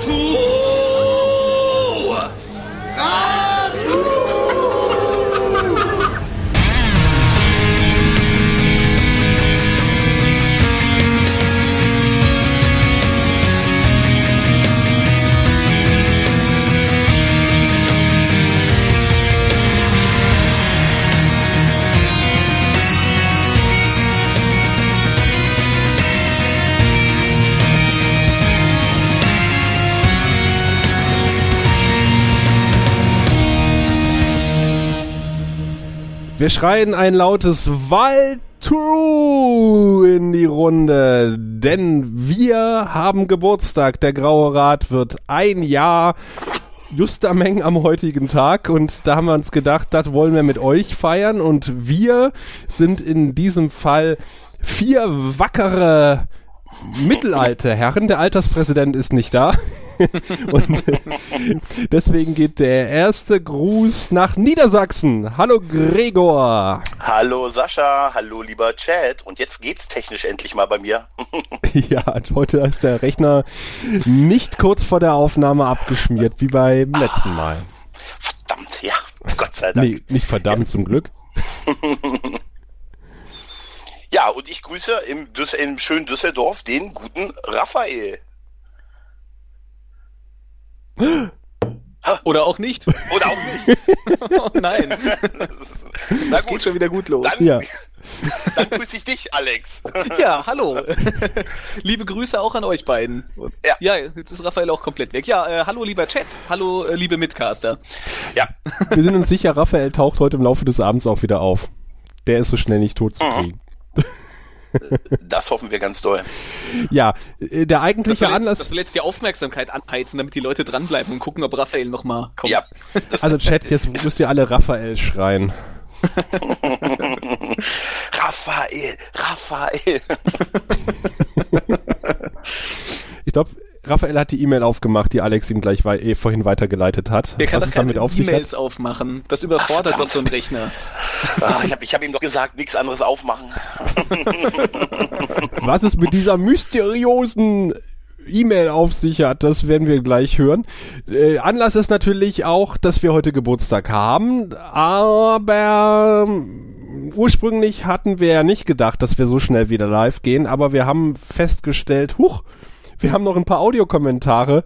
途 Wir schreien ein lautes Wald True in die Runde, denn wir haben Geburtstag. Der Graue Rat wird ein Jahr Justameng am heutigen Tag und da haben wir uns gedacht, das wollen wir mit euch feiern und wir sind in diesem Fall vier wackere mittelalte Herren. Der Alterspräsident ist nicht da. Und äh, deswegen geht der erste Gruß nach Niedersachsen. Hallo Gregor. Hallo Sascha, hallo lieber Chat. Und jetzt geht's technisch endlich mal bei mir. ja, heute ist der Rechner nicht kurz vor der Aufnahme abgeschmiert, wie beim letzten Mal. Verdammt, ja, Gott sei Dank. Nee, nicht verdammt, ja. zum Glück. Ja, und ich grüße im, Düs im schönen Düsseldorf den guten Raphael. Oder auch nicht. Oder auch nicht. oh nein. Das, ist, das geht schon wieder gut los. Dann, ja. dann grüße ich dich, Alex. ja, hallo. liebe Grüße auch an euch beiden. Ja. ja, jetzt ist Raphael auch komplett weg. Ja, äh, hallo lieber Chat. Hallo äh, liebe Mitcaster. Ja. Wir sind uns sicher, Raphael taucht heute im Laufe des Abends auch wieder auf. Der ist so schnell nicht tot zu mhm. Das hoffen wir ganz doll. Ja, äh, der eigentliche das Anlass. Das soll jetzt die Aufmerksamkeit anheizen, damit die Leute dranbleiben und gucken, ob Raphael nochmal kommt. Ja. Also Chat, jetzt müsst ihr alle Raphael schreien. Raphael, Raphael. ich glaube, Raphael hat die E-Mail aufgemacht, die Alex ihm gleich wei eh vorhin weitergeleitet hat. Der kann Was das damit auf E-Mails aufmachen. Das überfordert Ach, doch so einen Rechner. Ah, ich habe ich hab ihm doch gesagt, nichts anderes aufmachen. Was es mit dieser mysteriösen E-Mail auf sich hat, das werden wir gleich hören. Äh, Anlass ist natürlich auch, dass wir heute Geburtstag haben, aber ähm, ursprünglich hatten wir ja nicht gedacht, dass wir so schnell wieder live gehen, aber wir haben festgestellt, huch, wir haben noch ein paar Audiokommentare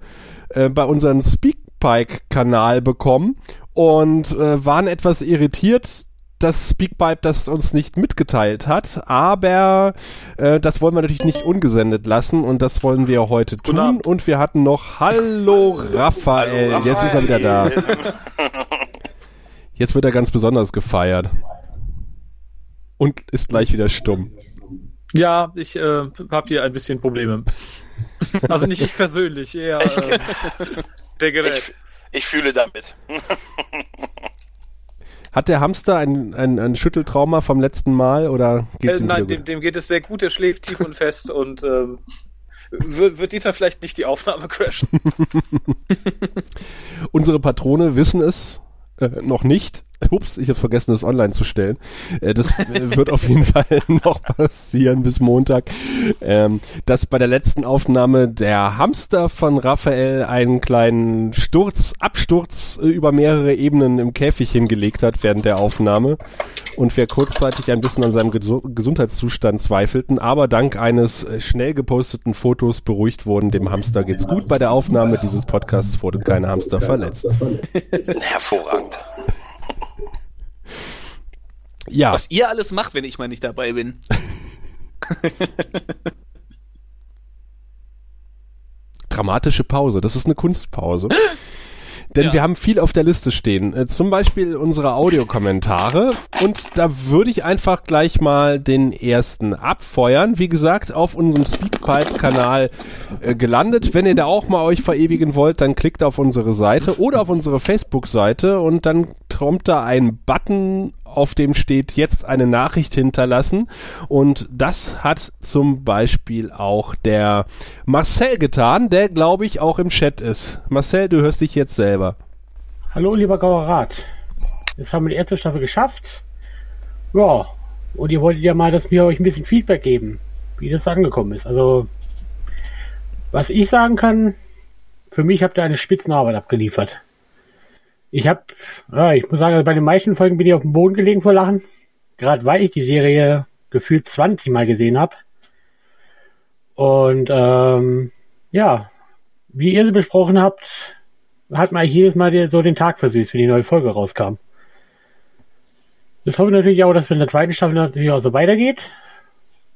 äh, bei unserem Speakpipe-Kanal bekommen und äh, waren etwas irritiert, dass Speakpipe das uns nicht mitgeteilt hat, aber äh, das wollen wir natürlich nicht ungesendet lassen und das wollen wir heute tun. Und wir hatten noch Hallo Raphael. Hallo, Raphael. Jetzt ist er wieder da. Jetzt wird er ganz besonders gefeiert. Und ist gleich wieder stumm. Ja, ich äh, habe hier ein bisschen Probleme. Also nicht ich persönlich, eher äh, der Gerät. Ich, ich fühle damit. Hat der Hamster ein, ein, ein Schütteltrauma vom letzten Mal oder geht's äh, ihm Nein, dem, dem, geht es sehr gut, er schläft tief und fest und ähm, wird, wird diesmal vielleicht nicht die Aufnahme crashen. Unsere Patrone wissen es äh, noch nicht, Ups, ich habe vergessen, das online zu stellen. Äh, das äh, wird auf jeden Fall noch passieren bis Montag. Ähm, dass bei der letzten Aufnahme der Hamster von Raphael einen kleinen Sturz, Absturz äh, über mehrere Ebenen im Käfig hingelegt hat während der Aufnahme und wir kurzzeitig ein bisschen an seinem Ges Gesundheitszustand zweifelten, aber dank eines schnell geposteten Fotos beruhigt wurden. Dem Hamster geht's gut. Bei der Aufnahme dieses Podcasts wurde kein Hamster verletzt. Hervorragend. Ja. Was ihr alles macht, wenn ich mal nicht dabei bin. Dramatische Pause. Das ist eine Kunstpause. Denn ja. wir haben viel auf der Liste stehen. Äh, zum Beispiel unsere Audiokommentare. Und da würde ich einfach gleich mal den ersten abfeuern. Wie gesagt, auf unserem Speakpipe-Kanal äh, gelandet. Wenn ihr da auch mal euch verewigen wollt, dann klickt auf unsere Seite oder auf unsere Facebook-Seite und dann kommt da ein Button auf dem steht jetzt eine Nachricht hinterlassen. Und das hat zum Beispiel auch der Marcel getan, der glaube ich auch im Chat ist. Marcel, du hörst dich jetzt selber. Hallo, lieber Gauerat. Jetzt haben wir die erste Staffel geschafft. Ja, und ihr wolltet ja mal, dass wir euch ein bisschen Feedback geben, wie das angekommen ist. Also, was ich sagen kann, für mich habt ihr eine Spitzenarbeit abgeliefert. Ich habe, ja, ich muss sagen, also bei den meisten Folgen bin ich auf dem Boden gelegen vor Lachen. Gerade weil ich die Serie gefühlt 20 Mal gesehen habe. Und ähm, ja, wie ihr sie besprochen habt, hat man jedes Mal so den Tag versüßt, wenn die neue Folge rauskam. Das hoffe ich natürlich auch, dass wir in der zweiten Staffel natürlich auch so weitergeht.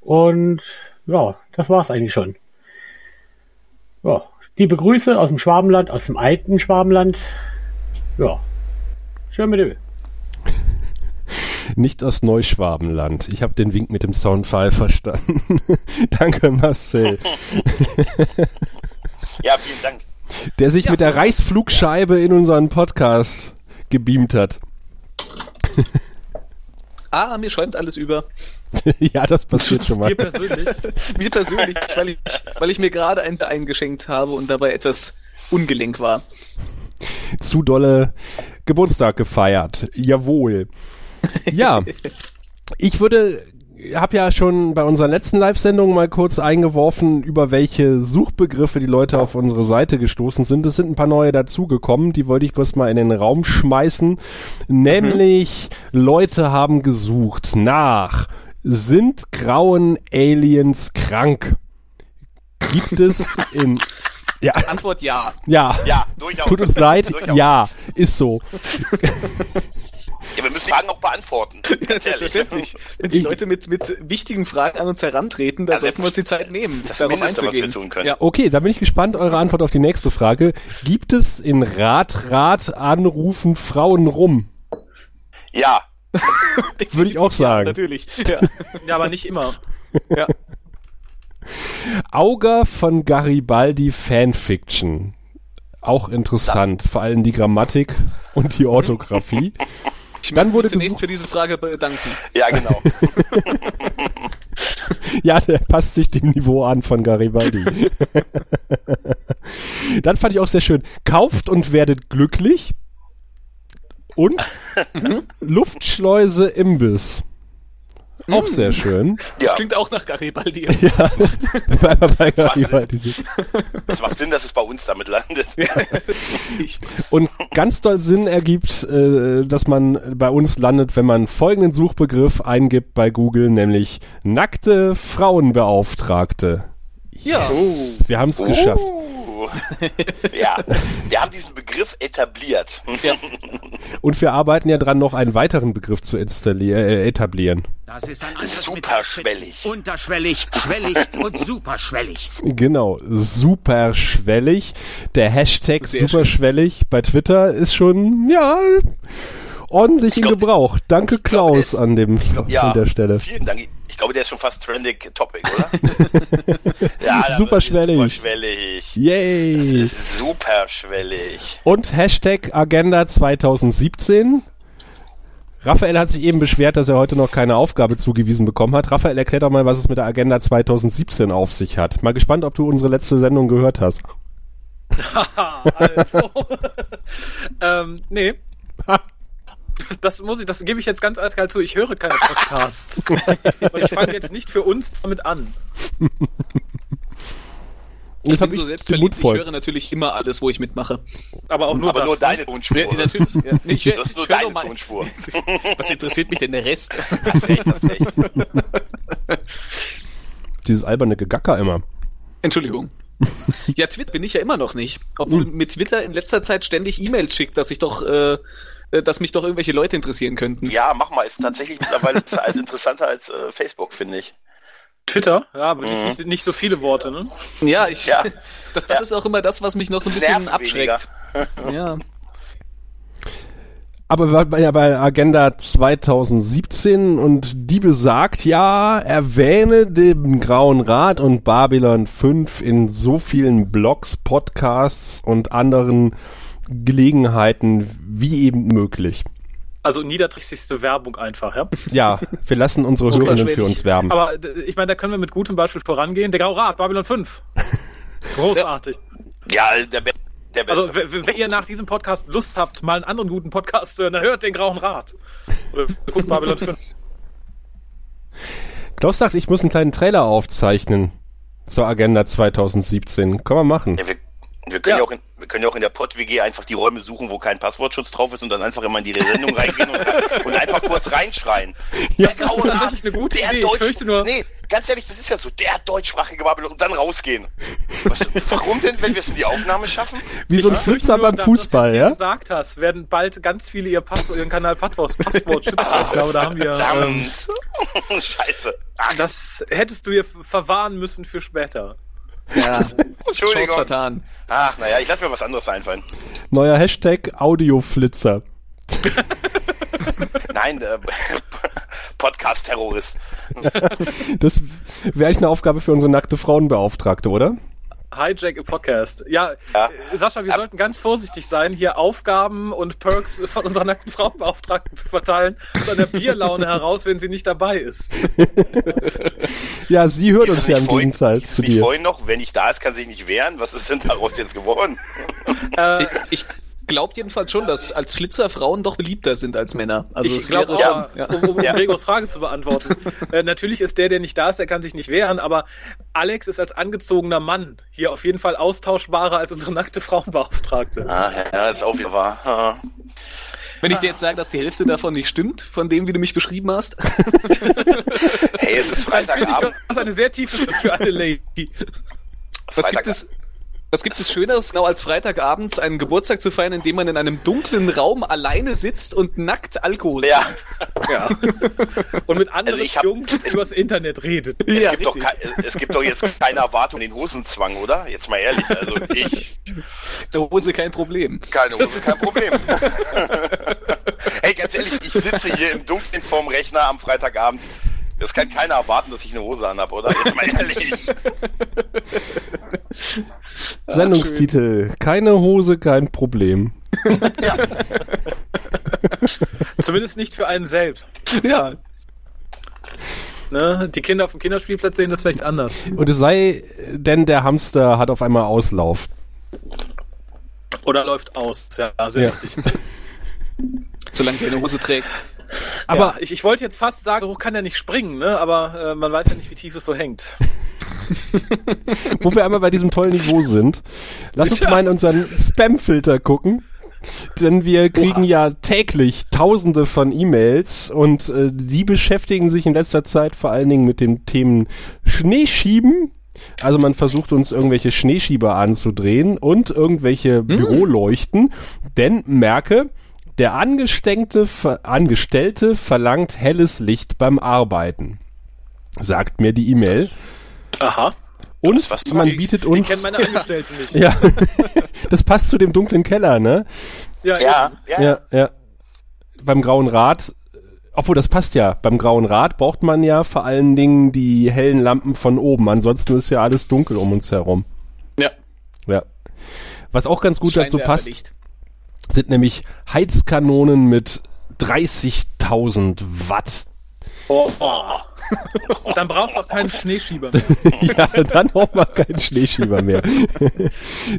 Und ja, das war's eigentlich schon. Ja, liebe Grüße aus dem Schwabenland, aus dem alten Schwabenland. Ja, schön mit dir. Nicht aus Neuschwabenland. Ich habe den Wink mit dem Soundfile verstanden. Danke, Marcel. ja, vielen Dank. Der sich ja, mit der Reichsflugscheibe ja. in unseren Podcast gebeamt hat. ah, mir schäumt alles über. ja, das passiert schon mal. Mir persönlich, mir persönlich weil, ich, weil ich mir gerade ein Bein geschenkt habe und dabei etwas ungelenk war. Zu dolle Geburtstag gefeiert. Jawohl. Ja, ich würde habe ja schon bei unserer letzten Live-Sendung mal kurz eingeworfen, über welche Suchbegriffe die Leute auf unsere Seite gestoßen sind. Es sind ein paar neue dazugekommen, die wollte ich kurz mal in den Raum schmeißen. Nämlich mhm. Leute haben gesucht nach sind grauen Aliens krank? Gibt es in ja. Antwort ja. Ja. Ja, durchaus. Tut uns leid. Durchaus. Ja, ist so. Ja, wir müssen die Fragen auch beantworten. Ja, selbstverständlich. Wenn die Leute mit, mit wichtigen Fragen an uns herantreten, da ja, sollten wir uns die Zeit nehmen, das darauf Mindeste, einzugehen. Was wir tun können. Ja. Okay, da bin ich gespannt, eure Antwort auf die nächste Frage. Gibt es in Rat, Rat anrufen Frauen rum? Ja. Würde ich auch sagen. Ja, natürlich. Ja. ja, aber nicht immer. Ja. Auger von Garibaldi Fanfiction. Auch interessant, vor allem die Grammatik und die Orthographie. Ich Dann wurde zunächst für diese Frage bedanken. Ja, genau. ja, der passt sich dem Niveau an von Garibaldi. Dann fand ich auch sehr schön. Kauft und werdet glücklich. Und mhm. Luftschleuse Imbiss. Auch sehr mm. schön. Das ja. klingt auch nach Garibaldi. Ja, bei, bei Garibaldi. Das macht Sinn, dass es bei uns damit landet. Ja, das ist richtig. Und ganz doll Sinn ergibt, äh, dass man bei uns landet, wenn man folgenden Suchbegriff eingibt bei Google, nämlich nackte Frauenbeauftragte. Ja. Yes. Oh. Wir haben es oh. geschafft. Ja, wir haben diesen Begriff etabliert. Ja. Und wir arbeiten ja dran, noch einen weiteren Begriff zu äh, etablieren. Das ist ein superschwellig. Unterschwellig, schwellig und superschwellig. Genau, superschwellig. Der Hashtag Sehr superschwellig schön. bei Twitter ist schon, ja, ordentlich glaub, in Gebrauch. Danke Klaus glaub, an dem glaub, ja, an der Stelle. Vielen Dank. Ich glaube, der ist schon fast trendig Topic, oder? ja, super schwellig. Super schwellig. Yay. Das ist super schwellig. Und Hashtag Agenda 2017. Raphael hat sich eben beschwert, dass er heute noch keine Aufgabe zugewiesen bekommen hat. Raphael, erklär doch mal, was es mit der Agenda 2017 auf sich hat. Mal gespannt, ob du unsere letzte Sendung gehört hast. also. ähm, nee. Das muss ich, das gebe ich jetzt ganz eiskalt zu. Ich höre keine Podcasts. Und ich fange jetzt nicht für uns damit an. Ich bin so selbstverliebt, ich höre natürlich immer alles, wo ich mitmache. Aber auch nur, Aber nur deine Tonspur. Ja, natürlich. Ja. Nee, ich, das ist nur deine Tonspur. Was interessiert mich denn der Rest? Hast recht, hast recht. Dieses alberne Gegacker immer. Entschuldigung. Ja, Twitter bin ich ja immer noch nicht. Obwohl hm. mit Twitter in letzter Zeit ständig E-Mails schickt, dass ich doch äh, dass mich doch irgendwelche Leute interessieren könnten. Ja, mach mal. Ist tatsächlich mittlerweile als interessanter als äh, Facebook, finde ich. Twitter, ja, aber mhm. nicht, nicht, so viele Worte, ne? Ja, ich, ja. das, das ja. ist auch immer das, was mich noch so ein bisschen abschreckt. ja. Aber bei, bei Agenda 2017 und die besagt, ja, erwähne den Grauen Rat und Babylon 5 in so vielen Blogs, Podcasts und anderen Gelegenheiten wie eben möglich. Also niederdrücklichste Werbung einfach, ja? Ja, wir lassen unsere Hörerinnen für uns werben. Aber ich meine, da können wir mit gutem Beispiel vorangehen. Der Graue Rat, Babylon 5. Großartig. Ja, der, Be der Beste. Also, wenn ihr nach diesem Podcast Lust habt, mal einen anderen guten Podcast zu hören, dann hört den Grauen Rat. Oder guckt Babylon 5. Klaus sagt, ich muss einen kleinen Trailer aufzeichnen zur Agenda 2017. Können wir machen. Ja, wir Wir können ja, Ja. auch in, wir können ja auch in der Pod-WG einfach die Räume suchen, wo kein Passwortschutz drauf ist und dann einfach immer in die Sendung reingehen und, und einfach kurz reinschreien. Ja, Der graue das ist eine gute der Idee. Ich Deutsch- fürchte nur- Nee, ganz ehrlich, das ist ja so, der deutschsprachige Babylon und dann rausgehen. Was, warum denn, wenn wir es in die Aufnahme schaffen? Wie so ein Ich Flitzer beim du Fußball, ja? hier gesagt hast, werden bald ganz viele ihr Passwort, ihren Kanal Passwort, Passwort schützen. Ich glaube, da haben wir. Ähm, Verdammt. Scheiße. Ach, das hättest du dir verwahren müssen für später. Ja, Chance Entschuldigung. vertan. Ach, naja, ich lasse mir was anderes einfallen. Neuer Hashtag Audioflitzer. Nein, äh, Podcast-Terrorist. Das wäre eigentlich eine Aufgabe für unsere nackte Frauenbeauftragte, oder? Hijack a Podcast. Ja, Ja. Sascha, wir sollten ganz vorsichtig sein, hier Aufgaben und Perks von unserer nackten Frauenbeauftragten zu verteilen, aus einer Bierlaune heraus, wenn sie nicht dabei ist. Ja, sie hört Ist uns ja im vorhin- Gegensatz zu dir. vorhin noch, wenn ich da ist, kann sich nicht wehren. Was ist denn daraus jetzt geworden? Äh, Ich glaube jedenfalls schon, dass als Flitzer Frauen doch beliebter sind als Männer. Also ich es glaube schon, ja. um, um Ja. Gregors Frage zu beantworten. äh, natürlich ist der, der nicht da ist, der kann sich nicht wehren, aber Alex ist als angezogener Mann hier auf jeden Fall austauschbarer als unsere nackte Frauenbeauftragte. Ah, ja, ist auch wieder wahr. Ah. Wenn ich dir jetzt sage, dass die Hälfte davon nicht stimmt, von dem, wie du mich beschrieben hast. Hey, es ist Freitagabend. das ist eine sehr tiefe für eine Lady. Was Freitag- gibt es? Was gibt es Schöneres, genau als Freitagabends einen Geburtstag zu feiern, indem man in einem dunklen Raum alleine sitzt und nackt Alkohol Ja, Ja. Und mit anderen Also ich hab- Jungs es- übers Internet redet. es, Ja, gibt doch richtig. es gibt doch jetzt keine Erwartung in den Hosenzwang, oder? Jetzt mal ehrlich. Also ich, Der Hose kein Problem. keine Hose, kein Problem. hey, ganz ehrlich, ich sitze hier im Dunkeln vorm Rechner am Freitagabend. Das kann keiner erwarten, dass ich eine Hose anhab, oder? Jetzt mal ehrlich. Sendungstitel. Keine Hose, kein Problem. Ja, Zumindest nicht für einen selbst. Ja. Ne? Die Kinder auf dem Kinderspielplatz sehen das vielleicht anders. Und es sei denn, der Hamster hat auf einmal Auslauf. Oder läuft aus. Ja, sehr Ja. richtig. Solange der eine Hose trägt. Aber ja, ich, ich wollte jetzt fast sagen, so hoch kann er nicht springen, ne? aber äh, man weiß ja nicht, wie tief es so hängt. wo wir einmal bei diesem tollen Niveau sind, lass uns mal in unseren Spam-Filter gucken. Denn wir kriegen ja täglich tausende von E-Mails und äh, die beschäftigen sich in letzter Zeit vor allen Dingen mit dem Themen Schneeschieben. Also man versucht uns irgendwelche Schneeschieber anzudrehen und irgendwelche Büroleuchten. Denn merke, der Angesteckte, Angestellte verlangt helles Licht beim Arbeiten. Sagt mir die E-Mail. Aha. Und was man Die- bietet Die uns. kennen meine Angestellten nicht. Ja, das passt zu dem dunklen Keller, ne? ja, ja, ja. Ja, ja. Beim Grauen Rad, obwohl das passt ja, beim Grauen Rad braucht man ja vor allen Dingen die hellen Lampen von oben. Ansonsten ist ja alles dunkel um uns herum. Ja. Ja. Was auch ganz gut dazu passt, Scheinwerferlicht. Sind nämlich Heizkanonen mit 30.000 Watt. Oh, oh. Dann brauchst du auch keinen Schneeschieber. mehr. ja, dann braucht man keinen Schneeschieber mehr.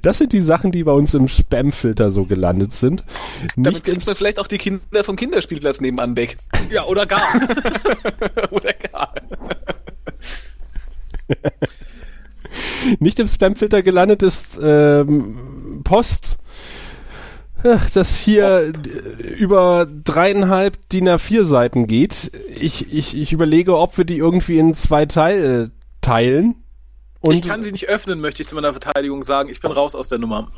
Das sind die Sachen, die bei uns im Spam-Filter so gelandet sind. Damit Nicht man ins, vielleicht auch die Kinder vom Kinderspielplatz nebenan weg. Ja, oder gar. Oder gar. nicht im Spam-Filter gelandet ist ähm, Post, das hier über dreieinhalb DIN A4 Seiten geht. Ich, ich, ich überlege, ob wir die irgendwie in zwei Teile teilen. Und ich kann sie nicht öffnen, möchte ich zu meiner Verteidigung sagen. Ich bin raus aus der Nummer.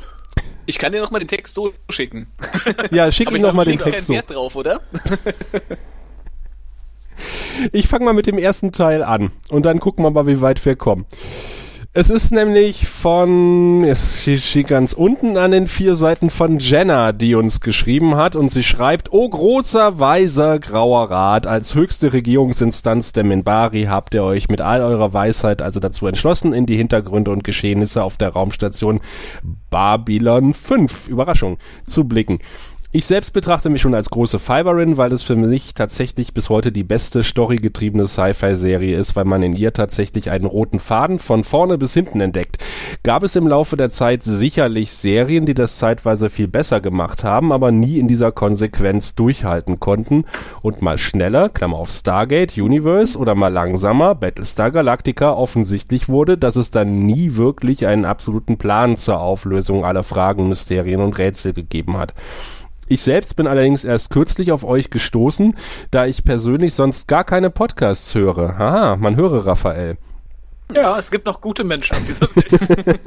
Ich kann dir noch mal den Text so schicken. ja, schick Aber ihm ich noch mal glaube, den Text keinen so. Wert drauf, oder? Ich fange mal mit dem ersten Teil an und dann gucken wir mal, wie weit wir kommen. Es ist nämlich von, es steht ganz unten an den vier Seiten von Jenna, die uns geschrieben hat und sie schreibt, O großer, weiser, grauer Rat, als höchste Regierungsinstanz der Minbari habt ihr euch mit all eurer Weisheit also dazu entschlossen, in die Hintergründe und Geschehnisse auf der Raumstation Babylon 5, Überraschung, zu blicken. Ich selbst betrachte mich schon als große Fiberin, weil es für mich tatsächlich bis heute die beste storygetriebene Sci-Fi-Serie ist, weil man in ihr tatsächlich einen roten Faden von vorne bis hinten entdeckt. Gab es im Laufe der Zeit sicherlich Serien, die das zeitweise viel besser gemacht haben, aber nie in dieser Konsequenz durchhalten konnten und mal schneller, Klammer auf Stargate, Universe oder mal langsamer, Battlestar Galactica offensichtlich wurde, dass es dann nie wirklich einen absoluten Plan zur Auflösung aller Fragen, Mysterien und Rätsel gegeben hat. Ich selbst bin allerdings erst kürzlich auf euch gestoßen, da ich persönlich sonst gar keine Podcasts höre. Haha, man höre Raphael. Ja, es gibt noch gute Menschen auf dieser Welt.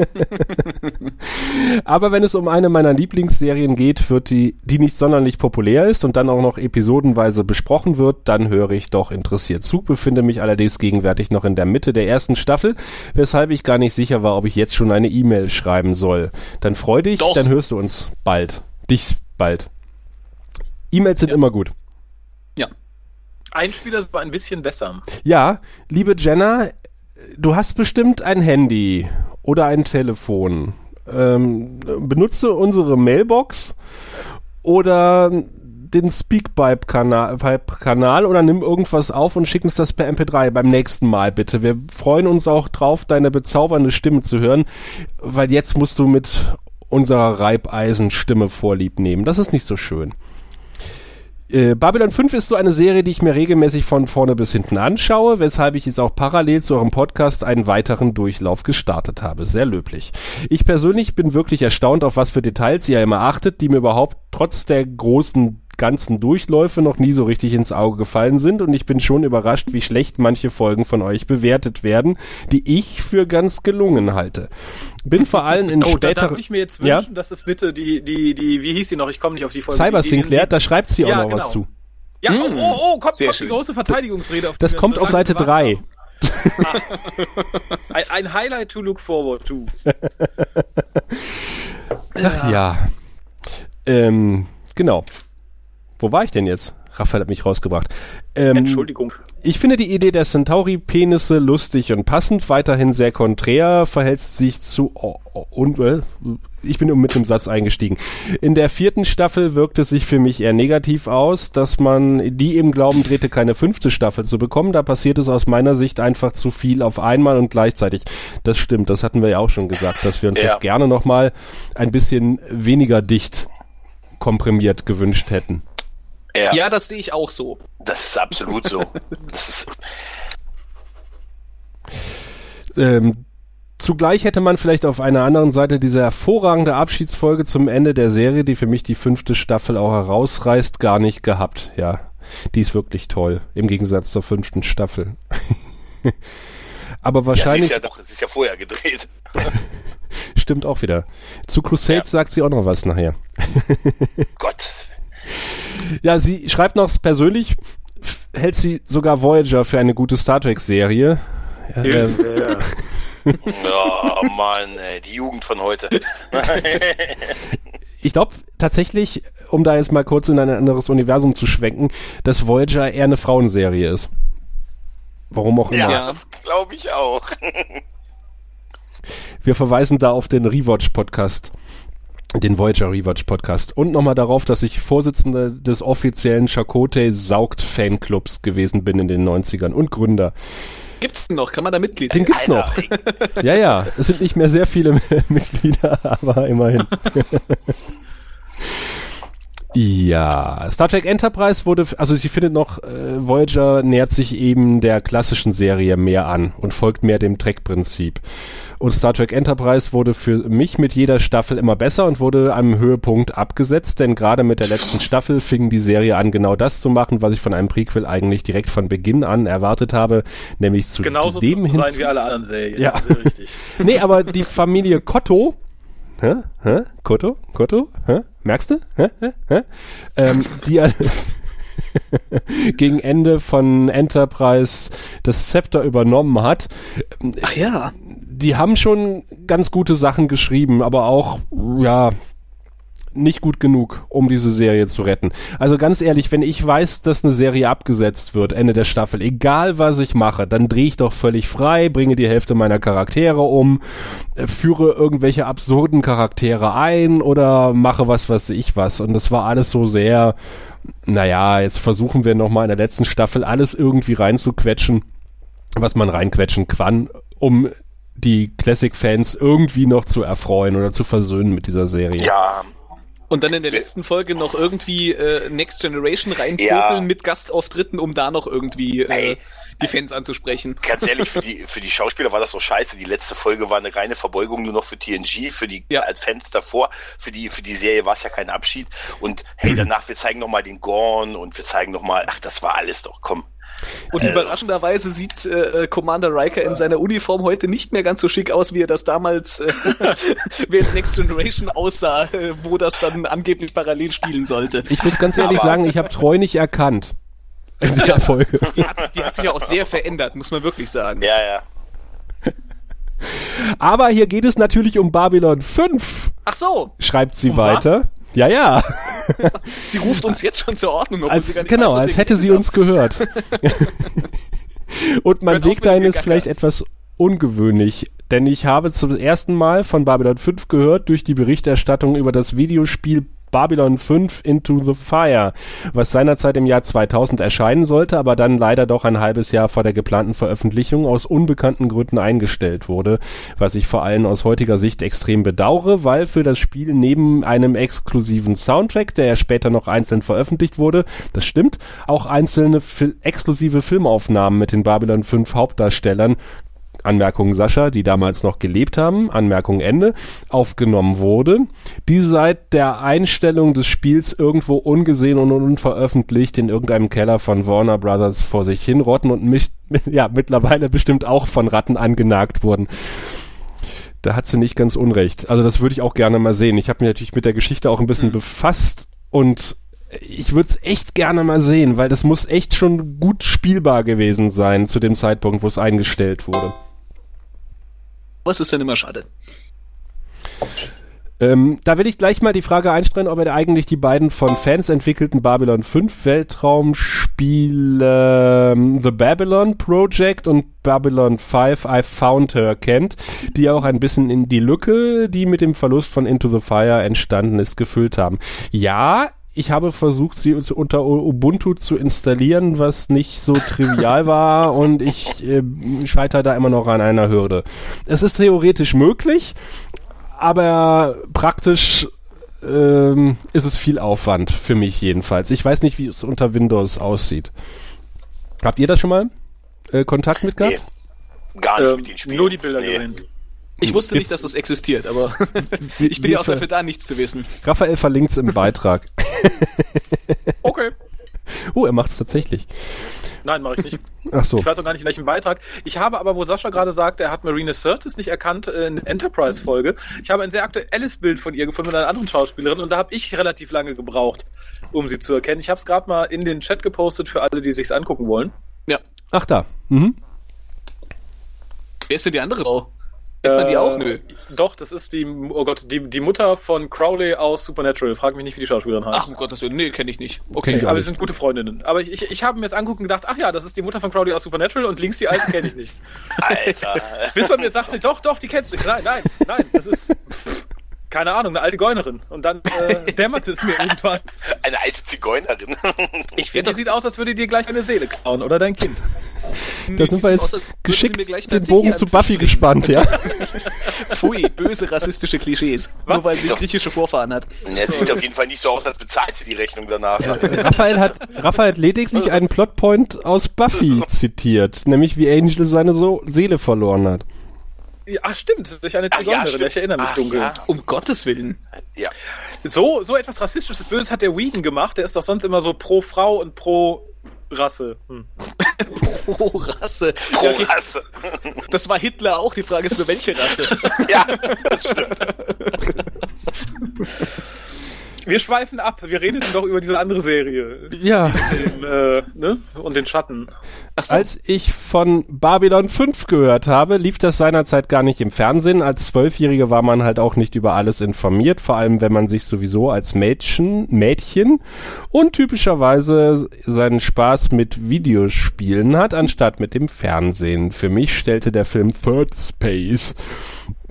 Aber wenn es um eine meiner Lieblingsserien geht, wird die, die nicht sonderlich populär ist und dann auch noch episodenweise besprochen wird, dann höre ich doch interessiert zu, befinde mich allerdings gegenwärtig noch in der Mitte der ersten Staffel, weshalb ich gar nicht sicher war, ob ich jetzt schon eine E-Mail schreiben soll. Dann freu dich, doch. dann hörst du uns bald. Dich bald. E-Mails sind ja. immer gut. Ja. Einspieler ist aber ein bisschen besser. Ja, liebe Jenna, du hast bestimmt ein Handy oder ein Telefon. Ähm, benutze unsere Mailbox oder den Speakpipe-Kanal oder nimm irgendwas auf und schick uns das per MP3 beim nächsten Mal bitte. Wir freuen uns auch drauf, deine bezaubernde Stimme zu hören, weil jetzt musst du mit unserer Reibeisenstimme vorlieb nehmen. Das ist nicht so schön. Äh, Babylon 5 ist so eine Serie, die ich mir regelmäßig von vorne bis hinten anschaue, weshalb ich jetzt auch parallel zu eurem Podcast einen weiteren Durchlauf gestartet habe. Sehr löblich. Ich persönlich bin wirklich erstaunt, auf was für Details ihr immer achtet, die mir überhaupt trotz der großen ganzen Durchläufe noch nie so richtig ins Auge gefallen sind und ich bin schon überrascht, wie schlecht manche Folgen von euch bewertet werden, die ich für ganz gelungen halte. Bin vor allem in oh, späteren... Da darf ich mir jetzt wünschen, ja? dass es bitte die, die, die, wie hieß sie noch? Ich komme nicht auf die Folge. Cyber die, Sinclair, da schreibt sie auch ja, noch genau. was zu. Ja, oh, oh, oh, kommt, kommt die große Verteidigungsrede. Auf das kommt auf Seite 3. ein, ein, Highlight to look forward to. Ach ja. Ähm, genau. Wo war ich denn jetzt? Raphael hat mich rausgebracht. Ähm, Entschuldigung. Ich finde die Idee der Centauri-Penisse lustig und passend, weiterhin sehr konträr, verhält sich zu oh, oh, und äh, ich bin mit dem Satz eingestiegen. In der vierten Staffel wirkt es sich für mich eher negativ aus, dass man die im Glauben drehte, keine fünfte Staffel zu bekommen. Da passiert es aus meiner Sicht einfach zu viel auf einmal und gleichzeitig. Das stimmt, das hatten wir ja auch schon gesagt, dass wir uns ja. das gerne nochmal ein bisschen weniger dicht komprimiert gewünscht hätten. Ja. ja, das sehe ich auch so. Das ist absolut so. das ist ähm, Zugleich hätte man vielleicht auf einer anderen Seite diese hervorragende Abschiedsfolge zum Ende der Serie, die für mich die fünfte Staffel auch herausreißt, gar nicht gehabt. Ja, die ist wirklich toll, im Gegensatz zur fünften Staffel. Aber wahrscheinlich. Ja, es ist ja doch, es ist ja vorher gedreht. Stimmt auch wieder. Zu Crusades ja. sagt sie auch noch was nachher. Gott. Ja, sie schreibt noch persönlich, hält sie sogar Voyager für eine gute Star Trek-Serie. Ja, ähm, ja. oh Mann, ey, die Jugend von heute. ich glaube tatsächlich, um da jetzt mal kurz in ein anderes Universum zu schwenken, dass Voyager eher eine Frauenserie ist. Warum auch immer. Ja, das glaube ich auch. Wir verweisen da auf den Rewatch-Podcast den Voyager Rewatch Podcast und nochmal darauf, dass ich Vorsitzender des offiziellen Chakotay Saugt Fanclubs gewesen bin in den 90ern und Gründer. Gibt's den noch? Kann man da Mitglied Den gibt's noch. ja, ja. Es sind nicht mehr sehr viele Mitglieder, aber immerhin. Ja, Star Trek Enterprise wurde, also sie findet noch, äh, Voyager nähert sich eben der klassischen Serie mehr an und folgt mehr dem Trek-Prinzip. Und Star Trek Enterprise wurde für mich mit jeder Staffel immer besser und wurde am Höhepunkt abgesetzt, denn gerade mit der letzten Staffel fing die Serie an, genau das zu machen, was ich von einem Prequel eigentlich direkt von Beginn an erwartet habe, nämlich zu Genauso dem hin. Genauso sein wie alle anderen Serien. Ja. richtig. nee, aber die Familie Kotto, hä? Hä? Kotto? Kotto? Hä? Merkst du? Hä? Hä? Hä? Ähm, die gegen Ende von Enterprise das Zepter übernommen hat. Ach ja. Die haben schon ganz gute Sachen geschrieben, aber auch, ja, nicht gut genug, um diese Serie zu retten. Also ganz ehrlich, wenn ich weiß, dass eine Serie abgesetzt wird, Ende der Staffel, egal was ich mache, dann drehe ich doch völlig frei, bringe die Hälfte meiner Charaktere um, äh, führe irgendwelche absurden Charaktere ein oder mache was, was ich was. Und das war alles so sehr, naja, jetzt versuchen wir nochmal in der letzten Staffel alles irgendwie reinzuquetschen, was man reinquetschen kann, um die Classic-Fans irgendwie noch zu erfreuen oder zu versöhnen mit dieser Serie. Ja, Und dann in der letzten Folge noch irgendwie äh, Next Generation reinpopeln Ja. mit Gastauftritten, um da noch irgendwie äh, die Fans anzusprechen. ganz ehrlich, für die, für die Schauspieler war das so scheiße. Die letzte Folge war eine reine Verbeugung nur noch für TNG, für die Ja. äh, Fans davor. Für die, für die Serie war es ja kein Abschied. Und hey, danach, wir zeigen nochmal den Gorn und wir zeigen nochmal, ach, das war alles doch, komm. Und überraschenderweise sieht äh, Commander Riker in seiner Uniform heute nicht mehr ganz so schick aus, wie er das damals äh, während Next Generation aussah, äh, wo das dann angeblich parallel spielen sollte. Ich muss ganz ehrlich Aber- sagen, ich habe Treu nicht erkannt. In der Folge. Die hat, die hat sich ja auch sehr verändert, muss man wirklich sagen. Ja, ja. Aber hier geht es natürlich um Babylon 5, Ach so, schreibt sie Um weiter. Ja, ja. sie ruft uns jetzt schon zur Ordnung. obwohl sie Als, gar nicht genau, weiß, als hätte sie uns gehört. Und mein Weg dahin ist vielleicht etwas ungewöhnlich, denn ich habe zum ersten Mal von Babylon 5 gehört durch die Berichterstattung über das Videospiel Babylon 5 Into the Fire, was seinerzeit im Jahr 2000 erscheinen sollte, aber dann leider doch ein halbes Jahr vor der geplanten Veröffentlichung aus unbekannten Gründen eingestellt wurde, was ich vor allem aus heutiger Sicht extrem bedauere, weil für das Spiel neben einem exklusiven Soundtrack, der ja später noch einzeln veröffentlicht wurde, das stimmt, auch einzelne fil exklusive Filmaufnahmen mit den Babylon 5 Hauptdarstellern Anmerkung Sascha, die damals noch gelebt haben, Anmerkung Ende, aufgenommen wurde, die seit der Einstellung des Spiels irgendwo ungesehen und unveröffentlicht in irgendeinem Keller von Warner Brothers vor sich hinrotten und mich, ja, mittlerweile bestimmt auch von Ratten angenagt wurden. Da hat sie nicht ganz unrecht. Also das würde ich auch gerne mal sehen. Ich habe mich natürlich mit der Geschichte auch ein bisschen befasst und ich würde es echt gerne mal sehen, weil das muss echt schon gut spielbar gewesen sein zu dem Zeitpunkt, wo es eingestellt wurde. Was ist denn immer schade? Ähm, da will ich gleich mal die Frage einstellen, ob er eigentlich die beiden von Fans entwickelten Babylon 5 Weltraumspiele ähm, The Babylon Project und Babylon 5 I Found Her kennt, die auch ein bisschen in die Lücke, die mit dem Verlust von Into the Fire entstanden ist, gefüllt haben. Ja, ich habe versucht, sie unter Ubuntu zu installieren, was nicht so trivial war und ich äh, scheitere da immer noch an einer Hürde. Es ist theoretisch möglich, aber praktisch ähm, ist es viel Aufwand für mich jedenfalls. Ich weiß nicht, wie es unter Windows aussieht. Habt ihr da schon mal äh, Kontakt mit gehabt? Nee. Gar nicht Ähm, mit den Spielen. nur die Bilder Nee. gesehen. Ich wusste nicht, dass das existiert, aber ich bin ja auch dafür da, nichts zu wissen. Raphael verlinkt es im Beitrag. Okay. Oh, er macht es tatsächlich. Nein, mache ich nicht. Ach so. Ich weiß auch gar nicht, in welchem Beitrag. Ich habe aber, wo Sascha gerade sagt, er hat Marina Sirtis nicht erkannt in der Enterprise-Folge. Ich habe ein sehr aktuelles Bild von ihr gefunden mit einer anderen Schauspielerin und da habe ich relativ lange gebraucht, um sie zu erkennen. Ich habe es gerade mal in den Chat gepostet für alle, die sich's angucken wollen. Ja. Ach da. Mhm. Wer ist denn die andere Frau? Kennt man die auch? Nö. Äh, Doch, das ist die, oh Gott, die, die Mutter von Crowley aus Supernatural. Frag mich nicht, wie die Schauspielerin heißt. Ach, um Gottes Willen, nee, kenne ich nicht. Okay. ich aber wir nicht. sind gute Freundinnen. Aber ich, ich, ich habe mir das angucken und gedacht, ach ja, das ist die Mutter von Crowley aus Supernatural und links die alte kenne ich nicht. Alter. Bis man mir sagte, doch, doch, die kennst du. Nein, nein, nein, das ist, pff, keine Ahnung, eine alte Geunerin. Und dann äh, dämmerte es mir irgendwann. Eine alte Zigeunerin. Ich finde, die sieht aus, als würde dir gleich eine Seele klauen oder dein Kind. Da sind wir jetzt geschickt den Bogen zu Buffy gespannt, ja. Pfui, böse rassistische Klischees. Was? Nur weil sie Doch. griechische Vorfahren hat. Jetzt sieht auf jeden Fall nicht so aus, als bezahlt sie die Rechnung danach. Raphael hat, Raphael hat lediglich einen Plotpoint aus Buffy zitiert, nämlich wie Angel seine so Seele verloren hat. Ja, ach, stimmt, durch eine Ach ja, Zigeunerin. stimmt. ich erinnere mich Ach dunkel. ja. Um Gottes Willen. Ja. So, so etwas Rassistisches, Böses hat der Whedon gemacht. Der ist doch sonst immer so pro Frau und pro Rasse. Hm. Pro Rasse. Pro Ja, Rasse. das war Hitler auch. Die Frage ist nur, welche Rasse. Ja, das stimmt. Wir schweifen ab. Wir redeten doch über diese andere Serie. Ja. Den, äh, ne? Und den Schatten. Achso, Als ich von Babylon 5 gehört habe, lief das seinerzeit gar nicht im Fernsehen. Als Zwölfjährige war man halt auch nicht über alles informiert, vor allem wenn man sich sowieso als Mädchen, Mädchen und typischerweise seinen Spaß mit Videospielen hat, anstatt mit dem Fernsehen. Für mich stellte der Film Third Space,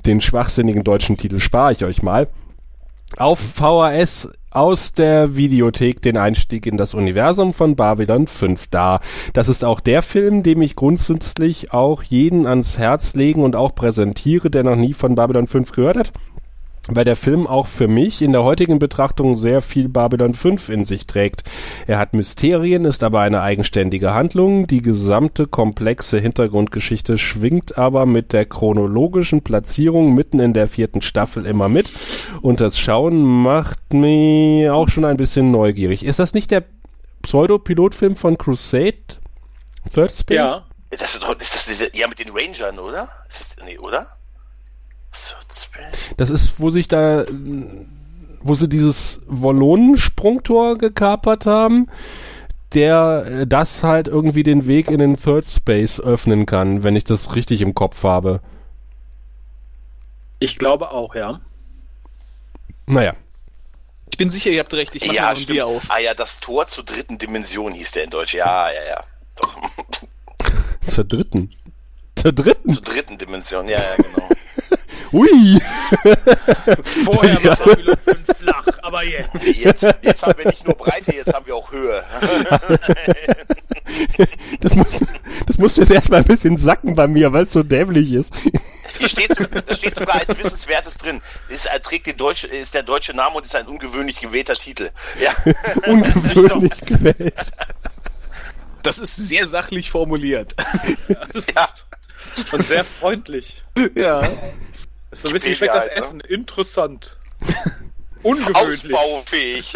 den schwachsinnigen deutschen Titel spare ich euch mal, auf VHS aus der Videothek den Einstieg in das Universum von Babylon 5 dar. Das ist auch der Film, dem ich grundsätzlich auch jeden ans Herz legen und auch präsentiere, der noch nie von Babylon 5 gehört hat. Weil der Film auch für mich in der heutigen Betrachtung sehr viel Babylon 5 in sich trägt. Er hat Mysterien, ist aber eine eigenständige Handlung. Die gesamte komplexe Hintergrundgeschichte schwingt aber mit der chronologischen Platzierung mitten in der vierten Staffel immer mit. Und das Schauen macht mich auch schon ein bisschen neugierig. Ist das nicht der Pseudo-Pilotfilm von Crusade? Third Space? Ja. Das ist, doch- ist das diese, ja mit den Rangern, oder? Ist das, nee, oder? Das ist, wo sich da, wo sie dieses Wallonensprungtor gekapert haben, der äh, das halt irgendwie den Weg in den Third Space öffnen kann, wenn ich das richtig im Kopf habe. Ich glaube auch, ja. Naja, ich bin sicher, ihr habt recht. Ich mache Ja, mal ein. Bier auf. Ah ja, das Tor zur dritten Dimension hieß der in Deutsch. Ja, ja, ja. Doch. zur dritten. Zur dritten? zur dritten Dimension, ja, ja, genau. Ui! Vorher war Babylon 5 flach, aber jetzt. Jetzt, jetzt haben wir nicht nur Breite, jetzt haben wir auch Höhe. Das muss, das musst du jetzt erstmal ein bisschen sacken bei mir, weil es so dämlich ist. Hier steht, da steht sogar als Wissenswertes drin. Ist, er trägt den deutsche, ist der deutsche Name und ist ein ungewöhnlich gewählter Titel. Ja. Ungewöhnlich gewählt. Das ist sehr sachlich formuliert. ja. Und sehr freundlich. ja. Ist so ein bisschen, wie schmeckt das halt, ne? Essen? Interessant. Ungewöhnlich. Ausbaufähig.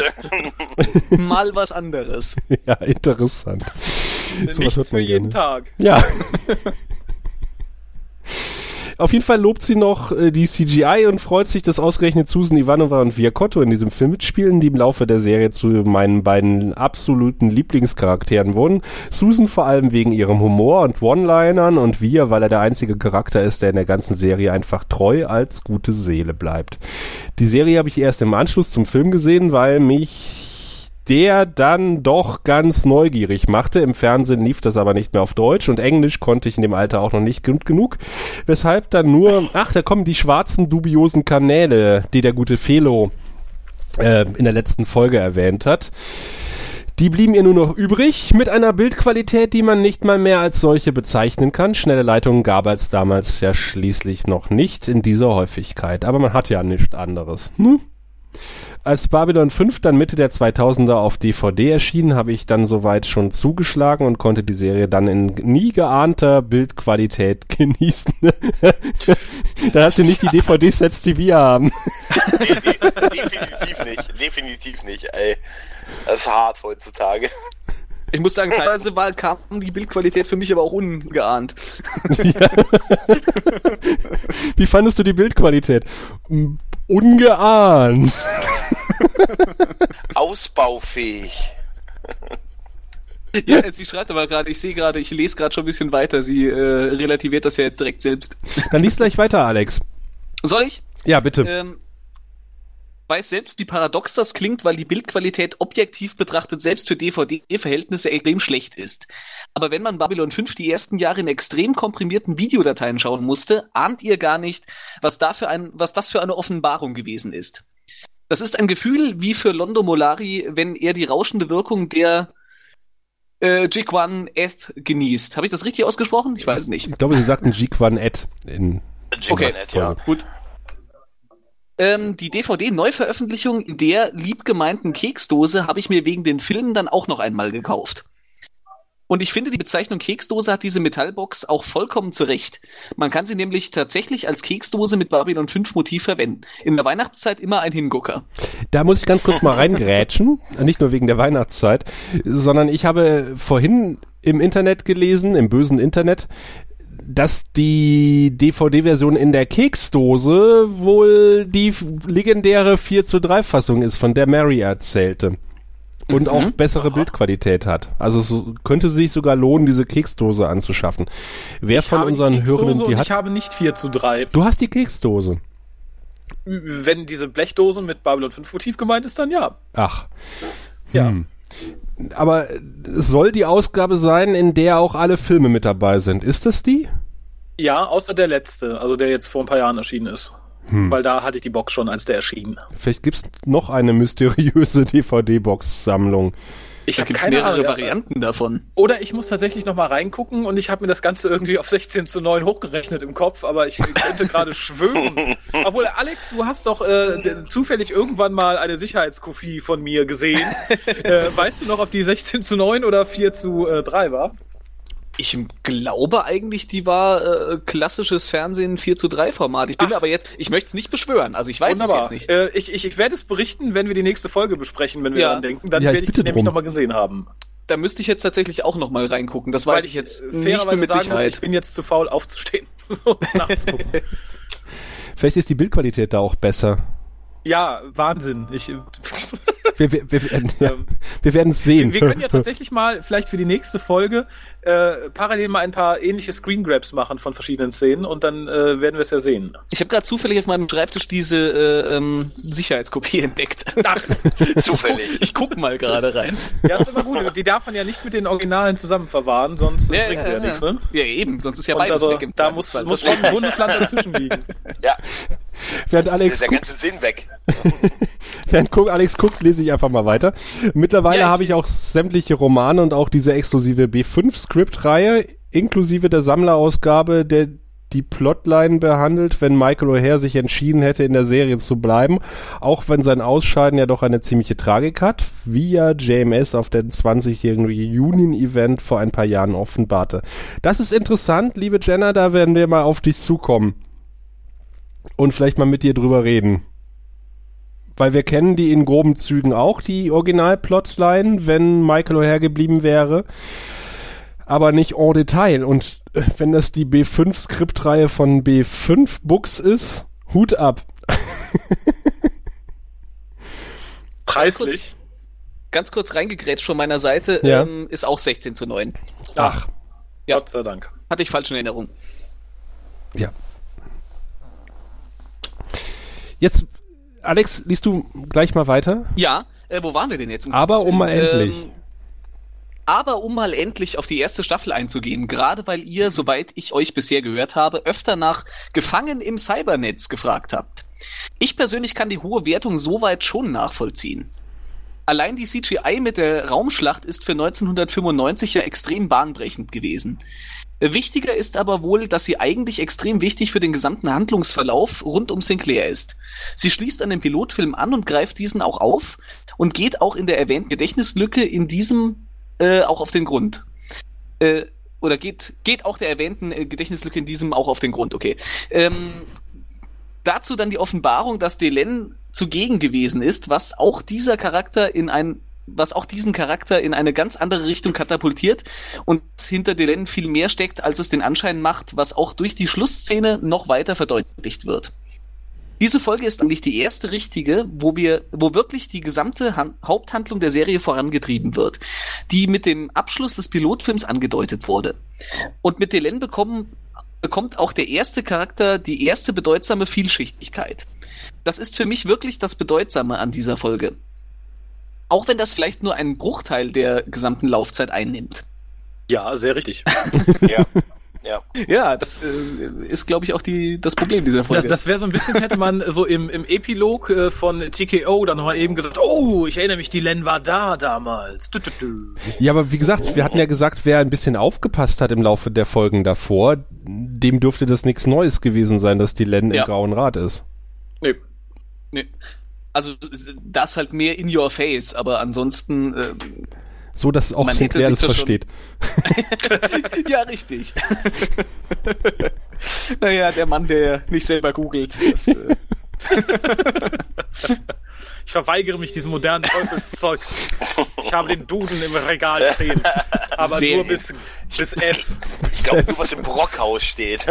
Mal was anderes. Ja, interessant. Sowas Nichts hört für man jeden gerne. Tag. Ja. Auf jeden Fall lobt sie noch äh, die CGI und freut sich, dass ausgerechnet Susan Ivanova und Viacotto in diesem Film mitspielen, die im Laufe der Serie zu meinen beiden absoluten Lieblingscharakteren wurden. Susan vor allem wegen ihrem Humor und One-Linern und Via, weil er der einzige Charakter ist, der in der ganzen Serie einfach treu als gute Seele bleibt. Die Serie habe ich erst im Anschluss zum Film gesehen, weil mich der dann doch ganz neugierig machte. Im Fernsehen lief das aber nicht mehr auf Deutsch und Englisch konnte ich in dem Alter auch noch nicht genug. Weshalb dann nur, ach, da kommen die schwarzen dubiosen Kanäle, die der gute Felo äh, in der letzten Folge erwähnt hat. Die blieben ihr nur noch übrig mit einer Bildqualität, die man nicht mal mehr als solche bezeichnen kann. Schnelle Leitungen gab es damals ja schließlich noch nicht in dieser Häufigkeit, aber man hat ja nichts anderes. Hm? Als Babylon 5 dann Mitte der 2000er auf DVD erschien, habe ich dann soweit schon zugeschlagen und konnte die Serie dann in nie geahnter Bildqualität genießen. da hast du nicht die DVD-Sets, die wir haben. Definitiv nicht. Definitiv nicht, ey. Das ist hart heutzutage. Ich muss sagen, teilweise war, kam die Bildqualität für mich aber auch ungeahnt. Wie fandest du die Bildqualität? Mm, Ungeahnt. Ausbaufähig. Ja, sie schreibt aber gerade, ich sehe gerade, ich lese gerade schon ein bisschen weiter. Sie äh, relativiert das ja jetzt direkt selbst. Dann liest gleich weiter, Alex. Soll ich? Ja, bitte. Ähm, weiß selbst, wie paradox das klingt, weil die Bildqualität objektiv betrachtet selbst für DVD-Verhältnisse extrem schlecht ist. Aber wenn man Babylon 5 die ersten Jahre in extrem komprimierten Videodateien schauen musste, ahnt ihr gar nicht, was, da für ein, was das für eine Offenbarung gewesen ist. Das ist ein Gefühl wie für Londo Molari, wenn er die rauschende Wirkung der äh, Jigwan Eth genießt. Habe ich das richtig ausgesprochen? Ich weiß es nicht. Ich glaube, sie sagten G-Quan Ed in Okay, Jiggernet, ja. Gut. Ähm, die DVD-Neuveröffentlichung der liebgemeinten Keksdose habe ich mir wegen den Filmen dann auch noch einmal gekauft. Und ich finde, die Bezeichnung Keksdose hat diese Metallbox auch vollkommen zurecht. Man kann sie nämlich tatsächlich als Keksdose mit Babylon 5 Motiv verwenden. In der Weihnachtszeit immer ein Hingucker. Da muss ich ganz kurz mal reingrätschen, nicht nur wegen der Weihnachtszeit, sondern ich habe vorhin im Internet gelesen, im bösen Internet, dass die DVD-Version in der Keksdose wohl die legendäre 4 zu 3 Fassung ist, von der Mary erzählte. Und auch bessere Bildqualität hat. Also es könnte sich sogar lohnen, diese Keksdose anzuschaffen. Wer Ich von unseren Hörenden die hat? Ich habe nicht 4 zu 3. Du hast die Keksdose. Wenn diese Blechdose mit Babylon 5 Motiv gemeint ist, dann ja. Ach. Ja. Aber es soll die Ausgabe sein, in der auch alle Filme mit dabei sind. Ist das die? Ja, außer der letzte, also der jetzt vor ein paar Jahren erschienen ist. Hm. Weil da hatte ich die Box schon, als der erschien. Vielleicht gibt's noch eine mysteriöse DVD-Box-Sammlung. Ich habe mehrere Ahnung. Varianten davon. Oder ich muss tatsächlich noch mal reingucken und ich habe mir das Ganze irgendwie auf 16 zu 9 hochgerechnet im Kopf, aber ich könnte gerade schwören. Obwohl, Alex, du hast doch äh, zufällig irgendwann mal eine Sicherheitskopie von mir gesehen. äh, weißt du noch, ob die 16 zu 9 oder 4 zu äh, 3 war? Ich glaube eigentlich, die war äh, klassisches Fernsehen 4 zu 3 Format. Ich bin mir aber jetzt, ich möchte es nicht beschwören, also ich weiß es jetzt nicht. Äh, ich, ich, ich werde es berichten, wenn wir die nächste Folge besprechen, wenn wir Ja. daran denken. Dann Ja, ich werde ich bitte die nämlich drum. noch mal gesehen haben. Da müsste ich jetzt tatsächlich auch noch mal reingucken. Das weiß Weil ich jetzt äh, nicht mehr fairerweise mit sagen muss, Sicherheit. ich bin jetzt zu faul aufzustehen und nachzugucken. Vielleicht ist die Bildqualität da auch besser. Ja, Wahnsinn. Ich, Wir, wir, wir, werden- ja, Ähm, wir werden es sehen. Wir können ja tatsächlich mal vielleicht für die nächste Folge äh, parallel mal ein paar ähnliche Screen Grabs machen von verschiedenen Szenen und dann äh, werden wir es ja sehen. Ich habe gerade zufällig auf meinem Schreibtisch diese äh, ähm, Sicherheitskopie entdeckt. Ach, Zufällig. Ich guck mal gerade rein. ja, ist immer gut. Die darf man ja nicht mit den Originalen zusammen verwahren, sonst äh, bringen sie ja, nichts, ne? ja, eben, sonst ist ja Und beides also, weg im da muss, muss schon ein Bundesland dazwischen liegen. Ja, Während ist Alex der guckt, ganze Sinn weg. während Alex guckt, lese ich einfach mal weiter. Mittlerweile Ja, habe ich auch sämtliche Romane und auch diese exklusive B5-Script-Reihe, inklusive der Sammlerausgabe, der die Plotline behandelt, wenn Michael O'Hare sich entschieden hätte, in der Serie zu bleiben, auch wenn sein Ausscheiden ja doch eine ziemliche Tragik hat, wie ja JMS auf dem 20-jährigen Reunion-Event vor ein paar Jahren offenbarte. Das ist interessant, liebe Jenna, da werden wir mal auf dich zukommen und vielleicht mal mit dir drüber reden. Weil wir kennen die in groben Zügen auch, die Original-Plotline, wenn Michael O'Hare geblieben wäre. Aber nicht en Detail. Und äh, wenn das die B5-Skriptreihe von B5 Books ist, Hut ab. Preislich. Ganz kurz reingegrätscht von meiner Seite, Ja. ähm, ist auch 16 zu 9. Ach, Ja. Gott sei Dank. Hatte ich falsch in Erinnerung. ja. Jetzt, Alex, liest du gleich mal weiter? Ja, äh, wo waren wir denn jetzt? Aber Gottes um mal Willen? endlich. Ähm, aber um mal endlich auf die erste Staffel einzugehen, gerade weil ihr, soweit ich euch bisher gehört habe, öfter nach Gefangen im Cybernetz gefragt habt. Ich persönlich kann die hohe Wertung soweit schon nachvollziehen. Allein die CGI mit der Raumschlacht ist für 1995 ja extrem bahnbrechend gewesen. Wichtiger ist aber wohl, dass sie eigentlich extrem wichtig für den gesamten Handlungsverlauf rund um Sinclair ist. Sie schließt an den Pilotfilm an und greift diesen auch auf und geht auch in der erwähnten Gedächtnislücke in diesem äh, auch auf den Grund. Äh, oder geht, geht auch der erwähnten äh, Gedächtnislücke in diesem auch auf den Grund, okay. Ähm, dazu dann die Offenbarung, dass Delenn zugegen gewesen ist, was auch dieser Charakter in ein was auch diesen Charakter in eine ganz andere Richtung katapultiert und hinter Delenn viel mehr steckt, als es den Anschein macht, was auch durch die Schlussszene noch weiter verdeutlicht wird. Diese Folge ist eigentlich die erste richtige, wo wir, wo wirklich die gesamte Han Haupthandlung der Serie vorangetrieben wird, die mit dem Abschluss des Pilotfilms angedeutet wurde. Und mit Delenn bekommen, bekommt auch der erste Charakter die erste bedeutsame Vielschichtigkeit. Das ist für mich wirklich das Bedeutsame an dieser Folge. Auch wenn das vielleicht nur einen Bruchteil der gesamten Laufzeit einnimmt. Ja, sehr richtig. Ja. Ja. Ja, das äh, ist, glaube ich, auch die, das Problem dieser Das, Folge. das wäre so ein bisschen, hätte man so im, im Epilog äh, von TKO dann nochmal eben gesagt, oh, ich erinnere mich, die Len war da damals. Du, du, du. Ja, aber wie gesagt, wir hatten ja gesagt, wer ein bisschen aufgepasst hat im Laufe der Folgen davor, dem dürfte das nichts Neues gewesen sein, dass die Len Ja. im Grauen Rad ist. Nee. nee. Also das halt mehr in your face, aber ansonsten äh, So, dass auch Sinclair das versteht. ja richtig. naja, der Mann, der nicht selber googelt. Das, äh, Ich verweigere mich diesem modernen Teufelszeug. Ich habe den Duden im Regal stehen. Aber Sehr nur bis, bis F. Ich glaube nur, was im Brockhaus steht.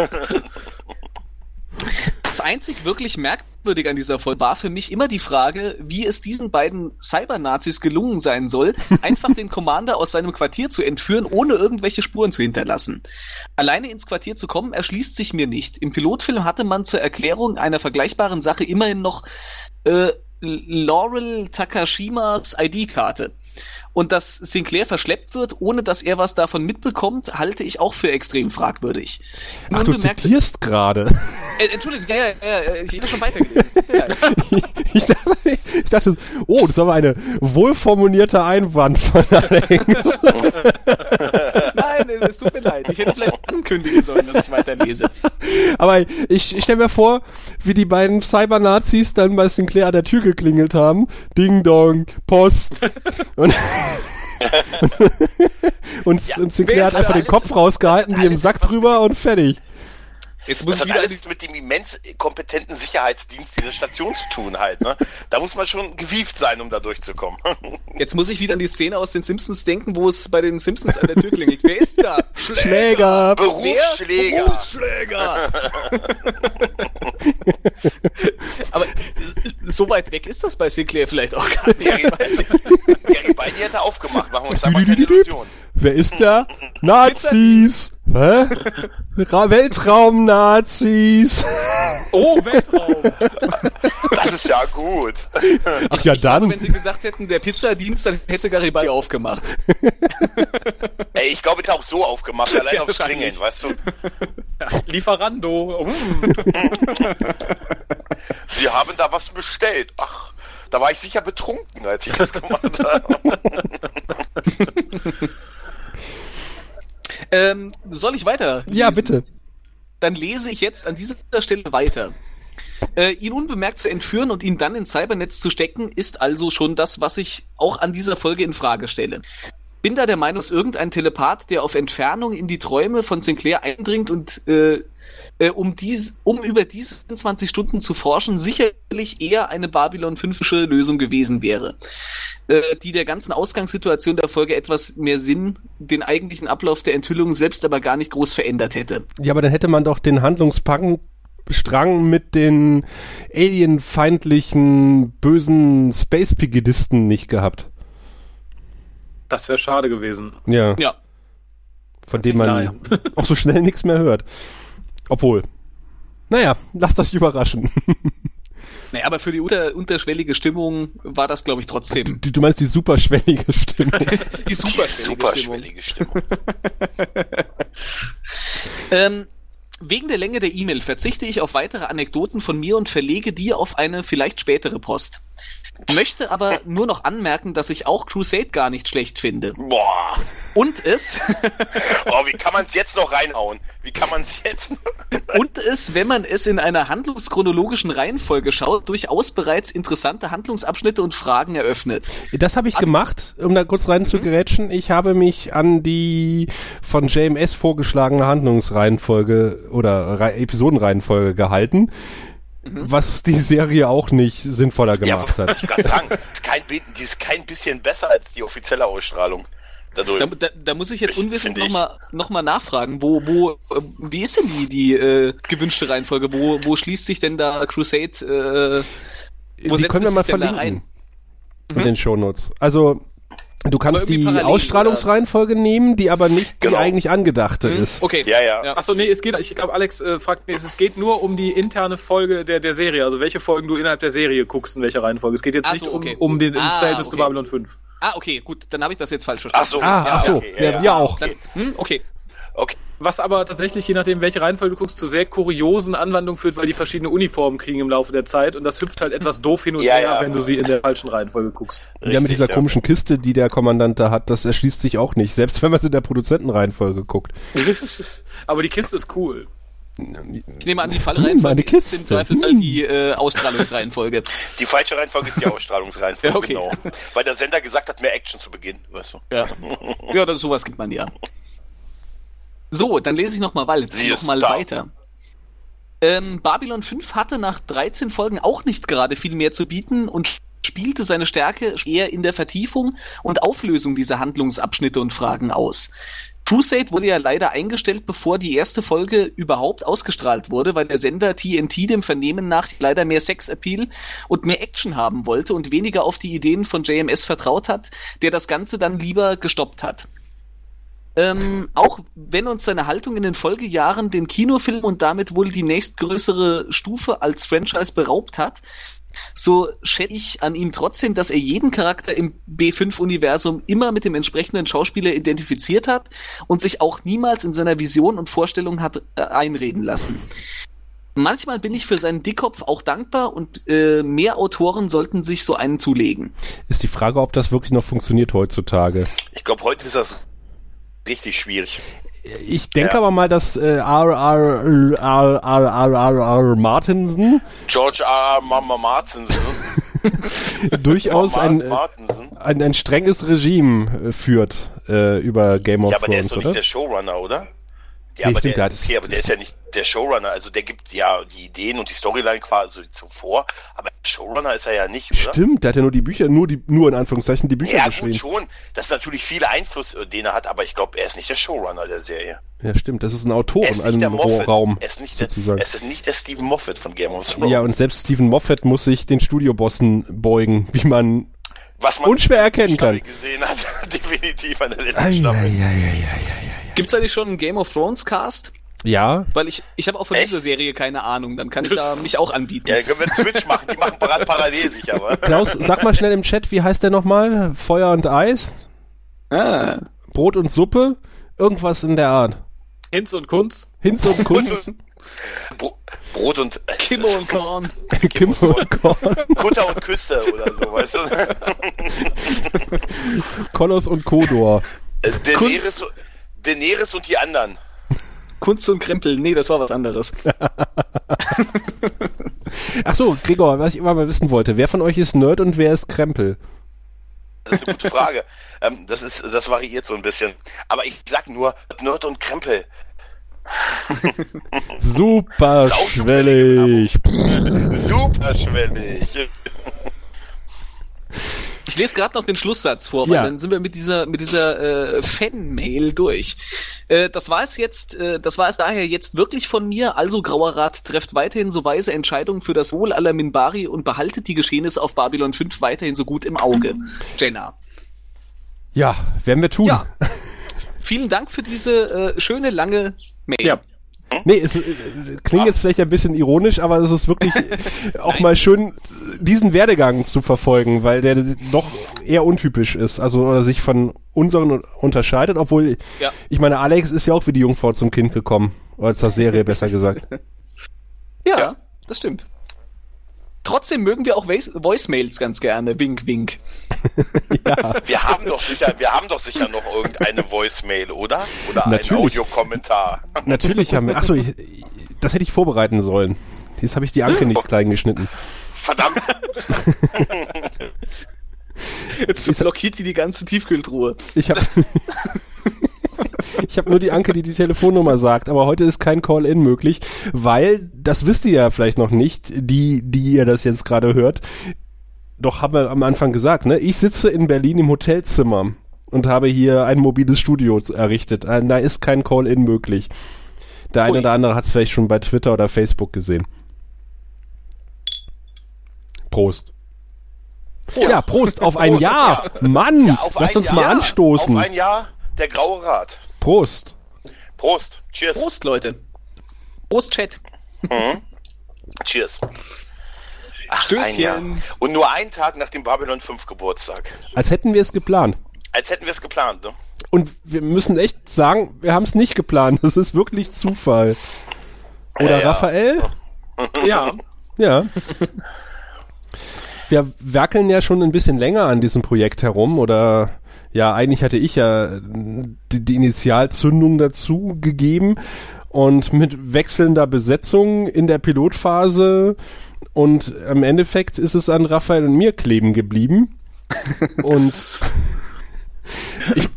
Das einzig wirklich merkwürdige an dieser Folge war für mich immer die Frage, wie es diesen beiden Cyber-Nazis gelungen sein soll, einfach den Commander aus seinem Quartier zu entführen, ohne irgendwelche Spuren zu hinterlassen. Alleine ins Quartier zu kommen, erschließt sich mir nicht. Im Pilotfilm hatte man zur Erklärung einer vergleichbaren Sache immerhin noch äh, Laurel Takashimas ID-Karte. Und dass Sinclair verschleppt wird, ohne dass er was davon mitbekommt, halte ich auch für extrem fragwürdig. Ach, Nun du bemerkt- zitierst gerade. äh, Entschuldigung, ja, ja, ja, ja, ich hätte schon weitergelesen. Es tut mir leid. Ich dachte, ich dachte, oh, das war aber eine wohlformulierte Einwand von Alex. Nein, es tut mir leid. Ich hätte vielleicht ankündigen sollen, dass ich weiterlese. Aber ich, ich stelle mir vor, wie die beiden Cyber-Nazis dann bei Sinclair an der Tür geklingelt haben. Ding Dong, Post. Und, und, und Sinclair hat einfach den Kopf rausgehalten, die im Sack drüber und fertig. Jetzt muss Das ich hat wieder alles mit dem immens kompetenten Sicherheitsdienst dieser Station zu tun halt. Ne? Da muss man schon gewieft sein, um da durchzukommen. Jetzt muss ich wieder an die Szene aus den Simpsons denken, wo es bei den Simpsons an der Tür klingelt. Wer ist da? Schläger. Berufsschläger. Berufsschläger. Aber äh, so weit weg ist das bei Sinclair vielleicht auch gar nicht. Gary, Gary Beide hätte aufgemacht, machen wir uns da mal keine Illusion. Wer ist da? Nazis. Hä? Ra Weltraum-Nazis. Oh, Weltraum. Das ist ja gut. Ach ja, dann. Wenn sie gesagt hätten, der Pizzadienst, dann hätte Garibaldi aufgemacht. Ey, ich glaube, ich hätte auch so aufgemacht, allein Ja, aufs wahrscheinlich. Klingeln, weißt du? Lieferando. Mm. Sie haben da was bestellt. Ach, da war ich sicher betrunken, als ich das gemacht habe. Ähm, soll ich weiter? Ja, lesen? bitte. Dann lese ich jetzt an dieser Stelle weiter. Äh, ihn unbemerkt zu entführen und ihn dann ins Cybernetz zu stecken, ist also schon das, was ich auch an dieser Folge in Frage stelle. Bin da der Meinung, dass irgendein Telepath, der auf Entfernung in die Träume von Sinclair eindringt und äh, äh, um, dies, um über diese 24 Stunden zu forschen, sicherlich eher eine Babylon 5-sche Lösung gewesen wäre, äh, die der ganzen Ausgangssituation der Folge etwas mehr Sinn, den eigentlichen Ablauf der Enthüllung selbst aber gar nicht groß verändert hätte. Ja, aber dann hätte man doch den Handlungsstrang mit den alienfeindlichen, bösen Space-Pigidisten nicht gehabt. Das wäre schade gewesen. Ja, Ja. von dem man auch so schnell nichts mehr hört. Obwohl. Naja, lasst euch überraschen. Naja, aber für die unter, unterschwellige Stimmung war das, glaube ich, trotzdem Du, du meinst die superschwellige Stimmung. die Die superschwellige Stimmung. superschwellige Stimmung. Ähm, wegen der Länge der E-Mail verzichte ich auf weitere Anekdoten von mir und verlege die auf eine vielleicht spätere Post. Möchte aber nur noch anmerken, dass ich auch Crusade gar nicht schlecht finde. Boah. Und es, Oh, wie kann man es jetzt noch reinhauen? Wie kann man es jetzt noch... und es, wenn man es in einer handlungschronologischen Reihenfolge schaut, durchaus bereits interessante Handlungsabschnitte und Fragen eröffnet. Das habe ich gemacht, um da kurz rein zu gerätschen. Ich habe mich an die von JMS vorgeschlagene Handlungsreihenfolge oder Re Episodenreihenfolge gehalten, was die Serie auch nicht sinnvoller gemacht ja, hat. Ich kann sagen, ist kein, bi- die ist kein bisschen besser als die offizielle Ausstrahlung. Dadurch. Da, da, da muss ich jetzt unwissend nochmal noch mal nachfragen, wo, wo, äh, wie ist denn die, die äh, gewünschte Reihenfolge? Wo, wo schließt sich denn da Crusade? Äh, wo die setzt können wir mal verlinken in den Shownotes. Also du kannst die parallel, Ausstrahlungsreihenfolge nehmen, die aber nicht die Genau. eigentlich angedachte Hm? ist. Okay. Ja, ja. Ja. Achso, nee, es geht, ich glaube, Alex äh, fragt, nee, es geht nur um die interne Folge der, der Serie, also welche Folgen du innerhalb der Serie guckst, in welcher Reihenfolge. Es geht jetzt Ach nicht so, okay. um, um den, ums Ah, Verhältnis zu okay. Babylon 5. Ah, okay, gut, dann habe ich das jetzt falsch verstanden. Ach so. Ah, ja, ach so, okay, ja, ja, wir auch. Dann, hm, okay. Okay. Was aber tatsächlich, je nachdem, welche Reihenfolge du guckst, zu sehr kuriosen Anwandlungen führt, weil die verschiedene Uniformen kriegen im Laufe der Zeit und das hüpft halt etwas doof hin und Ja, her, ja. wenn du sie in der falschen Reihenfolge guckst. ja, mit Richtig, dieser ja. komischen Kiste, die der Kommandant da hat, das erschließt sich auch nicht, selbst wenn man es in der Produzentenreihenfolge guckt. aber die Kiste ist cool. Ich nehme an, die Fallreihenfolge Meine Kiste. ist im Zweifelsfall die äh, Ausstrahlungsreihenfolge. Die falsche Reihenfolge ist die Ausstrahlungsreihenfolge, Ja, okay. genau. Weil der Sender gesagt hat, mehr Action zu Beginn, weißt du. Ja, ja das, sowas gibt man ja. So, dann lese ich nochmal Sie noch ist mal da. weiter. Ähm, Babylon 5 hatte nach 13 Folgen auch nicht gerade viel mehr zu bieten und spielte seine Stärke eher in der Vertiefung und Auflösung dieser Handlungsabschnitte und Fragen aus. Crusade wurde ja leider eingestellt, bevor die erste Folge überhaupt ausgestrahlt wurde, weil der Sender TNT dem Vernehmen nach leider mehr Sexappeal und mehr Action haben wollte und weniger auf die Ideen von JMS vertraut hat, der das Ganze dann lieber gestoppt hat. Ähm, auch wenn uns seine Haltung in den Folgejahren den Kinofilm und damit wohl die nächstgrößere Stufe als Franchise beraubt hat, so schätze ich an ihm trotzdem, dass er jeden Charakter im B5-Universum immer mit dem entsprechenden Schauspieler identifiziert hat und sich auch niemals in seiner Vision und Vorstellung hat äh, einreden lassen. Manchmal bin ich für seinen Dickkopf auch dankbar und äh, mehr Autoren sollten sich so einen zulegen. Ist die Frage, ob das wirklich noch funktioniert heutzutage. Ich glaube, heute ist das richtig schwierig. Ich denke Ja. aber mal, dass äh, R. R. R. R. R. R. R. Martinsen George R. R. Mama Martinsen. durchaus ein, äh, ein, ein strenges Regime äh, führt äh, über Game of Ja, aber der Thrones, ist doch oder? nicht der Showrunner, oder? Ja, Nee, aber, stimmt, der, ja, das- okay, aber der das- ist ja nicht der Showrunner, also der gibt ja die Ideen und die Storyline quasi zuvor, aber Showrunner ist er ja nicht, oder? Stimmt, der hat ja nur die Bücher, nur die, nur in Anführungszeichen die Bücher Ja, geschrieben. gut schon. Das ist natürlich viel Einfluss, äh, den er hat, aber ich glaube, er ist nicht der Showrunner der Serie. Ja, stimmt, das ist ein Er Autoren, ist nicht der ein Moffat. Raum Er ist nicht der, sozusagen. er ist nicht der Stephen Moffat von Game of Thrones. Ja, und selbst Stephen Moffat muss sich den Studiobossen beugen, wie man Was man unschwer erkennen kann. gesehen hat, definitiv an der letzten Staffel. Gibt's eigentlich schon einen Game of Thrones Cast? Ja, Weil ich, ich habe auch von Echt? dieser Serie keine Ahnung, dann kann ich da mich auch anbieten. Ja, können wir einen Switch machen, die machen par parallel sicher, aber. Klaus, sag mal schnell im Chat, wie heißt der nochmal? Feuer und Eis? Ah. Brot und Suppe? Irgendwas in der Art. Hinz und Kunz. Hinz und Kunz, Bro Brot und äh, Kimmo und Korn. Kim und Korn, Kutter und Küste oder so, weißt du? Koloss und Kodor. Äh, Daenerys, Daenerys und die anderen. Kunst und Krempel. Nee, das war was anderes. Ach so, Gregor, was ich immer mal wissen wollte. Wer von euch ist Nerd und wer ist Krempel? Das ist eine gute Frage. ähm, das ist, das variiert so ein bisschen. Aber ich sag nur Nerd und Krempel. Super schwellig. Super schwellig. Ich lese gerade noch den Schlusssatz vor, weil Ja. dann sind wir mit dieser mit dieser äh, Fan-Mail durch. Äh, das war es jetzt, äh, das war es daher jetzt wirklich von mir. Also Grauer Rat trefft weiterhin so weise Entscheidungen für das Wohl aller Minbari und behaltet die Geschehnisse auf Babylon 5 weiterhin so gut im Auge. Jenna. Ja, werden wir tun. Ja. Vielen Dank für diese äh, schöne lange Mail. Ja. Nee, es äh, klingt jetzt vielleicht ein bisschen ironisch, aber es ist wirklich auch mal schön, diesen Werdegang zu verfolgen, weil der doch eher untypisch ist, also oder sich von unseren unterscheidet, obwohl Ja. ich meine, Alex ist ja auch wie die Jungfrau zum Kind gekommen, oder zur Serie besser gesagt. Ja, Ja. das stimmt. Trotzdem mögen wir auch Voice- Voicemails ganz gerne. Wink, wink. Wir haben doch sicher, wir haben doch sicher noch irgendeine Voicemail, oder? Oder einen Natürlich. Audiokommentar. Natürlich haben wir. Achso, ich, das hätte ich vorbereiten sollen. Jetzt habe ich die Anke nicht klein geschnitten. Verdammt. Jetzt blockiert die die ganze Tiefkühltruhe. Ich habe Ich habe nur die Anke, die die Telefonnummer sagt, aber heute ist kein Call-in möglich, weil, das wisst ihr ja vielleicht noch nicht, die, die ihr das jetzt gerade hört, doch haben wir am Anfang gesagt, ne? Ich sitze in Berlin im Hotelzimmer und habe hier ein mobiles Studio errichtet. Äh, Da ist kein Call-in möglich. Der eine Ui. oder andere hat es vielleicht schon bei Twitter oder Facebook gesehen. Prost. Ja, Prost auf ein Prost, Jahr. Mann, Auf lasst uns mal Jahr, anstoßen. Auf ein Jahr der Graue Rat. Prost. Prost. Cheers. Prost, Leute. Prost, Chat. Cheers. Ach, Stößchen. ein Jahr. Und nur einen Tag nach dem Babylon 5 Geburtstag. Als hätten wir es geplant. Als hätten wir es geplant, ne? Und wir müssen echt sagen, wir haben es nicht geplant. Das ist wirklich Zufall. Oder Ja, ja. Raphael? Ja. Ja. Wir werkeln ja schon ein bisschen länger an diesem Projekt herum oder ja, eigentlich hatte ich ja die, die Initialzündung dazu gegeben und mit wechselnder Besetzung in der Pilotphase und im Endeffekt ist es an Raphael und mir kleben geblieben und ich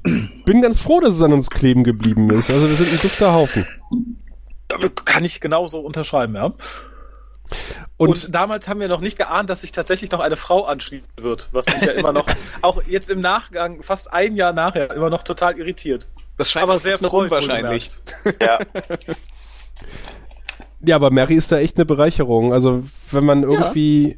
bin ganz froh, dass es an uns kleben geblieben ist. Also wir sind ein dufter Haufen. Kann ich genauso unterschreiben, ja. Und, Und, damals haben wir noch nicht geahnt, dass sich tatsächlich noch eine Frau anschließen wird, was mich ja immer noch, auch jetzt im Nachgang, fast ein Jahr nachher, immer noch total irritiert. Das scheint Aber sehr noch unwahrscheinlich. Ja. ja, aber Mary ist da echt eine Bereicherung. Also wenn man irgendwie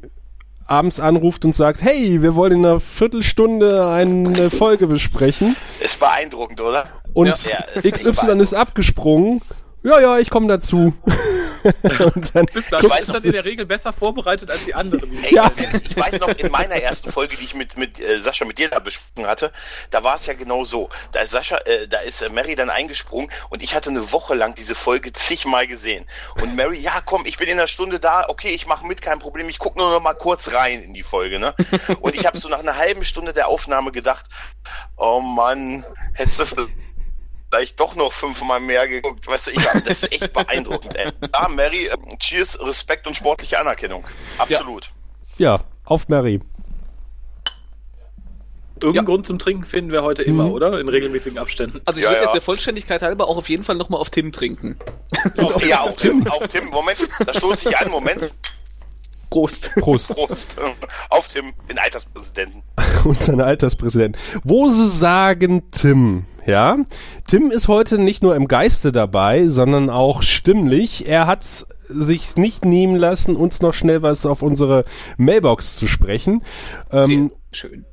abends anruft und sagt, hey, wir wollen in einer Viertelstunde eine Folge besprechen Ist beeindruckend, oder? und Ja, ja, ist XY ist abgesprungen. Ja, ja, ich komme dazu. und dann Bist du Ich weiß bist dann in der Regel besser vorbereitet als die anderen. Ey, Ja. ich weiß noch, in meiner ersten Folge, die ich mit, mit äh, Sascha, mit dir da besprochen hatte, da war es ja genau so. Da ist Sascha, äh, da ist äh, Mary dann eingesprungen und ich hatte eine Woche lang diese Folge zigmal gesehen. Und Mary, ja komm, ich bin in einer Stunde da, okay, ich mache mit, kein Problem, ich gucke nur noch mal kurz rein in die Folge, ne? Und ich habe so nach einer halben Stunde der Aufnahme gedacht, oh Mann, hättest du vielleicht doch noch fünfmal mehr geguckt. Weißt du, ich, das ist echt beeindruckend, ey. Ja, Mary, äh, cheers, Respekt und sportliche Anerkennung. Absolut. ja, auf Mary. Irgendeinen Ja. Grund zum Trinken finden wir heute immer, Mhm. oder? In regelmäßigen Abständen. Also ich Ja, würde ja. jetzt der Vollständigkeit halber auch auf jeden Fall nochmal auf Tim trinken. Ja, auf Tim, auf Tim. Moment, da stoße ich an. Moment. Prost. Prost. Prost. Auf Tim, den Alterspräsidenten. unseren Alterspräsident. Wo sie sagen Tim, ja? Tim ist heute nicht nur im Geiste dabei, sondern auch stimmlich. Er hat sich nicht nehmen lassen, uns noch schnell was auf unsere Mailbox zu sprechen. Sehr Ähm, schön.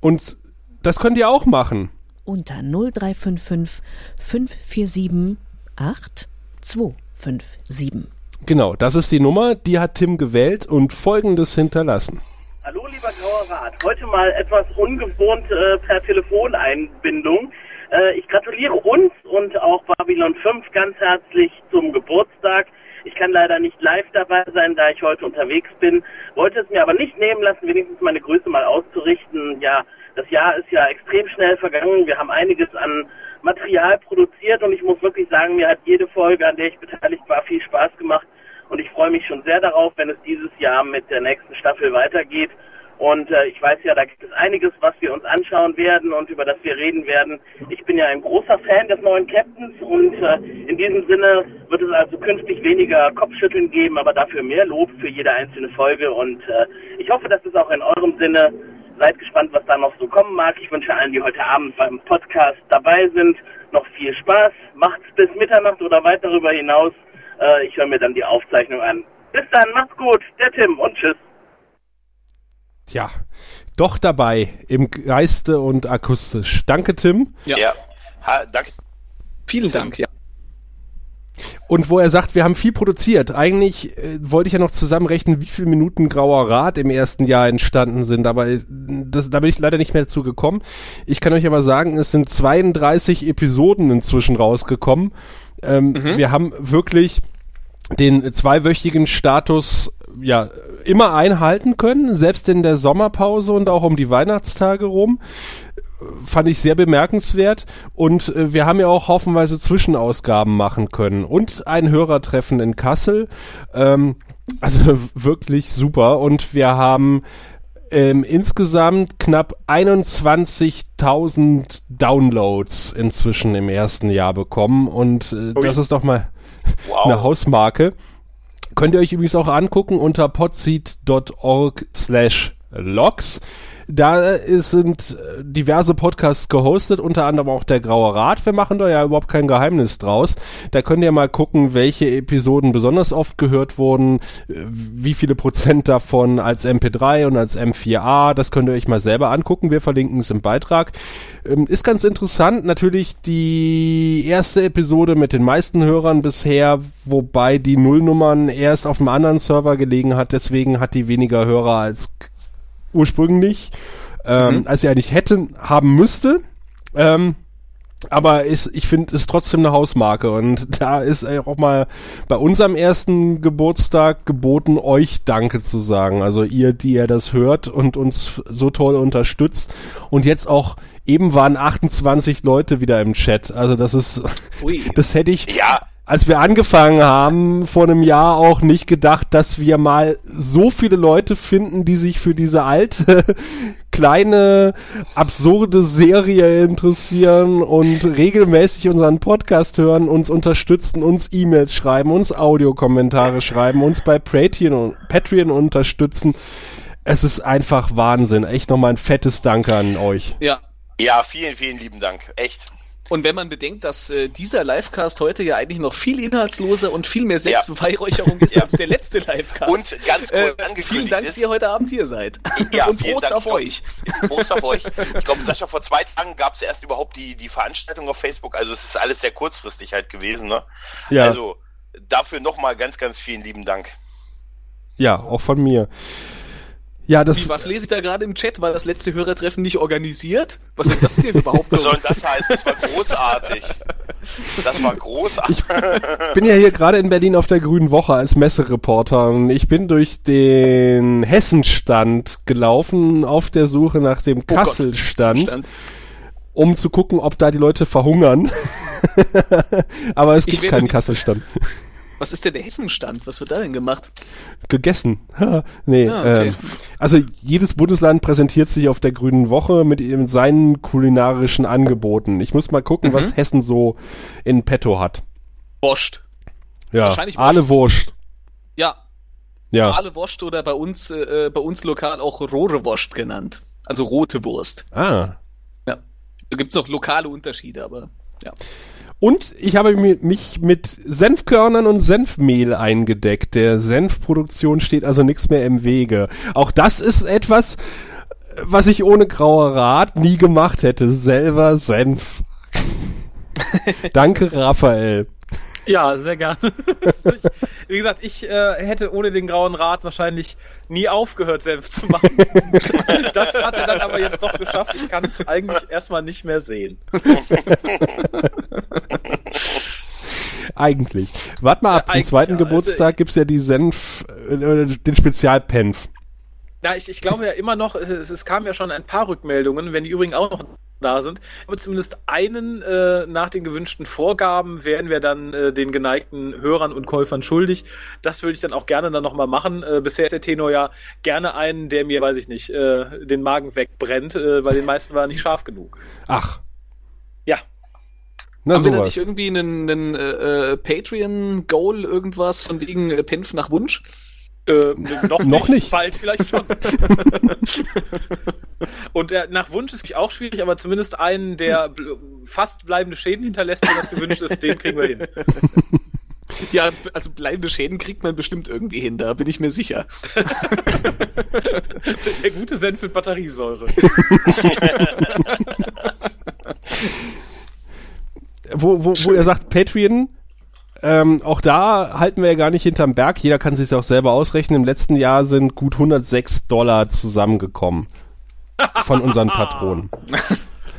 und das könnt ihr auch machen. unter 0355 547 8257. Genau, das ist die Nummer, die hat Tim gewählt und folgendes hinterlassen. Hallo, lieber Grauer Rat. Heute mal etwas ungewohnt äh, per Telefoneinbindung. Äh, ich gratuliere uns und auch Babylon 5 ganz herzlich zum Geburtstag. Ich kann leider nicht live dabei sein, da ich heute unterwegs bin. Wollte es mir aber nicht nehmen lassen, wenigstens meine Grüße mal auszurichten. Ja, das Jahr ist ja extrem schnell vergangen. Wir haben einiges an Material produziert und ich muss wirklich sagen, mir hat jede Folge, an der ich beteiligt war, viel Spaß gemacht. Und ich freue mich schon sehr darauf, wenn es dieses Jahr mit der nächsten Staffel weitergeht. Und äh, ich weiß ja, da gibt es einiges, was wir uns anschauen werden und über das wir reden werden. Ich bin ja ein großer Fan des neuen Captains und äh, in diesem Sinne wird es also künftig weniger Kopfschütteln geben, aber dafür mehr Lob für jede einzelne Folge. Und äh, ich hoffe, das ist auch in eurem Sinne. Seid gespannt, was da noch so kommen mag. Ich wünsche allen, die heute Abend beim Podcast dabei sind, noch viel Spaß. Macht's bis Mitternacht oder weit darüber hinaus. Äh, ich höre mir dann die Aufzeichnung an. Bis dann, macht's gut. Der Tim und tschüss. Tja, doch dabei im Geiste und akustisch. Danke, Tim. Ja. Ja. Ha, danke. Vielen Dank, ja. Und wo er sagt, wir haben viel produziert. Eigentlich äh, wollte ich ja noch zusammenrechnen, wie viele Minuten Grauer Rat im ersten Jahr entstanden sind, aber äh, das, da bin ich leider nicht mehr dazu gekommen. Ich kann euch aber sagen, es sind 32 Episoden inzwischen rausgekommen. Ähm, Wir haben wirklich den zweiwöchigen Status ja immer einhalten können, selbst in der Sommerpause und auch um die Weihnachtstage rum fand ich sehr bemerkenswert und äh, wir haben ja auch haufenweise Zwischenausgaben machen können und ein Hörertreffen in Kassel. Ähm, also wirklich super und wir haben ähm, insgesamt knapp 21.000 Downloads inzwischen im ersten Jahr bekommen und äh, das ist doch mal Wow. eine Hausmarke. Könnt ihr euch übrigens auch angucken unter podseed.org slash logs. Da sind äh, diverse Podcasts gehostet, unter anderem auch der Graue Rat. Wir machen da ja überhaupt kein Geheimnis draus. Da könnt ihr mal gucken, welche Episoden besonders oft gehört wurden, äh, wie viele Prozent davon als MP3 und als M4A. Das könnt ihr euch mal selber angucken. Wir verlinken es im Beitrag. Ähm, Ist ganz interessant. Natürlich die erste Episode mit den meisten Hörern bisher, wobei die Nullnummern erst auf einem anderen Server gelegen hat. Deswegen hat die weniger Hörer als ursprünglich, ähm, als sie eigentlich hätten, haben müsste. Ähm, aber ist, ich finde, ist trotzdem eine Hausmarke und da ist auch mal bei unserem ersten Geburtstag geboten, euch Danke zu sagen. Also ihr, die ihr das hört und uns so toll unterstützt und jetzt auch eben waren 28 Leute wieder im Chat. Also das ist, Ui. das hätte ich, Ja, als wir angefangen haben, vor einem Jahr auch nicht gedacht, dass wir mal so viele Leute finden, die sich für diese alte kleine, absurde Serie interessieren und regelmäßig unseren Podcast hören, uns unterstützen, uns E-Mails schreiben, uns Audiokommentare schreiben, uns bei Patreon, Patreon unterstützen. Es ist einfach Wahnsinn. Echt nochmal ein fettes Danke an euch. Ja. Ja, vielen, vielen lieben Dank. Echt. Und wenn man bedenkt, dass äh, dieser Livecast heute ja eigentlich noch viel inhaltsloser und viel mehr Selbstbeweihräucherung ist Ja. als der letzte Livecast. Und ganz kurz äh, angekündigt vielen Dank, ist- dass ihr heute Abend hier seid. Ja, und Prost Dank. auf glaub- euch. Prost auf euch. Ich glaube, Sascha, vor zwei Tagen gab es erst überhaupt die, die Veranstaltung auf Facebook. Also es ist alles sehr kurzfristig halt gewesen. Ne? Ja, Also dafür nochmal ganz, ganz vielen lieben Dank. ja, auch von mir. Ja, das, Wie, was lese ich da gerade im Chat? War das letzte Hörertreffen nicht organisiert? Was ist das denn überhaupt? Was soll das heißen? Das war großartig. Das war großartig. bin ja hier gerade in Berlin auf der Grünen Woche als Messereporter und ich bin durch den Hessenstand gelaufen auf der Suche nach dem Oh Kasselstand, Stand. um zu gucken, ob da die Leute verhungern. Aber es Ich gibt keinen Kasselstand. Was ist denn der Hessenstand? Was wird da denn gemacht? Gegessen. nee, Ah, okay. ähm, also jedes Bundesland präsentiert sich auf der Grünen Woche mit eben seinen kulinarischen Angeboten. Ich muss mal gucken, Mhm. was Hessen so in petto hat. Wurst. Ja, Wahrscheinlich alle Wurst. Ja, Ja. normale Wurst oder bei uns, äh, bei uns lokal auch rote Wurst genannt. Also rote Wurst. Ah. Ja. Da gibt's noch lokale Unterschiede, aber ja. Und ich habe mi- mich mit Senfkörnern und Senfmehl eingedeckt. Der Senfproduktion steht also nichts mehr im Wege. Auch das ist etwas, was ich ohne grauer Rat nie gemacht hätte. Selber Senf. Danke, Raphael. Ja, sehr gerne. Wie gesagt, ich äh, hätte ohne den grauen Rat wahrscheinlich nie aufgehört, Senf zu machen. Das hat er dann aber jetzt doch geschafft. Ich kann es eigentlich erstmal nicht mehr sehen. Eigentlich. Wart mal ab, Ja, zum zweiten ja. Also, Geburtstag gibt's ja die Senf, äh, den Spezialpenf. Ja, ich, ich glaube ja immer noch, es, es kamen ja schon ein paar Rückmeldungen, wenn die übrigens auch noch da sind. Aber zumindest einen äh, nach den gewünschten Vorgaben werden wir dann äh, den geneigten Hörern und Käufern schuldig. Das würde ich dann auch gerne dann nochmal machen. Äh, bisher ist der Tenor ja gerne einen, der mir, weiß ich nicht, äh, den Magen wegbrennt, äh, weil den meisten war nicht scharf genug. Ach. Ja. Na Haben wir da sowas. nicht irgendwie einen, einen äh, Patreon-Goal, irgendwas von wegen äh, Penf nach Wunsch? Äh, noch, Noch nicht. Bald vielleicht schon. Und äh, nach Wunsch ist natürlich auch schwierig, aber zumindest einen, der bl fast bleibende Schäden hinterlässt, wenn das gewünscht ist, den kriegen wir hin. Ja, also bleibende Schäden kriegt man bestimmt irgendwie hin, da bin ich mir sicher. Der gute Senf mit Batteriesäure. wo, wo, wo ihr sagt Patreon, ähm, auch da halten wir ja gar nicht hinterm Berg. Jeder kann sich auch selber ausrechnen. Im letzten Jahr sind gut 106 Dollar zusammengekommen von unseren Patronen.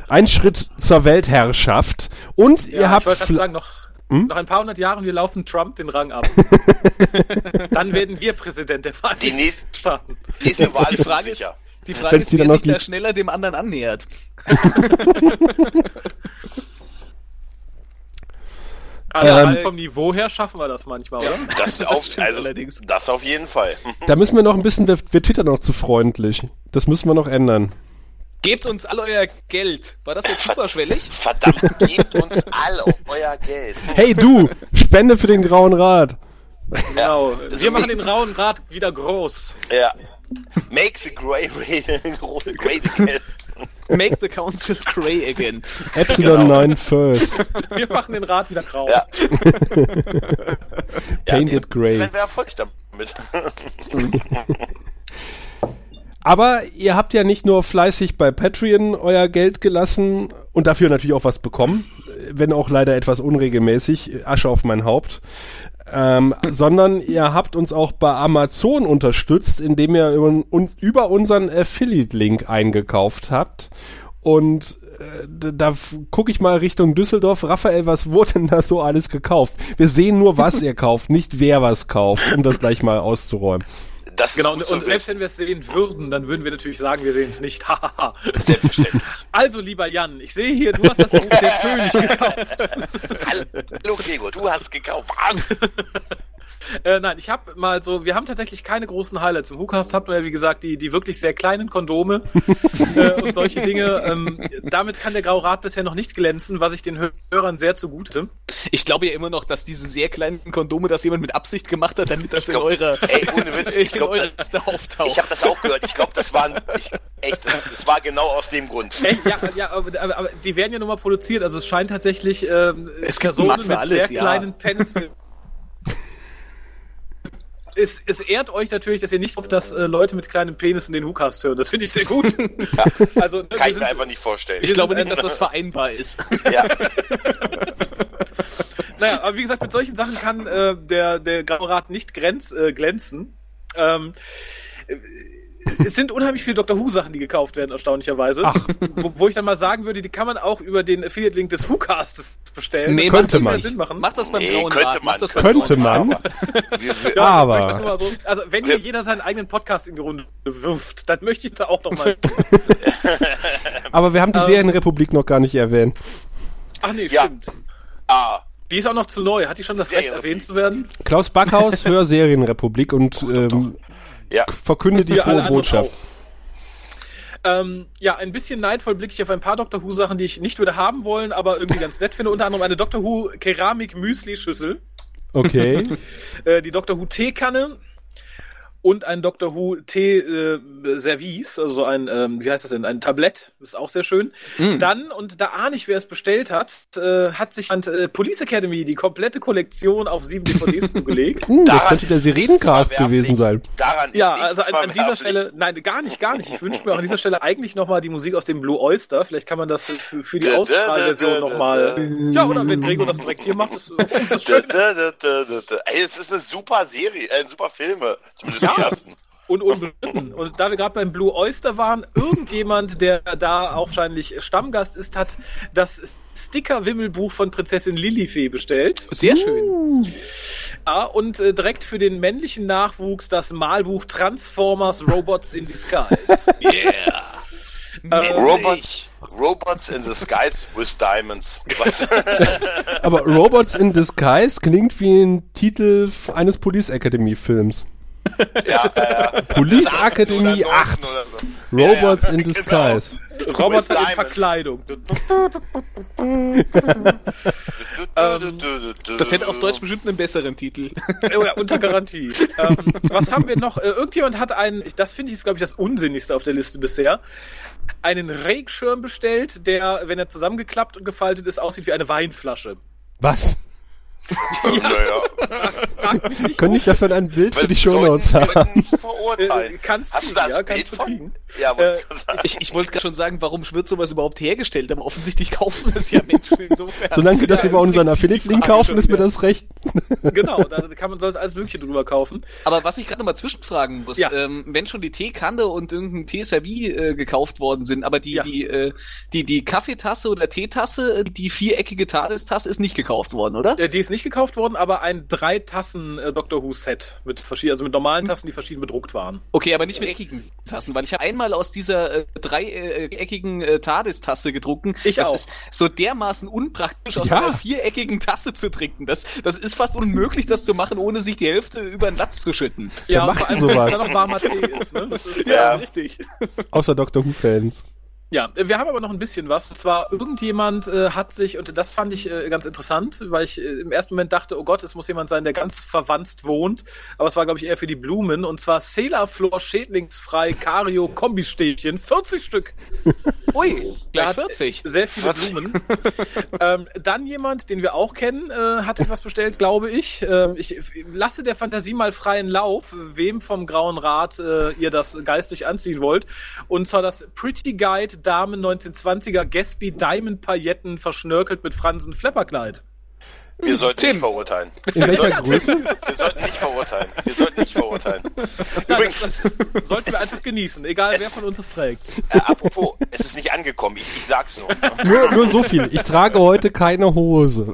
Ein Schritt zur Weltherrschaft. Und ihr Ja, habt ich wollte gerade fl- sagen, noch, Hm? noch ein paar hundert Jahren, wir laufen Trump den Rang ab. Dann werden wir Präsident der Die Vereinigten nächste, Staaten. nächste Wahl Die ist Frage ist, sicher. die Frage Wenn's ist, die wer sich da schneller dem anderen annähert. Also Ähm, vom Niveau her schaffen wir das manchmal, oder? Das, Das auf, stimmt also, allerdings. das auf jeden Fall. da müssen wir noch ein bisschen, wir, wir twittern noch zu freundlich. Das müssen wir noch ändern. Gebt uns all euer Geld. War das jetzt superschwellig? Verdammt, gebt uns alle euer Geld. Hey du, Spende für den Grauen Rat. Genau. Das Wir machen den rauen Rad wieder groß. Ja. Make the grey great again. Make the council grey again. Epsilon Genau. 9 first. Wir machen den Rad wieder grau. Ja. Painted grey. Wenn wir erfolgreich damit. Aber ihr habt ja nicht nur fleißig bei Patreon euer Geld gelassen und dafür natürlich auch was bekommen, wenn auch leider etwas unregelmäßig, Asche auf mein Haupt, ähm, sondern ihr habt uns auch bei Amazon unterstützt, indem ihr über, uns, über unseren Affiliate-Link eingekauft habt. Und äh, da, gucke ich mal Richtung Düsseldorf. Raphael, was wurde denn da so alles gekauft? Wir sehen nur, was ihr kauft, nicht wer was kauft, um das gleich mal auszuräumen. Das Genau, und, und selbst wenn wir es sehen würden, dann würden wir natürlich sagen, wir sehen es nicht. Selbstverständlich. also, lieber Jan, ich sehe hier, du hast das Buch Der König gekauft. Hallo Gregor, du hast gekauft. Was? Äh, nein, ich habe mal so, wir haben tatsächlich keine großen Highlights. Im WhoCast habt ihr ja, wie gesagt, die, die wirklich sehr kleinen Kondome äh, und solche Dinge. Ähm, damit kann der Graue Rat bisher noch nicht glänzen, was ich den Hörern sehr zugute. Ich glaube ja immer noch, dass diese sehr kleinen Kondome das jemand mit Absicht gemacht hat, damit das in glaub- eurer, Ey, ohne Witz, ich in glaub, eurer das- Liste auftaucht. Ich habe das auch gehört. Ich glaube, das war ein, ich, echt, das, das war genau aus dem Grund. Ey, ja, ja aber, aber, aber die werden ja nun mal produziert. Also es scheint tatsächlich ähm, Es für mit alles, sehr ja. kleinen Pencil. Es, es ehrt euch natürlich, dass ihr nicht glaubt, dass äh, Leute mit kleinen Penissen den WhoCast hören. Das finde ich sehr gut. Also, ne, Kann ich mir einfach nicht vorstellen. ich glaube nicht, dass das vereinbar ist. ja. Naja, aber wie gesagt, mit solchen Sachen kann äh, der, der Graue Rat nicht grenz, äh, glänzen. Ähm, äh, es sind unheimlich viele Doctor Who-Sachen, die gekauft werden, erstaunlicherweise. Ach. Wo, wo ich dann mal sagen würde, die kann man auch über den Affiliate-Link des WhoCastes bestellen. Nee, das könnte macht man. mehr Sinn machen. Mach das beim Nee, blauen könnte man. das Könnte man. Wir, Ja, Aber- so, also wenn hier jeder seinen eigenen Podcast in die Runde wirft, dann möchte ich da auch noch mal. Aber wir haben die Serienrepublik noch gar nicht erwähnt. Ach nee, Ja. stimmt. ah, Die ist auch noch zu neu. Hat die schon das Recht, erwähnt zu werden? Klaus Backhaus, hör Serienrepublik und ähm, ja. verkünde die frohe Botschaft. Ähm, ja, ein bisschen neidvoll blicke ich auf ein paar Doctor Who Sachen, die ich nicht würde haben wollen, aber irgendwie ganz nett finde. Unter anderem eine Doctor Who Keramik Müsli Schüssel, Okay. äh, die Doctor Who Teekanne und ein Doctor Who Tee äh, Service, also so ein, ähm, wie heißt das denn, ein Tablett, ist auch sehr schön. Dann, und da ahne ich, wer es bestellt hat, äh, hat sich an äh, Police Academy die komplette Kollektion auf sieben DVDs zugelegt. Hm, das Daran könnte der Sirenencast gewesen sein. Daran ist Ja, also an, an dieser. Stelle, nein, gar nicht, gar nicht. Ich wünsche mir auch an dieser Stelle eigentlich nochmal die Musik aus dem Blue Oyster. Vielleicht kann man das für, für die Ausstrahlversion nochmal. Ja, oder wenn Gregor das direkt hier macht, ist, oh, das ist Da, schön. Ey, es ist eine super Serie, äh, super Filme. Zumindest Ja. Ersten. Und unbestritten. Und da wir gerade beim Blue Oyster waren, irgendjemand, der da auch wahrscheinlich Stammgast ist, hat das Sticker-Wimmelbuch von Prinzessin Lilifee bestellt. Sehr schön. Ja, und äh, direkt für den männlichen Nachwuchs das Malbuch Transformers Robots in Disguise. Yeah. Robots, Robots in the Skies with Diamonds. Aber Robots in Disguise klingt wie ein Titel eines Police Academy Films. Ja, äh, Police Academy oder 8. Neunten oder so. Robots Ja, ja, in genau. Disguise. Roboter in. Verkleidung. Das hätte auf Deutsch bestimmt einen besseren Titel. Oh ja, unter Garantie. ähm, was haben wir noch? Äh, irgendjemand hat einen, das finde ich, ist glaube ich das unsinnigste auf der Liste bisher, einen Regenschirm bestellt, der, wenn er zusammengeklappt und gefaltet ist, aussieht wie eine Weinflasche. Was? Naja. Könnte ich dafür ein Bild für die Shownotes sollten haben? Äh, kannst Hast du, das ja, Bild kannst du von? Ja, wollte Äh, ich. Ich, ich wollte gerade schon sagen, warum wird sowas überhaupt hergestellt? Aber offensichtlich kaufen es ja Menschen insofern. Solange das Ja, wir bei unseren Affiliate-Link kaufen, ist mir das recht. Genau, da kann man sonst alles Mögliche drüber kaufen. Aber was ich gerade noch mal zwischenfragen muss, Ja. ähm, wenn schon die Teekanne und irgendein Teeservie äh, gekauft worden sind, aber die, Ja. die, äh, die, die Kaffeetasse oder Teetasse, die viereckige Tagestasse ist nicht gekauft worden, oder? Äh, die ist nicht gekauft worden, aber ein drei Tassen äh, Doctor Who Set mit verschiedenen, also mit normalen Tassen, die verschieden bedruckt waren. Okay, aber nicht mit eckigen Tassen, weil ich habe einmal aus dieser äh, dreieckigen äh, TARDIS-Tasse getrunken. Ich das auch. ist so dermaßen unpraktisch, aus Ja. einer viereckigen Tasse zu trinken. Das, das ist fast unmöglich, das zu machen, ohne sich die Hälfte über den Latz zu schütten. Ja, macht vor allem, wenn es dann noch warmer Tee ist. Ne? Das ist Ja. richtig. Außer Doctor Who-Fans. Ja, wir haben aber noch ein bisschen was. Und zwar, irgendjemand äh, hat sich, und das fand ich äh, ganz interessant, weil ich äh, im ersten Moment dachte, oh Gott, es muss jemand sein, der ganz verwandt wohnt. Aber es war, glaube ich, eher für die Blumen. Und zwar Celaflor Schädlingsfrei Cario Kombistäbchen. 40 Stück. Ui, gleich hat 40. Sehr viele 40. Blumen. ähm, dann jemand, den wir auch kennen, äh, hat etwas bestellt, glaube ich. Ähm, ich lasse der Fantasie mal freien Lauf, wem vom Grauen Rat äh, ihr das geistig anziehen wollt. Und zwar das Pretty Guide Damen 1920er Gatsby Diamond Pailletten verschnörkelt mit Fransen Flapperkleid. Wir sollten Tim. nicht verurteilen. In welcher Größe? Wir sollten nicht verurteilen. Wir sollten nicht verurteilen. Nein, Übrigens, das, das sollten wir einfach genießen, egal wer von uns es trägt. äh, apropos, es ist nicht angekommen. Ich, ich sag's nur. Nur, nur so viel. Ich trage heute keine Hose.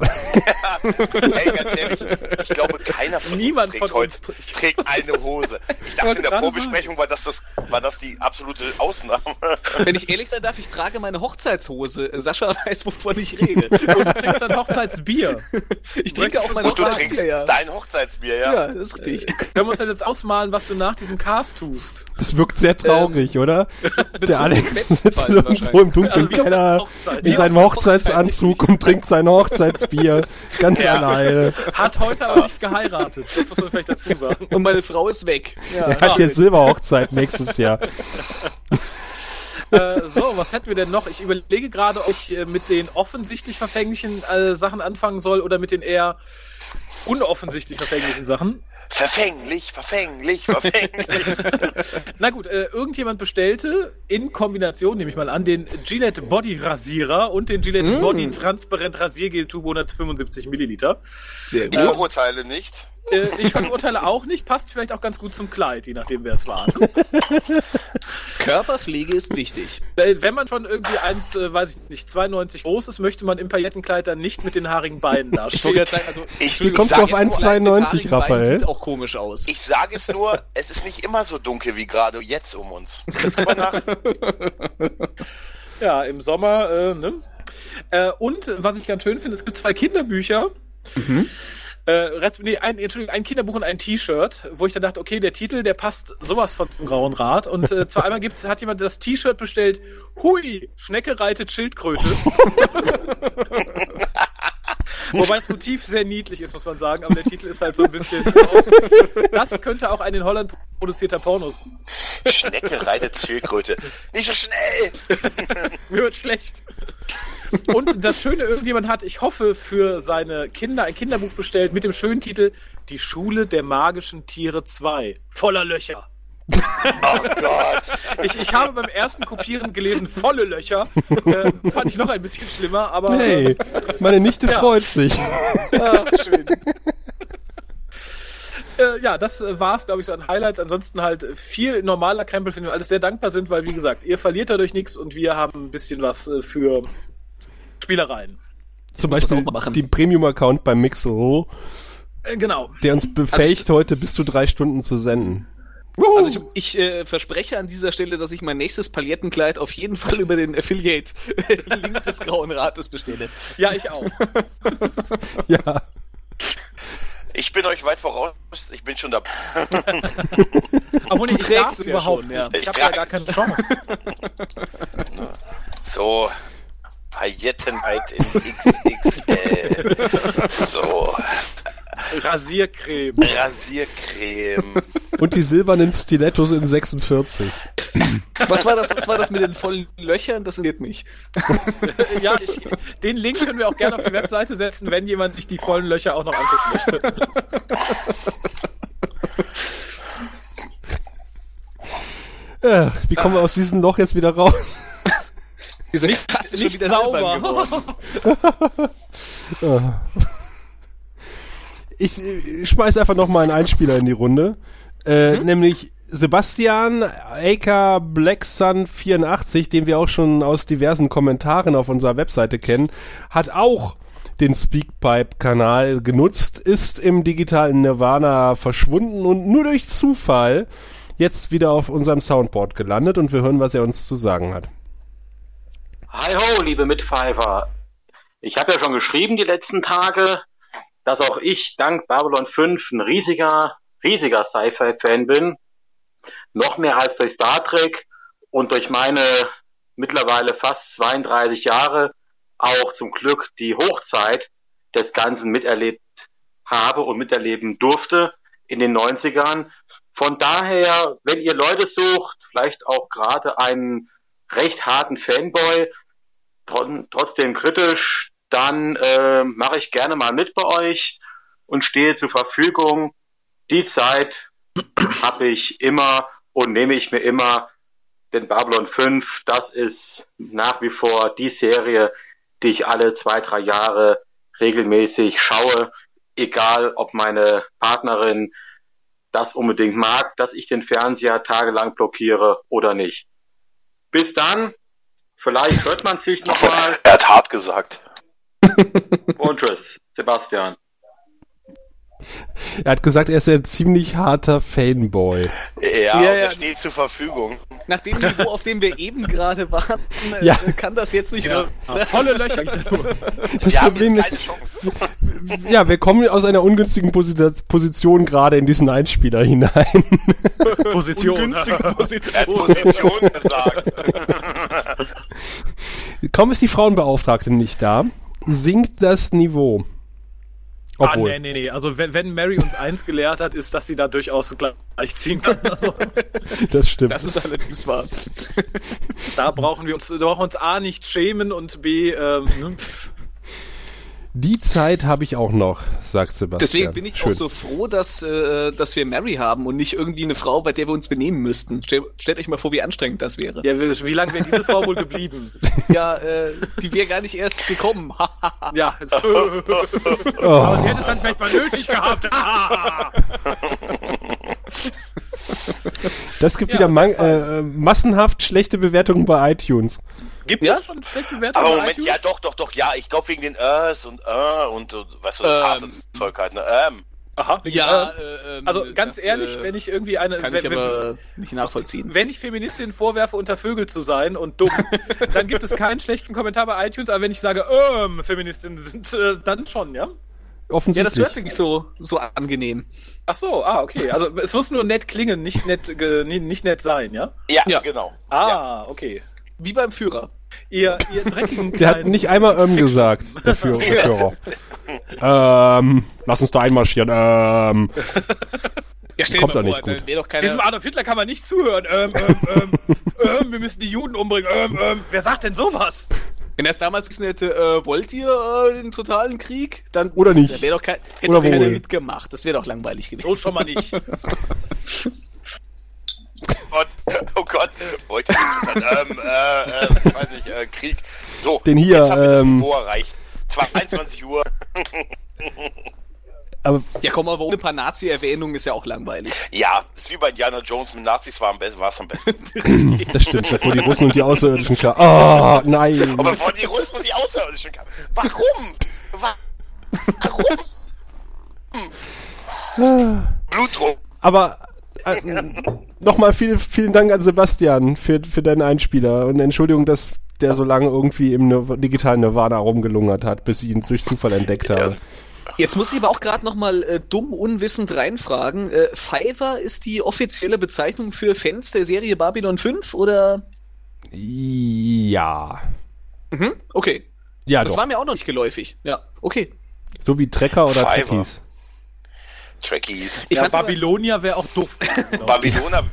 Ey, ganz ehrlich, ich glaube, keiner von Niemand uns trägt von heute uns trägt- trägt eine Hose. Ich dachte in der Vorbesprechung war das, das, war das die absolute Ausnahme. Wenn ich ehrlich sein darf, ich trage meine Hochzeitshose. Sascha weiß, wovon ich rede. Und du trinkst ein Hochzeitsbier. Ich trinke auch mein Und du Hochzeitsbier, trinkst ja. dein Hochzeitsbier, ja? Ja, das ist richtig. Können wir uns denn jetzt ausmalen, was du nach diesem Cast tust? Das wirkt sehr traurig, oder? Der Alex sitzt irgendwo im dunklen Also Keller in seinem Hochzeitsanzug und trinkt sein Hochzeitsbier ganz Ja. alleine. Hat heute aber nicht geheiratet. Das muss man vielleicht dazu sagen. Und meine Frau ist weg. Ja. Er hat jetzt Silberhochzeit nächstes Jahr. Äh, so, was hätten wir denn noch? Ich überlege gerade, ob ich äh, mit den offensichtlich verfänglichen äh, Sachen anfangen soll oder mit den eher unoffensichtlich verfänglichen Sachen. Verfänglich, verfänglich, verfänglich. Na gut, äh, irgendjemand bestellte in Kombination, nehme ich mal an, den Gillette Body Rasierer und den Gillette Body Transparent Rasiergel Tube 175 Milliliter. Sehr Ich gut. verurteile nicht. Äh, ich verurteile auch nicht, passt vielleicht auch ganz gut zum Kleid, je nachdem wer es war. Ne? Körperpflege ist wichtig. Äh, Wenn man schon irgendwie eins, äh, weiß ich nicht, 92 groß ist, möchte man im Paillettenkleid dann nicht mit den haarigen Beinen Ich dastehen. gerade sagen, also, Ich- Wie kommst du auf jetzt nur, 1,92, Raphael? Sieht auch komisch aus. Ich sage es nur, es ist nicht immer so dunkel wie gerade jetzt um uns. Ja, im Sommer, äh, ne? Äh, und was ich ganz schön finde, es gibt zwei Kinderbücher. Äh, Rest, nee, ein, Entschuldigung, ein Kinderbuch und ein T-Shirt, wo ich dann dachte, okay, der Titel, der passt sowas von zum Grauen Rad. Und äh, zwar einmal gibt's, hat jemand das T-Shirt bestellt, Hui, Schnecke reitet Schildkröte. Wobei das Motiv sehr niedlich ist, muss man sagen, aber der Titel ist halt so ein bisschen. Das könnte auch ein in Holland produzierter Porno. Schnecke reitet Schildkröte. Nicht so schnell! Mir wird schlecht. Und das Schöne, irgendjemand hat, ich hoffe, für seine Kinder ein Kinderbuch bestellt mit dem schönen Titel Die Schule der magischen Tiere 2. Voller Löcher. Oh Gott. Ich, ich habe beim ersten Kopieren gelesen, volle Löcher. Äh, das fand ich noch ein bisschen schlimmer, aber Hey, meine Nichte Ja. freut sich. schön. äh, ja, das äh, war's, glaube ich, so an Highlights. Ansonsten halt viel normaler Krempel, für den wir alles sehr dankbar sind, weil, wie gesagt, ihr verliert dadurch nichts und wir haben ein bisschen was äh, für Spielereien. Zum Beispiel den Premium-Account bei Mixel, Äh, genau. der uns befähigt, heute bis zu drei Stunden zu senden. Also ich, ich äh, verspreche an dieser Stelle, dass ich mein nächstes Palettenkleid auf jeden Fall über den Affiliate-Link des Grauen Rates bestelle. Ja, ich auch. Ja. Ich bin euch weit voraus. Ich bin schon dabei. Obwohl Du ich trägst es ja überhaupt schon, ja. nicht. Ich Ich habe ja gar keine Chance. So. Paillettenheit in XXL. So. Rasiercreme. Rasiercreme. Und die silbernen Stilettos in 46. Was war das, was war das mit den vollen Löchern? Das interessiert mich. ja, ich, den Link können wir auch gerne auf die Webseite setzen, wenn jemand sich die vollen Löcher auch noch angucken möchte. Ach, wie kommen wir aus diesem Loch jetzt wieder raus? Dieser Kasten ist Nicht wieder sauber. geworden. Ich, äh, schmeiß einfach noch mal einen Einspieler in die Runde. Äh, Nämlich Sebastian aka BlackSun84, den wir auch schon aus diversen Kommentaren auf unserer Webseite kennen, hat auch den Speakpipe-Kanal genutzt, ist im digitalen Nirvana verschwunden und nur durch Zufall jetzt wieder auf unserem Soundboard gelandet und wir hören, was er uns zu sagen hat. Hi ho, liebe Mitpfeifer. Ich habe ja schon geschrieben die letzten Tage, dass auch ich dank Babylon 5 ein riesiger, riesiger Sci-Fi-Fan bin. Noch mehr als durch Star Trek und durch meine mittlerweile fast 32 Jahre auch zum Glück die Hochzeit des Ganzen miterlebt habe und miterleben durfte in den 90ern. Von daher, wenn ihr Leute sucht, vielleicht auch gerade einen recht harten Fanboy, trotzdem kritisch, dann äh, mache ich gerne mal mit bei euch und stehe zur Verfügung. Die Zeit habe ich immer und nehme ich mir immer. Denn Babylon 5, das ist nach wie vor die Serie, die ich alle zwei, drei Jahre regelmäßig schaue. Egal, ob meine Partnerin das unbedingt mag, dass ich den Fernseher tagelang blockiere oder nicht. Bis dann. Vielleicht hört man sich nochmal. Er hat hart gesagt. Und tschüss, Sebastian. Er hat gesagt, er ist ein ziemlich harter Fanboy. Ja, Ja, ja. er steht zur Verfügung. Nach dem Niveau, auf dem wir eben gerade waren, äh, Ja. kann das jetzt nicht. Volle Löcher. Ich da nur. Das Wir haben Problem ist, ja, wir kommen aus einer ungünstigen Posi- Position gerade in diesen Einspieler hinein. Position. Günstige hat Position. Position gesagt. Kaum ist die Frauenbeauftragte nicht da, sinkt das Niveau. Ah, Obwohl. nee, nee, nee. Also wenn, wenn Mary uns eins gelehrt hat, ist, dass sie da durchaus gleich ziehen kann. Also, Das stimmt. Das ist allerdings wahr. da brauchen wir uns, da brauchen wir uns A nicht schämen und B, ähm, ne? Die Zeit habe ich auch noch, sagt Sebastian. Deswegen bin ich Schön. auch so froh, dass, äh, dass wir Mary haben und nicht irgendwie eine Frau, bei der wir uns benehmen müssten. Stell, stellt euch mal vor, wie anstrengend das wäre. ja, wie, wie lange wäre diese Frau wohl geblieben? Ja, äh, die wäre gar nicht erst gekommen. Ja, jetzt, Oh. aber sie hätte es dann vielleicht mal nötig gehabt. Das gibt Ja, wieder äh, äh, massenhaft schlechte Bewertungen bei iTunes. Gibt Ja? es schon schlechte Wertungen? Aber bei Moment, iTunes? ja doch, doch, doch, ja, ich glaube wegen den Ös und äh und, und weißt du, das Ähm. harte Zeug halt, ne? Ähm. Aha. Ja, äh, äh, ähm, also ganz das, ehrlich, äh, wenn ich irgendwie eine, Kann wenn, ich aber nicht nachvollziehen. wenn ich Feministinnen vorwerfe, unter Vögel zu sein und dumm, dann gibt es keinen schlechten Kommentar bei iTunes, aber wenn ich sage, ähm, Feministinnen sind, äh, dann schon, ja? Ja, das Offensichtlich. hört sich nicht so, so angenehm. Ach so, ah, okay. Also es muss nur nett klingen, nicht nett, nicht nett sein, ja? Ja, Ja. genau. Ah, Ja. okay. Wie beim Führer. Ihr, ihr dreckigen Der hat nicht einmal ähm gesagt, der Führer. Der Führer. ähm, lass uns da einmarschieren. Ähm, Ja, stell Kommt mal nicht gut. da wäre doch keiner. Diesem Adolf Hitler kann man nicht zuhören. Ähm, ähm, ähm, ähm, wir müssen die Juden umbringen. Ähm, ähm, wer sagt denn sowas? Wenn er es damals gesagt hätte, äh, wollt ihr äh, den totalen Krieg? Dann Oder nicht. Da wäre doch kein, hätte Oder doch keiner wohl. mitgemacht. Das wäre doch langweilig gewesen. So schon mal nicht. Gott, oh Gott, wollte ich nicht ähm, äh, äh, weiß nicht, äh, Krieg. So, Den hier, jetzt haben wir das ähm, Niveau erreicht. 22 Uhr. aber Ja, komm, aber ohne ein paar Nazi-Erwähnungen ist ja auch langweilig. Ja, ist wie bei Indiana Jones mit Nazis war am besten, war es am besten. das stimmt, bevor die Russen und die Außerirdischen kamen. Ah, nein. Aber bevor die Russen und die Außerirdischen kamen. Warum? Wa warum? Blutdruck. Aber äh, nochmal viel, vielen Dank an Sebastian für, für deinen Einspieler und Entschuldigung, dass der so lange irgendwie im Nir digitalen Nirvana rumgelungert hat, bis ich ihn durch Zufall entdeckt habe. Jetzt muss ich aber auch gerade noch mal äh, dumm unwissend reinfragen. Äh, Fiverr ist die offizielle Bezeichnung für Fans der Serie Babylon 5 oder? Ja. Mhm, okay. Ja, das doch. war mir auch noch nicht geläufig. Ja, okay. So wie Trecker oder. Trekkies. Trekkies. Ich ja, fand immer- Babylonia wäre auch doof. Babyloner.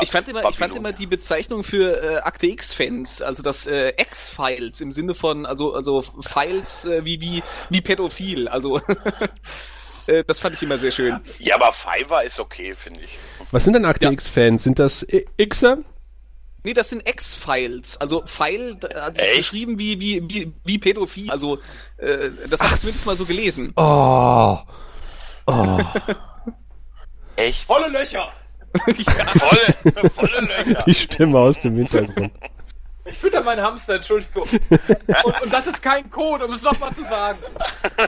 Ich fand immer, ich fand immer die Bezeichnung für äh, Akte X-Fans, also das äh, X-Files im Sinne von, also also Files äh, wie wie wie pädophil, also äh, das fand ich immer sehr schön. Ja, aber Fiverr ist okay, finde ich. Was sind denn Akte Ja. X-Fans? Sind das I- Xer? Nee, das sind X-Files, also File, also Echt? geschrieben wie wie wie wie pädophil, also äh, das habe ich zumindest mal so gelesen. Oh. Oh. Echt? Volle Löcher! Volle, volle Löcher. Die Stimme aus dem Hintergrund. Ich fütter meinen Hamster, Entschuldigung. Und, und das ist kein Code, um es nochmal zu sagen.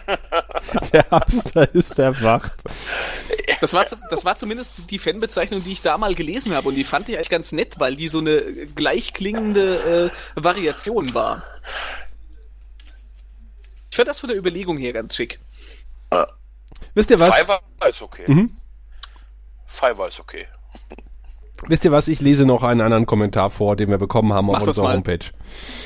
Der Hamster ist erwacht. Das war, das war zumindest die Fanbezeichnung, die ich da mal gelesen habe und die fand ich eigentlich ganz nett, weil die so eine gleichklingende äh, Variation war. Ich fand das von der Überlegung her ganz schick. Wisst ihr was? Fiverr ist okay. Mhm. Fiverr ist okay. Wisst ihr was? Ich lese noch einen anderen Kommentar vor, den wir bekommen haben Mach auf unserer mal. Homepage.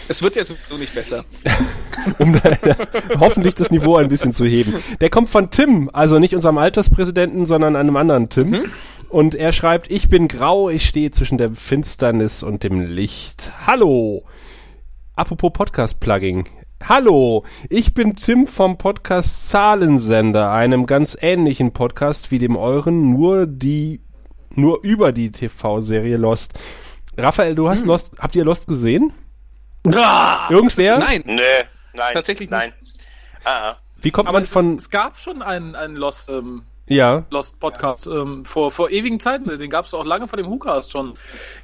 Es wird ja sowieso nicht besser. um hoffentlich das Niveau ein bisschen zu heben. Der kommt von Tim, also nicht unserem Alterspräsidenten, sondern einem anderen Tim. Und er schreibt, ich bin grau, ich stehe zwischen der Finsternis und dem Licht. Hallo! Apropos Podcast-Plugging. Hallo, ich bin Tim vom Podcast Zahlensender, einem ganz ähnlichen Podcast wie dem euren, nur die, nur über die TV-Serie Lost. Raphael, du hast Lost, habt ihr Lost gesehen? Irgendwer? Nein, Nee, nein. Tatsächlich nein. Ah, ah. Wie kommt Aber man es, von, es gab schon einen, einen Lost, ähm, ja, Lost Podcast ähm, vor, vor ewigen Zeiten. Den gab es auch lange vor dem WhoCast schon.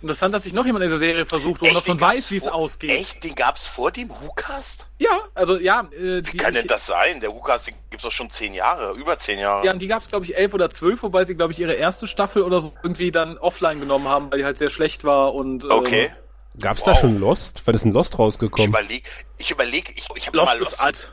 Interessant, dass sich noch jemand in dieser Serie versucht den schon gab's weiß, wie es ausgeht. Echt? Den gab's vor dem WhoCast? Ja, also ja. Äh, Wie kann denn das sein? Der WhoCast den gibt's doch schon zehn Jahre, über zehn Jahre. Ja, und die gab es, glaube ich, elf oder zwölf, wobei sie, glaube ich, ihre erste Staffel oder so irgendwie dann offline genommen haben, weil die halt sehr schlecht war und. ähm, okay. Gab's da Wow. schon Lost? Wann ist ein Lost Ich rausgekommen? überlege, ich überlege, ich, ich habe Lost mal ist alt.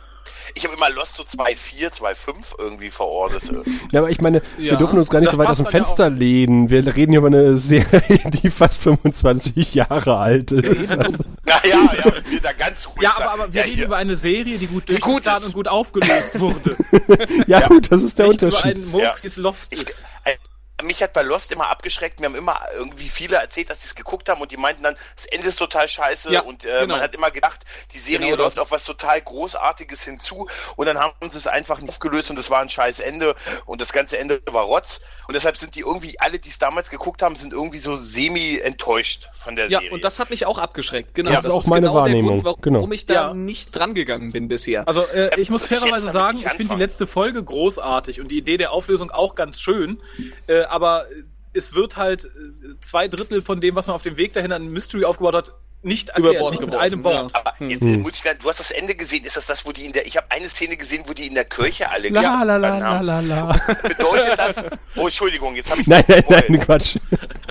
Ich habe immer Lost so 2,4, 2,5 irgendwie verortet. Ja, aber ich meine, wir Ja, dürfen uns gar nicht das so weit aus dem dann ja Fenster lehnen. Wir reden hier über eine Serie, die fast 25 Jahre alt ist. Also, Na ja, ja, wir da ganz ruhig Ja, aber, aber wir ja, reden hier. über eine Serie, die gut durchgeplant ist. und gut aufgelöst wurde. ja, gut, das ist der über Unterschied. einen Murks, Lost Ich, ist. äh, mich hat bei Lost immer abgeschreckt. Mir haben immer irgendwie viele erzählt, dass sie es geguckt haben und die meinten dann, das Ende ist total scheiße Ja, und äh, genau. man hat immer gedacht, die Serie Genau läuft das. auf was total Großartiges hinzu und dann haben sie es einfach nicht aufgelöst und es war ein scheiß Ende und das ganze Ende war Rotz und deshalb sind die irgendwie, alle, die es damals geguckt haben, sind irgendwie so semi enttäuscht von der Ja, Serie. und das hat mich auch abgeschreckt. Genau, Ja, das ist auch meine genau der Wahrnehmung. Grund, warum Genau. ich da Ja. nicht drangegangen bin bisher. Also äh, ich muss fairerweise sagen, nicht ich finde die letzte Folge großartig und die Idee der Auflösung auch ganz schön, äh, aber äh, es wird halt äh, zwei Drittel von dem, was man auf dem Weg dahin an Mystery aufgebaut hat, nicht Über erklärt, Bord nicht mit einem Wort. aber jetzt Hm. muss ich gar, du hast das Ende gesehen, ist das das, wo die in der, ich habe eine Szene gesehen, wo die in der Kirche alle La la la la la la. Bedeutet das, oh Entschuldigung, jetzt habe ich Nein, nein, nein, Quatsch.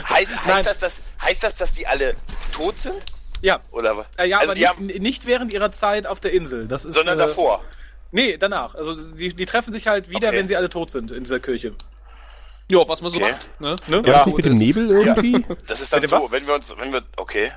Heißt, Nein. heißt, das, dass, heißt das, dass die alle tot sind? Ja. Oder was? Ja, also aber die nicht, haben, nicht während ihrer Zeit auf der Insel. Das ist, sondern äh, davor. Nee, danach. Also die, die treffen sich halt wieder, Okay. wenn sie alle tot sind in dieser Kirche. Ja, was man so Okay. macht. Ne? Ne? Ja, das nicht mit dem Nebel irgendwie? Das ist dann so, was? wenn wir uns, wenn wir, okay.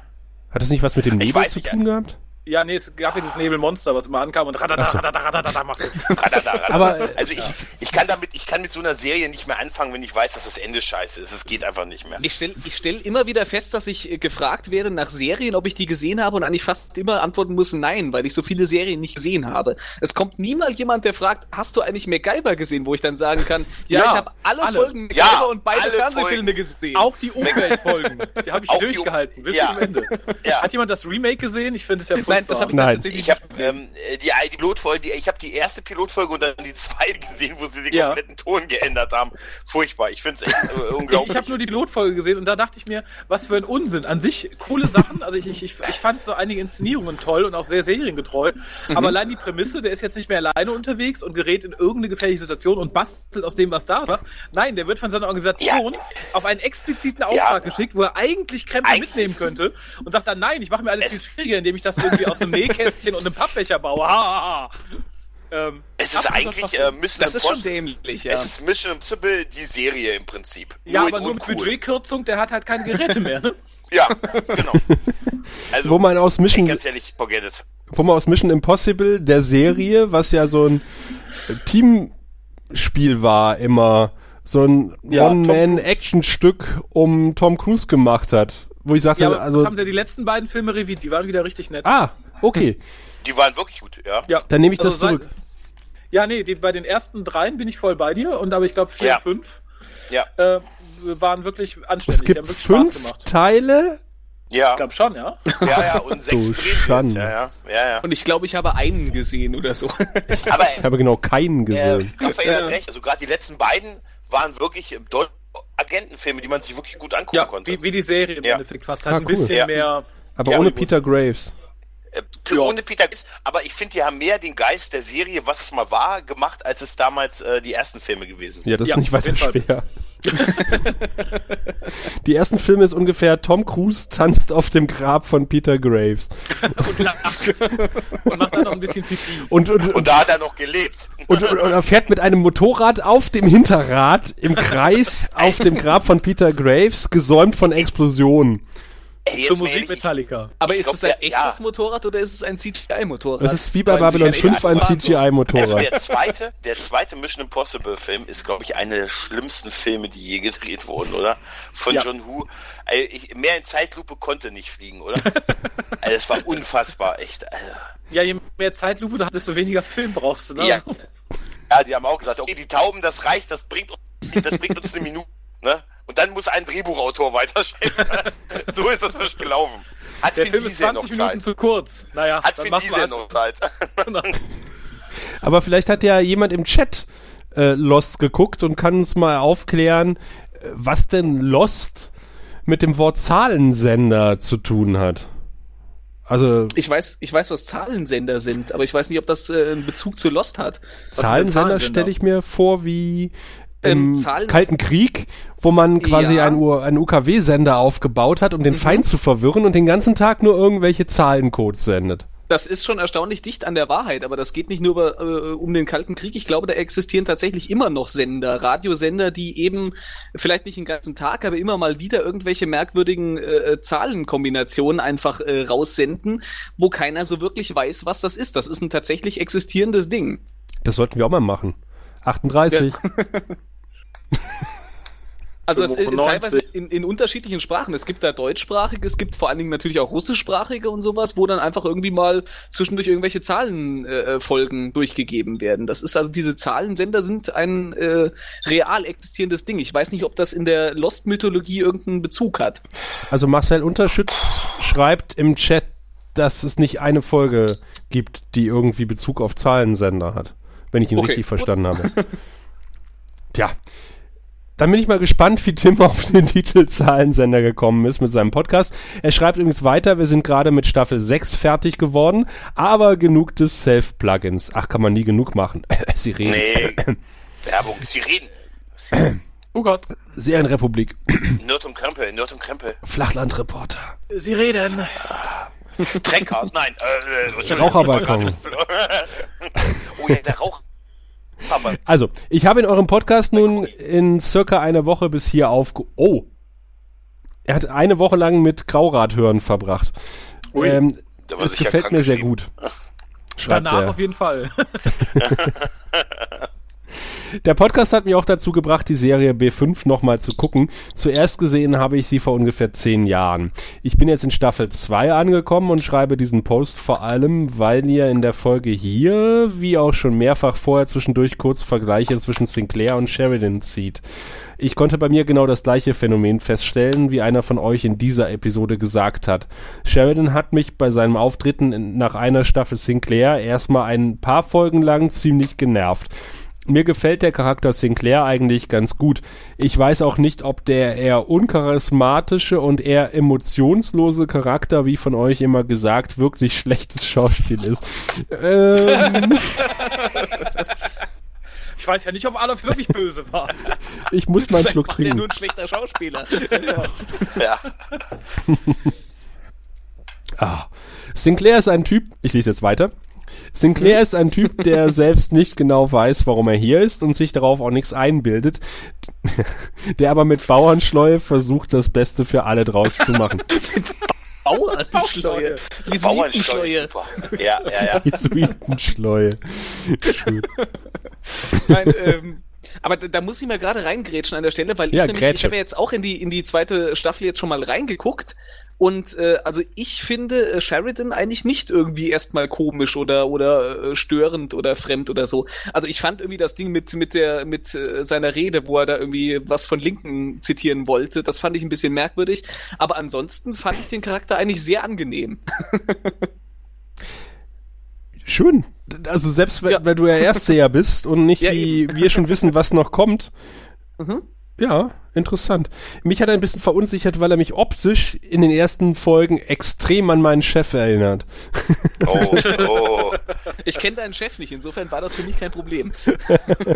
Hat das nicht was mit dem Ich Nebel zu tun gehabt? Ja, nee, es gab ja dieses Nebelmonster, was immer ankam und radada, so. radada, radada machte. Radada, radada. Aber, äh, also ich, ich kann damit, ich kann mit so einer Serie nicht mehr anfangen, wenn ich weiß, dass das Ende scheiße ist. Es geht einfach nicht mehr. Ich stelle ich stell immer wieder fest, dass ich äh, gefragt werde nach Serien, ob ich die gesehen habe und eigentlich fast immer antworten muss nein, weil ich so viele Serien nicht gesehen habe. Es kommt niemals jemand, der fragt, hast du eigentlich MacGyver gesehen, wo ich dann sagen kann, ja, Ja, ich habe alle, alle. Folgen Ja, MacGyver und beide Fernsehfilme Folgen. gesehen. Auch die Umweltfolgen, die habe ich Auch durchgehalten, bis Ja. zum Ende. Ja. Hat jemand das Remake gesehen? Ich finde es ja furchtbar. Nein, das habe ich Nein. tatsächlich Ich habe nicht gesehen. ähm, äh, die, die Pilotfolge, die, ich habe die erste Pilotfolge und dann die zweite gesehen, wo sie den Ja. kompletten Ton geändert haben. Furchtbar. Ich finde es echt äh, Ich, unglaublich. ich habe nur die Pilotfolge gesehen und da dachte ich mir, was für ein Unsinn. An sich coole Sachen. Also ich, ich, ich, ich fand so einige Inszenierungen toll und auch sehr seriengetreu. Mhm. Aber allein die Prämisse, der ist jetzt nicht mehr alleine unterwegs und gerät in irgendeine gefährliche Situation und bastelt aus dem, was da ist. Was? Nein, der wird von seiner Organisation auf einen expliziten Auftrag geschickt, wo er eigentlich Krempel Eigentlich- mitnehmen könnte und sagt dann, nein, ich mache mir alles viel schwieriger, indem ich das irgendwie aus einem Nähkästchen und einem Pappbecher baue. Ha, ha, ha. Ähm, es ist eigentlich äh, Mission Das ist schon Impossible. dämlich, ja. Es ist Mission Impossible, die Serie im Prinzip. Ja, Nur aber nur mit. Budgetkürzung, der hat halt keine Geräte mehr. Ne? Ja, genau. Also, Wo man aus ey, Mission, ganz ehrlich, forget it. wo man aus Mission Impossible, der Serie, was ja so ein Teamspiel war, immer so ein Ja, One-Man-Action-Stück um Tom Cruise gemacht hat. Wo ich sagte, Ja, also, das haben sie ja die letzten beiden Filme revidiert, die waren wieder richtig nett. ah, okay, Die waren wirklich gut, ja. Ja. dann nehme ich Also das seit- zurück. Ja, nee, die, bei den ersten dreien bin ich voll bei dir und aber ich glaube vier Ja. und fünf Ja, äh, waren wirklich anständig. Es die gibt haben wirklich Spaß fünf gemacht. Teile. ja, Ich glaube schon, ja. ja, ja, und sechs Du Schande. jetzt. Ja, ja, ja, ja. Und ich glaube, ich habe einen gesehen oder so. Aber Ich habe genau keinen äh, gesehen. Raphael hat recht, also gerade die letzten beiden waren wirklich Deu Agentenfilme, die man sich wirklich gut angucken Ja, konnte. wie, wie die Serie im Ja. Endeffekt fast. Halt Ah, ein cool. bisschen Ja. mehr. Aber ja, ohne Hollywood. Peter Graves. Äh, Ohne Peter Gibbs, aber ich finde, die haben mehr den Geist der Serie, was es mal war, gemacht, als es damals äh, die ersten Filme gewesen sind. Ja, das Ja, ist nicht weiter schwer. Die ersten Filme ist ungefähr Tom Cruise tanzt auf dem Grab von Peter Graves. Und macht dann noch ein bisschen Pipi. Und, und, Und und, da hat er noch gelebt. und, und, und er fährt mit einem Motorrad auf dem Hinterrad im Kreis auf dem Grab von Peter Graves, gesäumt von Explosionen. Ey, Zur Musik ehrlich, Metallica. Aber Ich ist glaub, es ein der- ja. echtes Motorrad oder ist es ein CGI-Motorrad? Das ist wie bei Babylon sie 5 ein nicht Also CGI-Motorrad. der zweite, der zweite Mission Impossible Film ist, glaube ich, einer der schlimmsten Filme, die je gedreht wurden, oder? Von Ja. John Woo. Ey, ich, mehr in Zeitlupe konnte nicht fliegen, oder? also, das war unfassbar, echt. Also, Ja, je mehr Zeitlupe du hast, desto weniger Film brauchst du. Ne? Ja. ja, die haben auch gesagt, okay, die Tauben, das reicht, das bringt uns, das bringt uns eine Minute, ne? Und dann muss ein Drehbuchautor weiterschreiben. so ist das wirklich gelaufen. Hat Der Vin Film ist Diesel 20 noch Minuten Zeit. zu kurz. Naja, Hat dann Vin machen Diesel noch Zeit. Aber vielleicht hat ja jemand im Chat äh, Lost geguckt und kann uns mal aufklären, äh, was denn Lost mit dem Wort Zahlensender zu tun hat. Also Ich weiß, ich weiß, was Zahlensender sind, aber ich weiß nicht, ob das äh, einen Bezug zu Lost hat. Zahlensender Zahlensender? stelle ich mir vor wie im Zahlen- Kalten Krieg, wo man quasi Ja. einen, U- einen UKW-Sender aufgebaut hat, um den Feind zu verwirren und den ganzen Tag nur irgendwelche Zahlencodes sendet. Das ist schon erstaunlich dicht an der Wahrheit, aber das geht nicht nur über, äh, um den Kalten Krieg. Ich glaube, da existieren tatsächlich immer noch Sender, Radiosender, die eben vielleicht nicht den ganzen Tag, aber immer mal wieder irgendwelche merkwürdigen äh, Zahlenkombinationen einfach äh, raussenden, wo keiner so wirklich weiß, was das ist. Das ist ein tatsächlich existierendes Ding. Das sollten wir auch mal machen. 38. Also es, in, teilweise in, in unterschiedlichen Sprachen. Es gibt da deutschsprachige, es gibt vor allen Dingen natürlich auch russischsprachige und sowas, wo dann einfach irgendwie mal zwischendurch irgendwelche Zahlenfolgen äh, durchgegeben werden. Das ist also diese Zahlensender sind ein äh, real existierendes Ding. Ich weiß nicht, ob das in der Lost-Mythologie irgendeinen Bezug hat. Also Marcel Unterschütz schreibt im Chat, dass es nicht eine Folge gibt, die irgendwie Bezug auf Zahlensender hat, wenn ich ihn Okay, richtig verstanden habe. Tja, dann bin ich mal gespannt, wie Tim auf den Titel Zahlensender gekommen ist mit seinem Podcast. Er schreibt übrigens weiter, wir sind gerade mit Staffel 6 fertig geworden, aber genug des Self-Plugins. Ach, kann man nie genug machen. Sie reden. Nee. Werbung. Sie reden. Lukas, Serienrepublik. Nerd und Krempel, Nerd und Krempel. Flachlandreporter. Sie reden. Trecker, nein. Äh, äh. Raucherbalkon. oh ja, der Rauch. Aber Also, ich habe in eurem Podcast nun in circa einer Woche bis hier aufge... Oh! Er hat eine Woche lang mit Grauradhören verbracht. Ui. Ähm, es gefällt krank mir sehr gut. Schreibt Danach er. auf jeden Fall. Der Podcast hat mich auch dazu gebracht, die Serie B5 nochmal zu gucken. Zuerst gesehen habe ich sie vor ungefähr zehn Jahren. Ich bin jetzt in Staffel 2 angekommen und schreibe diesen Post vor allem, weil ihr in der Folge hier, wie auch schon mehrfach vorher zwischendurch kurz Vergleiche zwischen Sinclair und Sheridan zieht. Ich konnte bei mir genau das gleiche Phänomen feststellen, wie einer von euch in dieser Episode gesagt hat. Sheridan hat mich bei seinem Auftritten in, nach einer Staffel Sinclair erstmal ein paar Folgen lang ziemlich genervt. Mir gefällt der Charakter Sinclair eigentlich ganz gut. Ich weiß auch nicht, ob der eher uncharismatische und eher emotionslose Charakter, wie von euch immer gesagt, wirklich schlechtes Schauspiel ist. ähm, Ich weiß ja nicht, ob Adolf wirklich böse war. ich muss mal einen Schluck trinken. nur ein schlechter Schauspieler. ja. Ah. Sinclair ist ein Typ, ich lese jetzt weiter. Sinclair ist ein Typ, der selbst nicht genau weiß, warum er hier ist und sich darauf auch nichts einbildet, der aber mit Bauernschleue versucht, das Beste für alle draus zu machen. Bauernschleue. Jesuitenschleue. Ja, ja, ja. Jesuitenschleue. Schön. Nein, ähm, aber da, da muss ich mal gerade reingrätschen an der Stelle, weil ich Ja, nämlich, grätsche. ich habe ja jetzt auch in die, in die zweite Staffel jetzt schon mal reingeguckt und äh, also ich finde äh, Sheridan eigentlich nicht irgendwie erstmal komisch oder oder äh, störend oder fremd oder so. Also ich fand irgendwie das Ding mit mit der mit äh, seiner Rede, wo er da irgendwie was von Linken zitieren wollte, das fand ich ein bisschen merkwürdig, aber ansonsten fand ich den Charakter eigentlich sehr angenehm. Schön. Also selbst wenn, Ja. wenn du ja Erstseher bist und nicht Ja, wie wir schon wissen, was noch kommt. Mhm. Ja, interessant. Mich hat er ein bisschen verunsichert, weil er mich optisch in den ersten Folgen extrem an meinen Chef erinnert. Oh, oh. Ich kenne deinen Chef nicht, insofern war das für mich kein Problem.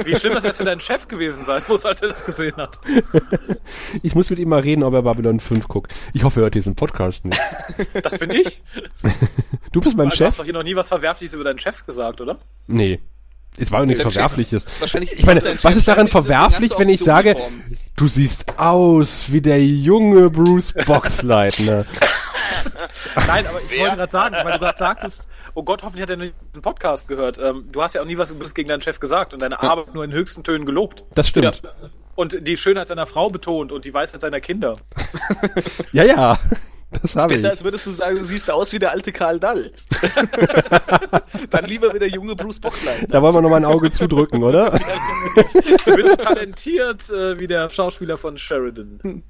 Wie schlimm das jetzt für deinen Chef gewesen sein muss, als er das gesehen hat. Ich muss mit ihm mal reden, ob er Babylon 5 guckt. Ich hoffe, er hört diesen Podcast nicht. Das bin ich. Du bist mein Also, Du hast Chef? doch hier noch nie was Verwerfliches über deinen Chef gesagt, oder? Nee. Es war doch nichts Verwerfliches. Wahrscheinlich Ich meine, was ist daran hast verwerflich, wenn ich sage, du siehst aus wie der junge Bruce Boxleitner? Nein, aber ich Wer? wollte gerade sagen, weil du gerade sagtest, oh Gott, hoffentlich hat er nicht den Podcast gehört. Ähm, du hast ja auch nie was gegen deinen Chef gesagt und deine Arbeit nur in höchsten Tönen gelobt. Das stimmt. Und die Schönheit seiner Frau betont und die Weisheit seiner Kinder. Ja, ja. Das ist habe ich. besser, als würdest du sagen, du siehst aus wie der alte Karl Dall. Dann lieber wie der junge Bruce Boxlein. Da wollen wir noch mal ein Auge zudrücken, oder? Du bist so talentiert äh, wie der Schauspieler von Sheridan.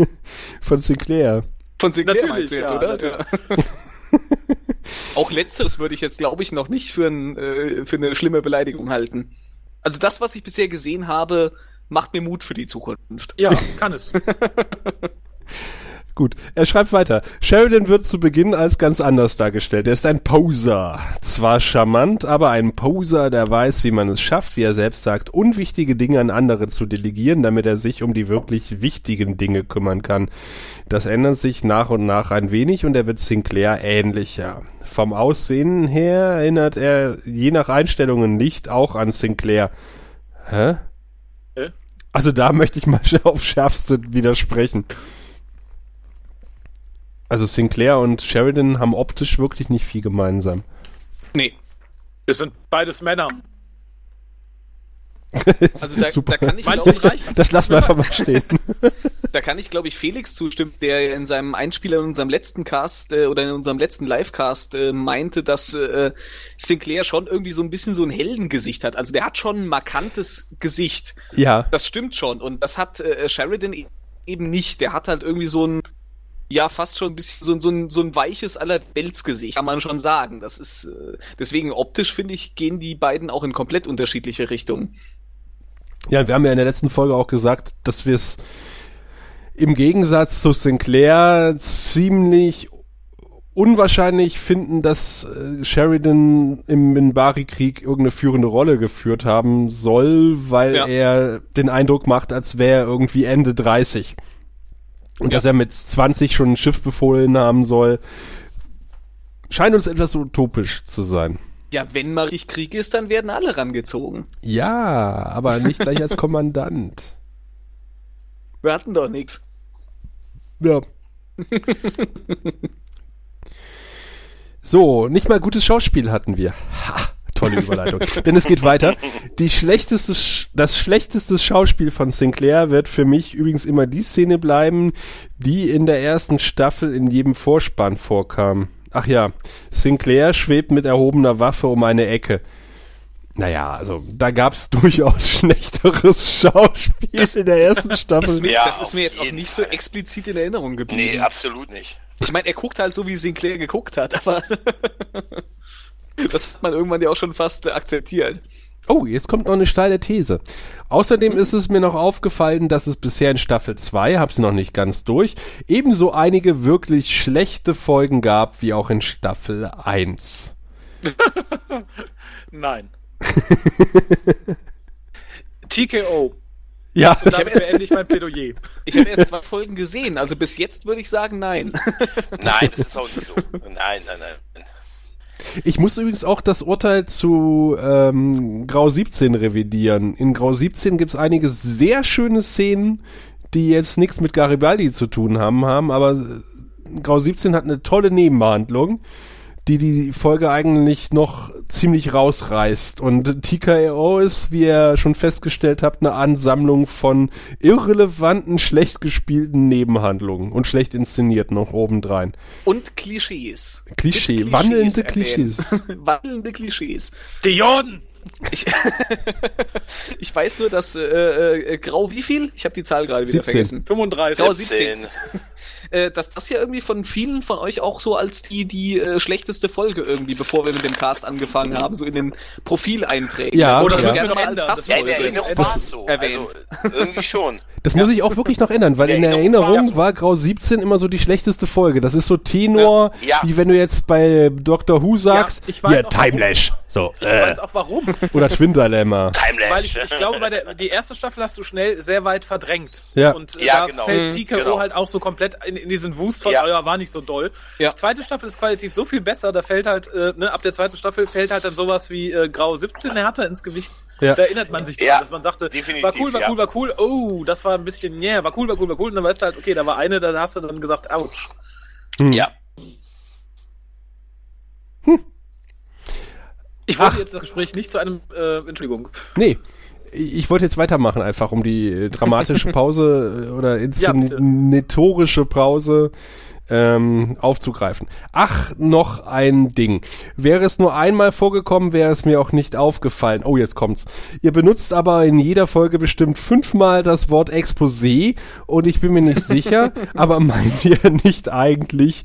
Von Sinclair. Von Sinclair Natürlich, meinst du jetzt, ja, oder? natürlich. Auch letzteres würde ich jetzt, glaube ich, noch nicht für, ein, äh, für eine schlimme Beleidigung halten. Also das, was ich bisher gesehen habe, macht mir Mut für die Zukunft. Ja, kann es. Gut, er schreibt weiter. Sheridan wird zu Beginn als ganz anders dargestellt. Er ist ein Poser. Zwar charmant, aber ein Poser, der weiß, wie man es schafft, wie er selbst sagt, unwichtige Dinge an andere zu delegieren, damit er sich um die wirklich wichtigen Dinge kümmern kann. Das ändert sich nach und nach ein wenig und er wird Sinclair ähnlicher. Vom Aussehen her erinnert er je nach Einstellungen nicht auch an Sinclair. Hä? Hä? Also da möchte ich mal auf schärfste widersprechen. Also Sinclair und Sheridan haben optisch wirklich nicht viel gemeinsam. Nee. Das sind beides Männer. Also da, Super. da kann ich glaube. Das lassen wir einfach mal stehen. da kann ich glaube ich Felix zustimmen, der in seinem Einspieler in unserem letzten Cast äh, oder in unserem letzten Livecast äh, meinte, dass äh, Sinclair schon irgendwie so ein bisschen so ein Heldengesicht hat. Also der hat schon ein markantes Gesicht. ja. Das stimmt schon und das hat äh, Sheridan e- eben nicht. Der hat halt irgendwie so ein ja, fast schon ein bisschen so, ein- so, ein, so ein weiches Allerweltsgesicht, kann man schon sagen. Das ist, äh, deswegen optisch, finde ich, gehen die beiden auch in komplett unterschiedliche Richtungen. Ja, wir haben ja in der letzten Folge auch gesagt, dass wir es im Gegensatz zu Sinclair ziemlich unwahrscheinlich finden, dass äh, Sheridan im Minbari-Krieg irgendeine führende Rolle geführt haben soll, weil Ja. er den Eindruck macht, als wäre er irgendwie Ende 30. Und dass er mit 20 schon ein Schiff befohlen haben soll, scheint uns etwas utopisch zu sein. Ja, wenn mal richtig Krieg ist, dann werden alle rangezogen. Ja, aber nicht gleich als Kommandant. Wir hatten doch nichts. Ja. So, nicht mal gutes Schauspiel hatten wir. Ha, tolle Überleitung. Denn es geht weiter. Die schlechteste, Sch- das schlechteste Schauspiel von Sinclair wird für mich übrigens immer die Szene bleiben, die in der ersten Staffel in jedem Vorspann vorkam. Ach ja, Sinclair schwebt mit erhobener Waffe um eine Ecke. Naja, also da gab's durchaus schlechteres Schauspiel in der ersten Staffel. Ist mir, Ja, das ist mir jetzt auch nicht so explizit in Erinnerung Nee, geblieben. absolut nicht. ich meine, er guckt halt so, wie Sinclair geguckt hat, aber das hat man irgendwann ja auch schon fast akzeptiert. Oh, jetzt kommt noch eine steile These. Außerdem ist es mir noch aufgefallen, dass es bisher in Staffel 2, hab's noch nicht ganz durch, ebenso einige wirklich schlechte Folgen gab, wie auch in Staffel 1. Nein. TKO. Ja, Damit beende ich mein Plädoyer. Ich habe erst zwei Folgen gesehen, also bis jetzt würde ich sagen, nein. Nein, das ist auch nicht so. Nein, nein, nein. Ich muss übrigens auch das Urteil zu ähm, Grau 17 revidieren. In Grau 17 gibt's einige sehr schöne Szenen, die jetzt nichts mit Garibaldi zu tun haben, haben aber äh, Grau 17 hat eine tolle Nebenbehandlung, die die Folge eigentlich noch ziemlich rausreißt. Und TKO ist, wie ihr schon festgestellt habt, eine Ansammlung von irrelevanten, schlecht gespielten Nebenhandlungen und schlecht inszeniert noch obendrein. Und Klischees. Klischee, Mit wandelnde. Klischees. wandelnde Klischees. Die Jorden! Ich, ich weiß nur, dass äh, äh, Grau wie viel? Ich habe die Zahl gerade wieder 17. vergessen. 35. Grau 17. Äh, dass das ja irgendwie von vielen von euch auch so als die die äh, schlechteste Folge irgendwie, bevor wir mit dem Cast angefangen haben, so in den Profileinträgen. Ja, Oh, das ja. müssen wir noch Gerne ändern. als Das Ja, in der Hassfolge. Erinnerung Das war es so. erwähnt. Also, irgendwie schon. Das muss ich auch wirklich noch ändern, weil In der der Erinnerung war Grau 17 immer so die schlechteste Folge. Das ist so Tenor, Ja. wie wenn du jetzt bei Doctor Who sagst, ich weiß ja, auch, Timelash. So, Ich äh, weiß auch warum. oder Dilemma. Timelash. Weil ich, ich glaube, bei der die erste Staffel hast du schnell sehr weit verdrängt. Ja. Und äh, Ja, da genau. fällt TKO genau. halt auch so komplett in, in diesen Wust von, Ja. ja. war nicht so doll. Ja. Die zweite Staffel ist qualitativ so viel besser, da fällt halt, äh, ne, ab der zweiten Staffel fällt halt dann sowas wie äh, Grau 17 härter ins Gewicht. Ja. Da erinnert man sich dran, Ja, dass man sagte, definitiv, war cool, war ja. cool, war cool, oh, das war ein bisschen, yeah, war cool, war cool, war cool. Und dann weißt du halt, okay, da war eine, da hast du dann gesagt, ouch. Ja. Ich wollte Ach. jetzt das Gespräch nicht zu einem, äh, Entschuldigung. Nee. Ich wollte jetzt weitermachen, einfach um die äh, dramatische Pause äh, oder inszenatorische Pause ähm, aufzugreifen. Ach, noch ein Ding. Wäre es nur einmal vorgekommen, wäre es mir auch nicht aufgefallen. Oh, jetzt kommt's. Ihr benutzt aber in jeder Folge bestimmt fünfmal das Wort Exposé und ich bin mir nicht sicher, aber meint ihr nicht eigentlich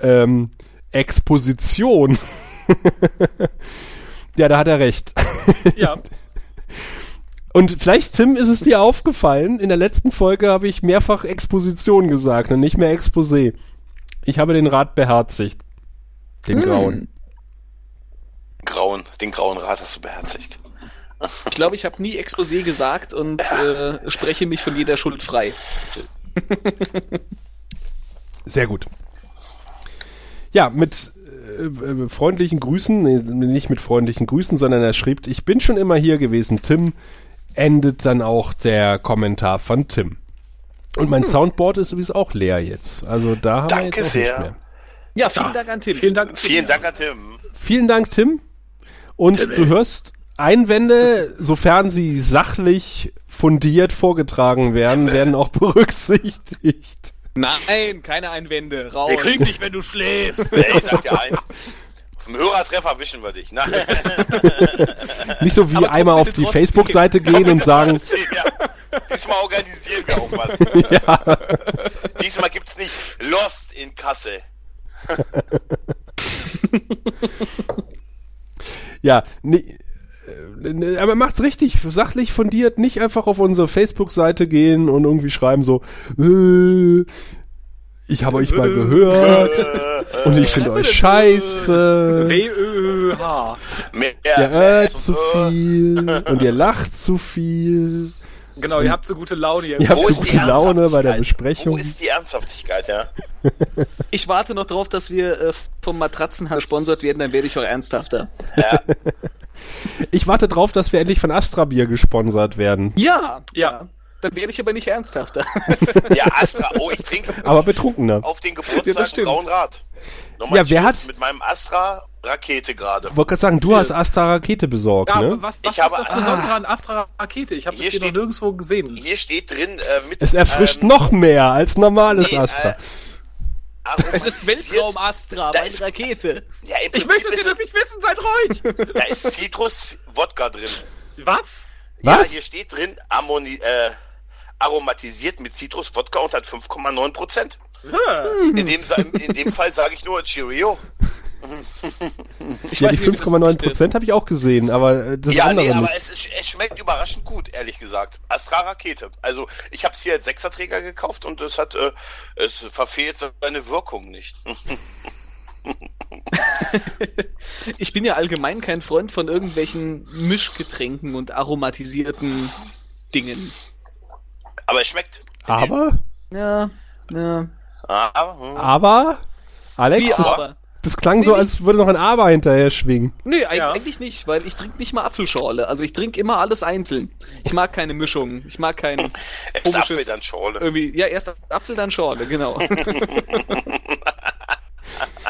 ähm, Exposition? ja, da hat er recht. Ja. Und vielleicht, Tim, ist es dir aufgefallen, in der letzten Folge habe ich mehrfach Exposition gesagt und nicht mehr Exposé. Ich habe den Rat beherzigt. Den grauen. Grauen, den grauen Rat hast du beherzigt. Ich glaube, ich habe nie Exposé gesagt und äh, spreche mich von jeder Schuld frei. Sehr gut. Ja, mit äh, äh, freundlichen Grüßen, nee, nicht mit freundlichen Grüßen, sondern er schrieb, ich bin schon immer hier gewesen, Tim, endet dann auch der Kommentar von Tim. Und mein Soundboard ist übrigens auch leer jetzt. Also da haben wir Danke jetzt auch sehr. nicht mehr. Ja, vielen Dank an Tim. Vielen Dank. Vielen Dank an Tim. Vielen Dank, Tim. Und du hörst Einwände, sofern sie sachlich fundiert vorgetragen werden, werden auch berücksichtigt. Nein, keine Einwände. Raus. Wir kriegen dich, wenn du schläfst. Ich sag dir eins. Dem Hörertreffer wischen wir dich. Nein. Nicht so wie Aber einmal auf die. Facebook-Seite gehen und sagen, ja. Diesmal organisieren wir auch was. ja, Diesmal gibt's nicht Lost in Kassel. ja, nee, äh, aber macht's richtig, sachlich fundiert, nicht einfach auf unsere Facebook-Seite gehen und irgendwie schreiben so, äh, ich habe euch mal gehört und ich finde euch scheiße. W-Ö-H. Mehr, Ihr hört zu viel und ihr lacht zu viel. Genau, ihr habt so gute Laune hier. Ihr habt so gute Laune bei der? Besprechung. Wo ist die Ernsthaftigkeit, ja? Ich warte noch drauf, dass wir äh, vom Matratzenhall gesponsert werden, dann werde ich auch ernsthafter. ja. Ich warte drauf, dass wir endlich von Astra Bier gesponsert werden. Ja, Ja. Dann werde ich aber nicht ernsthafter. Ja, Astra. Oh, ich trinke Aber betrunkener. auf den Ja, Geburtstag das stimmt. Grauen Rad. Ja, wer hat- Mit meinem Astra Rakete gerade. Wollte gerade sagen, du hast Astra Rakete besorgt, Ja, ne? was, was Ich ist habe- das Besondere an Astra Rakete? Ich habe das Hier hier noch steht- nirgendwo gesehen. Hier steht drin äh, mit. Es erfrischt ähm, noch mehr als normales nee, Astra. Äh, Es ist Weltraum Astra, Da meine ist- Rakete. Ja, im Ich möchte es wirklich wissen, seid ruhig! Da ist Zitrus-Wodka drin. Was? Was? Ja, hier steht drin, ammoni äh, aromatisiert mit Zitrus-Wodka und hat 5,9 Prozent. Hm. In, dem, in dem Fall sage ich nur Cheerio. Ich ja, die nicht, wie das 5,9 ist. Prozent habe ich auch gesehen, aber äh, das ja, andere nee, aber nicht. es, ist, es schmeckt überraschend gut, ehrlich gesagt. Astra Rakete. Also ich habe es hier als Sechserträger gekauft und es hat, äh, es verfehlt seine Wirkung nicht. Ich bin ja allgemein kein Freund von irgendwelchen Mischgetränken und aromatisierten Dingen. Aber es schmeckt. Aber, Ja, ja. Ah, hm. aber, Alex, Wie das, aber? das klang so, als würde noch ein Aber hinterher schwingen. Nee, Ja. eigentlich nicht, weil ich trinke nicht mal Apfelschorle. Also ich trinke immer alles einzeln. Ich mag keine Mischung. Ich mag kein Erst Apfel, dann Schorle. Irgendwie, ja, erst Apfel, dann Schorle, genau.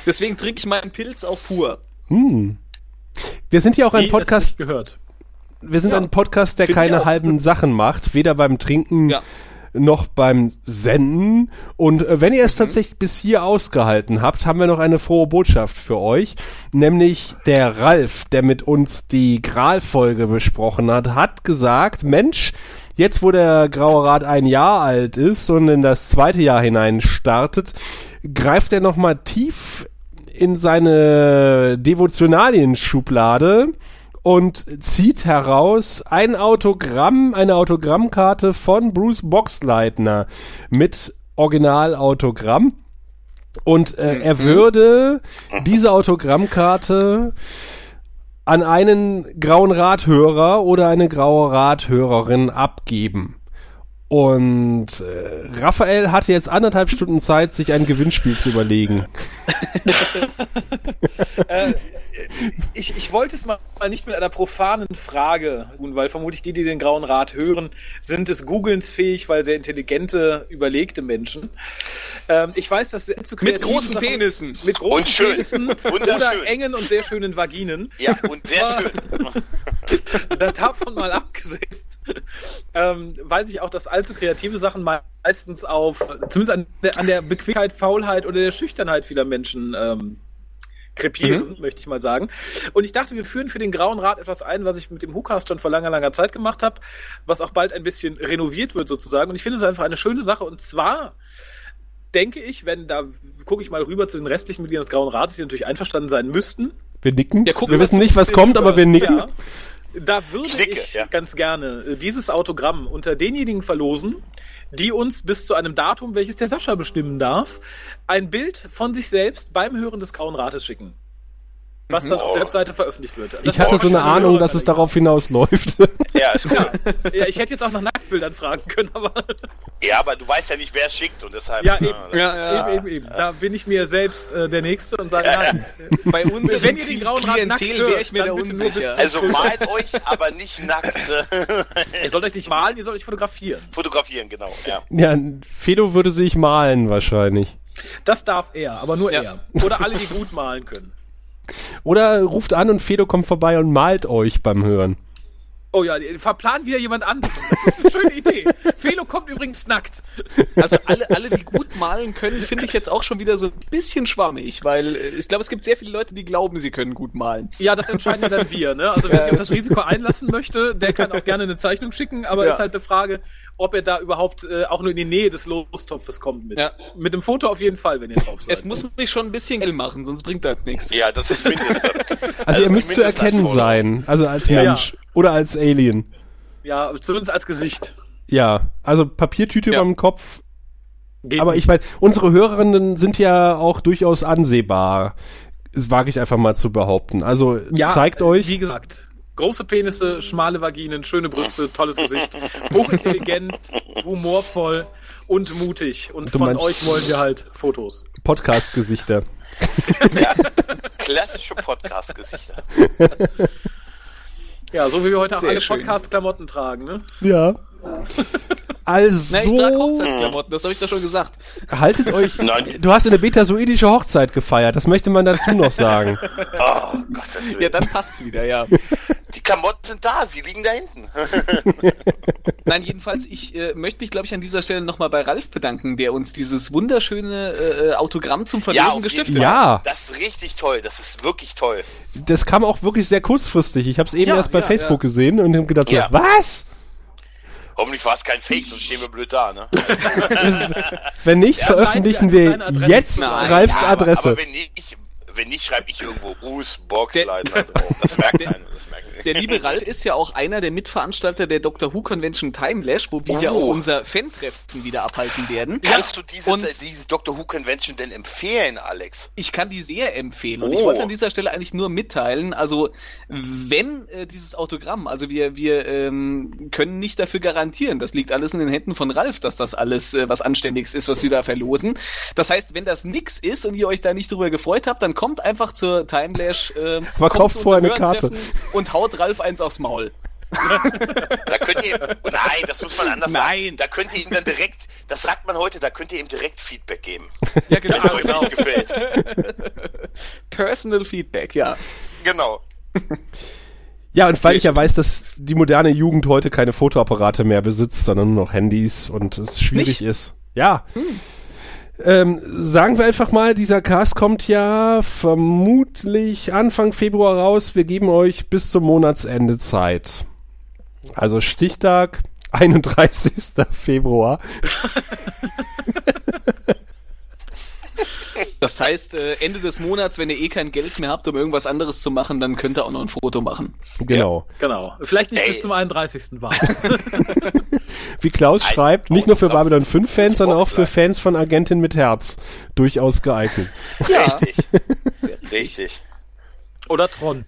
Deswegen trinke ich meinen Pilz auch pur. Hm. Wir sind ja auch ein es Podcast, gehört. Wir sind Ja. ein Podcast, der Find keine halben Sachen macht, weder beim Trinken Ja. noch beim Senden. Und äh, wenn ihr Mhm. es tatsächlich bis hier ausgehalten habt, haben wir noch eine frohe Botschaft für euch. Nämlich der Ralf, der mit uns die Gral-Folge besprochen hat, hat gesagt, Mensch, jetzt wo der Graue Rat ein Jahr alt ist und in das zweite Jahr hinein startet, greift er noch mal tief in seine Devotionalien-Schublade und zieht heraus ein Autogramm, eine Autogrammkarte von Bruce Boxleitner mit Originalautogramm. Und äh, er würde diese Autogrammkarte an einen grauen Rathörer oder eine graue Rathörerin abgeben. Und äh, Raphael hatte jetzt anderthalb Stunden Zeit, sich ein Gewinnspiel zu überlegen. Äh, ich, ich wollte es mal nicht mit einer profanen Frage tun, weil vermutlich die, die den Grauen Rat hören, sind es googlensfähig, weil sehr intelligente, überlegte Menschen. Ähm, ich weiß, dass sehr zu Mit großen Sachen- Penissen. Mit großen Und schön. Penissen oder engen und sehr schönen Vaginen. Ja, und sehr schön. Da- davon mal abgesehen, ähm, weiß ich auch, dass allzu kreative Sachen meistens auf, zumindest an der, an der Bequemlichkeit, Faulheit oder der Schüchternheit vieler Menschen ähm, krepieren, möchte ich mal sagen. Und ich dachte, wir führen für den Grauen Rat etwas ein, was ich mit dem WhoCast schon vor langer, langer Zeit gemacht habe, was auch bald ein bisschen renoviert wird sozusagen. Und ich finde es einfach eine schöne Sache. Und zwar denke ich, wenn da gucke ich mal rüber zu den restlichen Mitgliedern des Grauen Rates, die natürlich einverstanden sein müssten. Wir nicken. Ja, gucken wir wir wissen nicht, was kommt, aber wir nicken. Ja. Da würde Ich nicke, ich ja. ganz gerne äh, dieses Autogramm unter denjenigen verlosen, die uns bis zu einem Datum, welches der Sascha bestimmen darf, ein Bild von sich selbst beim Hören des Grauen Rates schicken. Was dann auf der Webseite veröffentlicht wird. Das Ich hatte so eine Ahnung, dass es darauf hinausläuft. Ja, ist cool. Ja, ich hätte jetzt auch nach Nacktbildern fragen können, aber ja, aber du weißt ja nicht, wer es schickt und deshalb. ja, äh, eben, Ja, eben, eben, eben. Da bin ich mir selbst äh, der Nächste und sage, nein, Bei unserem wenn ihr den Grauen Rat nackt hört, ich mir da dann bitte nur bis unsicher. Also malt euch, aber nicht nackt. ihr sollt euch nicht malen, ihr sollt euch fotografieren. Fotografieren, genau. Ja. ja, Fedo würde sich malen wahrscheinlich. Das darf er, aber nur Ja. er. Oder alle, die gut malen können. Oder ruft an und Fedo kommt vorbei und malt euch beim Hören. Oh ja, verplan wieder jemand an. Das ist eine schöne Idee. Felo kommt übrigens nackt. Also alle, alle, die gut malen können, finde ich jetzt auch schon wieder so ein bisschen schwammig, weil äh, ich glaube, es gibt sehr viele Leute, die glauben, sie können gut malen. Ja, das entscheiden ja dann wir. Ne? Also wer sich auf das Risiko einlassen möchte, der kann auch gerne eine Zeichnung schicken, aber Ja. ist halt eine Frage, ob er da überhaupt äh, auch nur in die Nähe des Lostopfes kommt mit. Ja. Mit dem Foto auf jeden Fall, wenn ihr drauf seid. Es muss mich schon ein bisschen hell machen, sonst bringt das nichts. ja, das ist Mindeste. Also ihr das müsst zu erkennen sein. Also als Ja. Mensch. Oder als Alien. ja, zumindest als Gesicht. Ja. Also Papiertüte Ja. über dem Kopf. Geht Aber ich weiß, unsere Hörerinnen sind ja auch durchaus ansehbar. Das wage ich einfach mal zu behaupten. Also Ja, zeigt äh, euch. Wie gesagt, große Penisse, schmale Vaginen, schöne Brüste, tolles Gesicht, hochintelligent, humorvoll und mutig. Und Du von euch wollen wir halt Fotos. Podcast-Gesichter. Klassische Podcast-Gesichter. Ja, so wie wir heute auch Sehr alle. Podcast-Klamotten tragen, ne? Ja. Also, Na, ich trage Hochzeitsklamotten, das habe ich doch schon gesagt. haltet euch. Nein. Du hast eine betasoidische Hochzeit gefeiert, das möchte man dazu noch sagen. Oh, Gottes Willen. Ja, dann passt's wieder, ja. Die Klamotten sind da, sie liegen da hinten. Nein, jedenfalls, ich äh, möchte mich, glaube ich, an dieser Stelle nochmal bei Ralf bedanken, der uns dieses wunderschöne äh, Autogramm zum Ja, Verlesen jeden gestiftet hat. Ja. Das ist richtig toll, das ist wirklich toll. Das kam auch wirklich sehr kurzfristig. Ich habe es eben Ja, erst bei ja, Facebook ja. gesehen und habe gedacht, Ja. so, was? Hoffentlich war es kein Fake, sonst stehen wir blöd da, ne? Wenn nicht, Ja, veröffentlichen nein, wir jetzt Nein, Ralfs Ja, aber, Adresse. aber wenn nicht, wenn nicht, schreibe ich irgendwo Us Boxleiter drauf. Das merkt keiner, das merkt Der liebe Ralf ist ja auch einer der Mitveranstalter der Doctor Who Convention Timelash, wo wir ja Oh. auch unser Fan-Treffen wieder abhalten werden. Kannst du diese, Und- diese Doctor Who Convention denn empfehlen, Alex? Ich kann die sehr empfehlen und ich Oh. wollte an dieser Stelle eigentlich nur mitteilen, also wenn äh, dieses Autogramm, also wir wir ähm, können nicht dafür garantieren, das liegt alles in den Händen von Ralf, dass das alles äh, was anständiges ist, was wir da verlosen. Das heißt, wenn das nix ist und ihr euch da nicht drüber gefreut habt, dann kommt einfach zur Timelash, äh, Aber kauft vorher eine Karte. Und haut Ralf eins aufs Maul. Da könnt ihr, oh nein, das muss man anders Nein. sagen. Da könnt ihr ihm dann direkt, das sagt man heute, da könnt ihr ihm direkt Feedback geben. Ja, Wenn es euch nicht gefällt. Personal Feedback, ja. Genau. Ja, und weil ich ja weiß, dass die moderne Jugend heute keine Fotoapparate mehr besitzt, sondern nur noch Handys und es schwierig ist. Ja. Ähm, sagen wir einfach mal, dieser Cast kommt ja vermutlich Anfang Februar raus. Wir geben euch bis zum Monatsende Zeit. Also Stichtag 31. Februar. Das heißt, äh, Ende des Monats, wenn ihr eh kein Geld mehr habt, um irgendwas anderes zu machen, dann könnt ihr auch noch ein Foto machen. Genau. Genau. Vielleicht nicht Ey. bis zum 31. warten. Wie Klaus Ein schreibt, nicht nur für Babylon 5 Fans, sondern auch für. Fans von Agentin mit Herz. Durchaus geeignet. Ja, Richtig. Richtig. Oder Tron.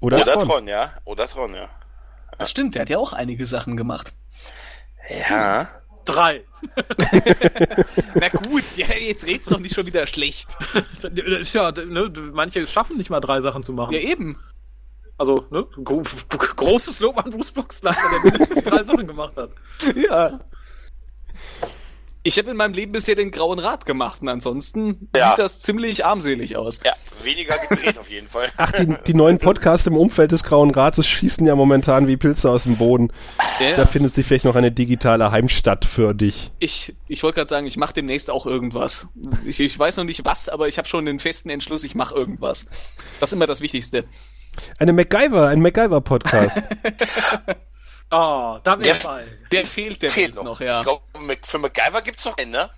Oder, Oder Tron. Tron, ja. Oder Tron, ja. das stimmt, der hat ja auch einige Sachen gemacht. Ja. Drei. Na gut, ja, jetzt red's doch nicht schon wieder schlecht. Ja, ne, manche schaffen nicht mal drei Sachen zu machen. Ja, eben. Also, ne, gro großes Lob an Bruce Boxleiter, der mindestens drei Sachen gemacht hat. Ja. Ich habe in meinem Leben bisher den grauen Rat gemacht und ansonsten Ja. sieht das ziemlich armselig aus. Ja, weniger gedreht auf jeden Fall. Ach, die, die neuen Podcasts im Umfeld des Grauen Rates schießen ja momentan wie Pilze aus dem Boden. Ja, Da findet sich vielleicht noch eine digitale Heimstatt für dich. ich ich wollte gerade sagen, ich mache demnächst auch irgendwas. Ich, ich weiß noch nicht was, aber ich habe schon den festen Entschluss, ich mache irgendwas. Das ist immer das Wichtigste. Eine MacGyver, ein MacGyver-Podcast. Oh, da bin Der-. Der fehlt der Fehlt noch. noch, ja. Ich glaube, für MacGyver gibt's noch einen, ne?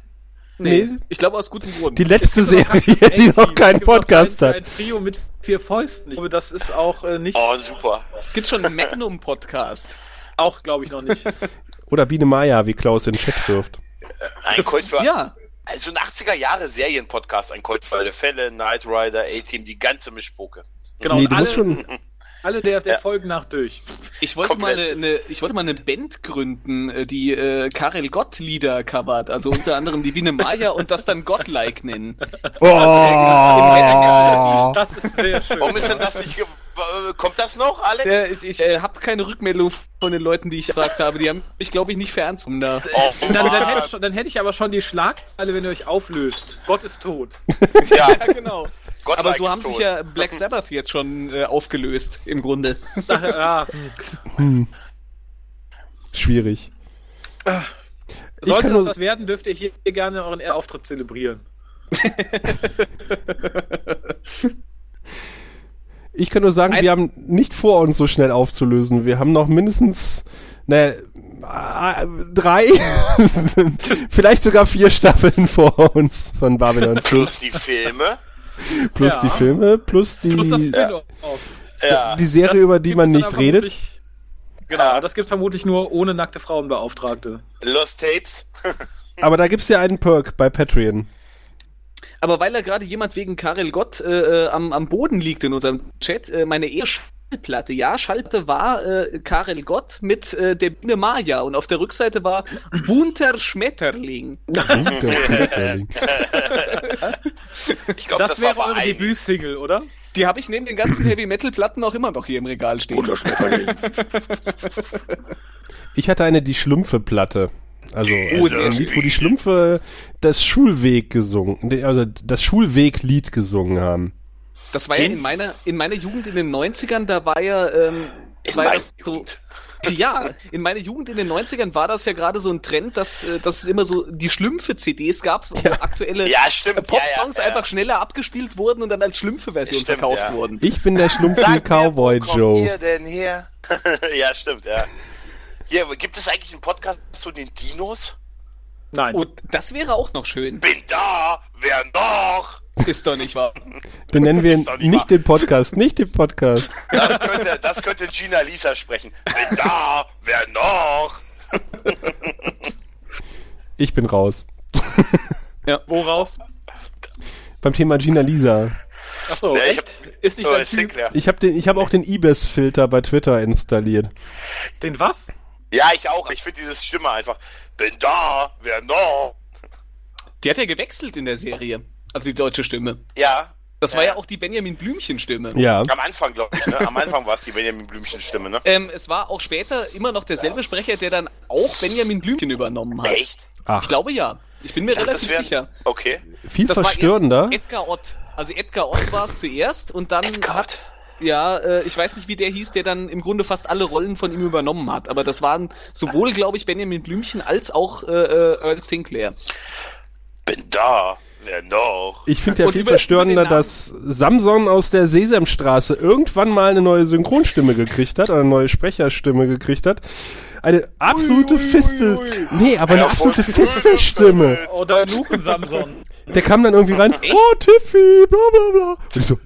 Nee, Nee. ich glaube aus gutem Grund. Die letzte Es gibt noch Serie, die noch keinen Es gibt noch Podcast ein, hat. Ein Trio mit vier Fäusten. Ich glaube, das ist auch äh, nicht, Oh, super. Gibt's schon einen Magnum-Podcast? auch glaube ich noch nicht. Oder Biene Maya, wie Klaus in den Chat wirft. Ein für, Ja. Also ein 80er Jahre Serienpodcast, ein Colt für alle Fälle, Knight Rider, A-Team, die ganze Mischpoke. Genau, nee, und du alle, musst schon. Alle der, der Ja. Folgen nach durch. Ich wollte mal eine, eine, ich wollte mal eine Band gründen, äh, die äh, Karel Gott Lieder covert, also unter anderem die Biene Maya und das dann Godlike nennen. Oh! Das ist sehr schön. Warum ist denn das nicht... Kommt das noch, Alex? Äh, ich ich äh, habe keine Rückmeldung von den Leuten, die ich gefragt habe. Die haben mich, glaube ich, nicht für ernst genommen da. Oh, Dann, dann, Mann. hätte ich schon, dann hätte ich aber schon die Schlagzeile, wenn ihr euch auflöst. Gott ist tot. ja, Ja, genau. Gott Aber so haben tot. sich ja Black Sabbath jetzt schon äh, aufgelöst, im Grunde. ja, Schwierig. sollte kann das was werden, dürft ihr hier gerne euren Auftritt zelebrieren. Ich kann nur sagen, Ein- wir haben nicht vor, uns so schnell aufzulösen. Wir haben noch mindestens, naja, äh, drei, vielleicht sogar vier Staffeln vor uns von Babylon 5. Plus die Filme. Plus Ja. die Filme, plus die, Plus das Spin-off. Ja. die Serie, Das über die man nicht redet. Genau, das gibt vermutlich nur ohne nackte Frauenbeauftragte. Lost Tapes. Aber da gibt's ja einen Perk bei Patreon. Aber weil da gerade jemand wegen Karel Gott äh, äh, am, am Boden liegt in unserem Chat, äh, meine Ehe-Schallplatte, ja, Schallplatte war äh, Karel Gott mit äh, der Biene Maya und auf der Rückseite war bunter Schmetterling. Der Schmetterling. Ich glaube, Das, das, wäre eure einigen. Debütsingle, oder? Die habe ich neben den ganzen Heavy-Metal-Platten auch immer noch hier im Regal stehen. Ich hatte eine Die Schlümpfe-Platte. Also, Oh, also ein Lied, wo die Schlümpfe das Schulweg gesungen, also das Schulweglied gesungen haben. Das war ja in meiner, in meiner Jugend in den 90ern, da war ja, ähm, In war ja meiner das so, Jugend. ja, in meiner Jugend in den 90ern war das ja gerade so ein Trend, dass, äh, dass es immer so die Schlümpfe-CDs gab, wo aktuelle Ja, stimmt. äh, Pop-Songs ja, ja, ja. einfach schneller abgespielt wurden und dann als Schlümpfe-Version Stimmt, verkauft ja. wurden. Ich bin der mir, Cowboy wo kommt Joe. ihr denn her? ja, stimmt, ja. Hier, gibt es eigentlich einen Podcast zu den Dinos? Nein. Und das wäre auch noch schön. Bin da, wer noch? Ist doch nicht wahr. Dann nennen wir doch nicht wahr. den Podcast, nicht den Podcast. Das könnte, das könnte Gina Lisa sprechen. Bin da, wer noch? Ich bin raus. Woraus? Beim Thema Gina Lisa. Achso, Ja, echt? Ist nicht Oh, dein ist Typ? Ich habe den, ich habe auch den Ibis-Filter bei Twitter installiert. Den was? Ja, ich auch. Ich finde diese Stimme einfach. Bin da, wer noch? Die hat ja gewechselt in der Serie. Also die deutsche Stimme. Ja. Das war Ja. ja auch die Benjamin Blümchen-Stimme. Ja. Am Anfang, glaube ich, ne? Am Anfang war es die Benjamin Blümchen-Stimme, ne? Ähm, es war auch später immer noch derselbe Sprecher, der dann auch Benjamin Blümchen übernommen hat. Echt? Ach, Ich glaube ja. Ich bin mir dachte, relativ wär- sicher. Okay. viel Das verstörender. Edgar Ott. Also Edgar Ott war es zuerst und dann Edgar Ott. hat ja, äh, ich weiß nicht, wie der hieß, der dann im Grunde fast alle Rollen von ihm übernommen hat. Aber das waren sowohl, glaube ich, Benjamin Blümchen als auch äh, äh, Earl Sinclair. Bin da, wer noch? Ich finde ja Und viel verstörender, dass Samson aus der Sesamstraße irgendwann mal eine neue Synchronstimme gekriegt hat, oder eine neue Sprecherstimme gekriegt hat. Eine absolute Fistel. Nee, aber eine Ja, absolute. Fistelstimme. Oder Luchen Samson. Der kam dann irgendwie rein, oh Tiffy, bla bla bla. Und ich so,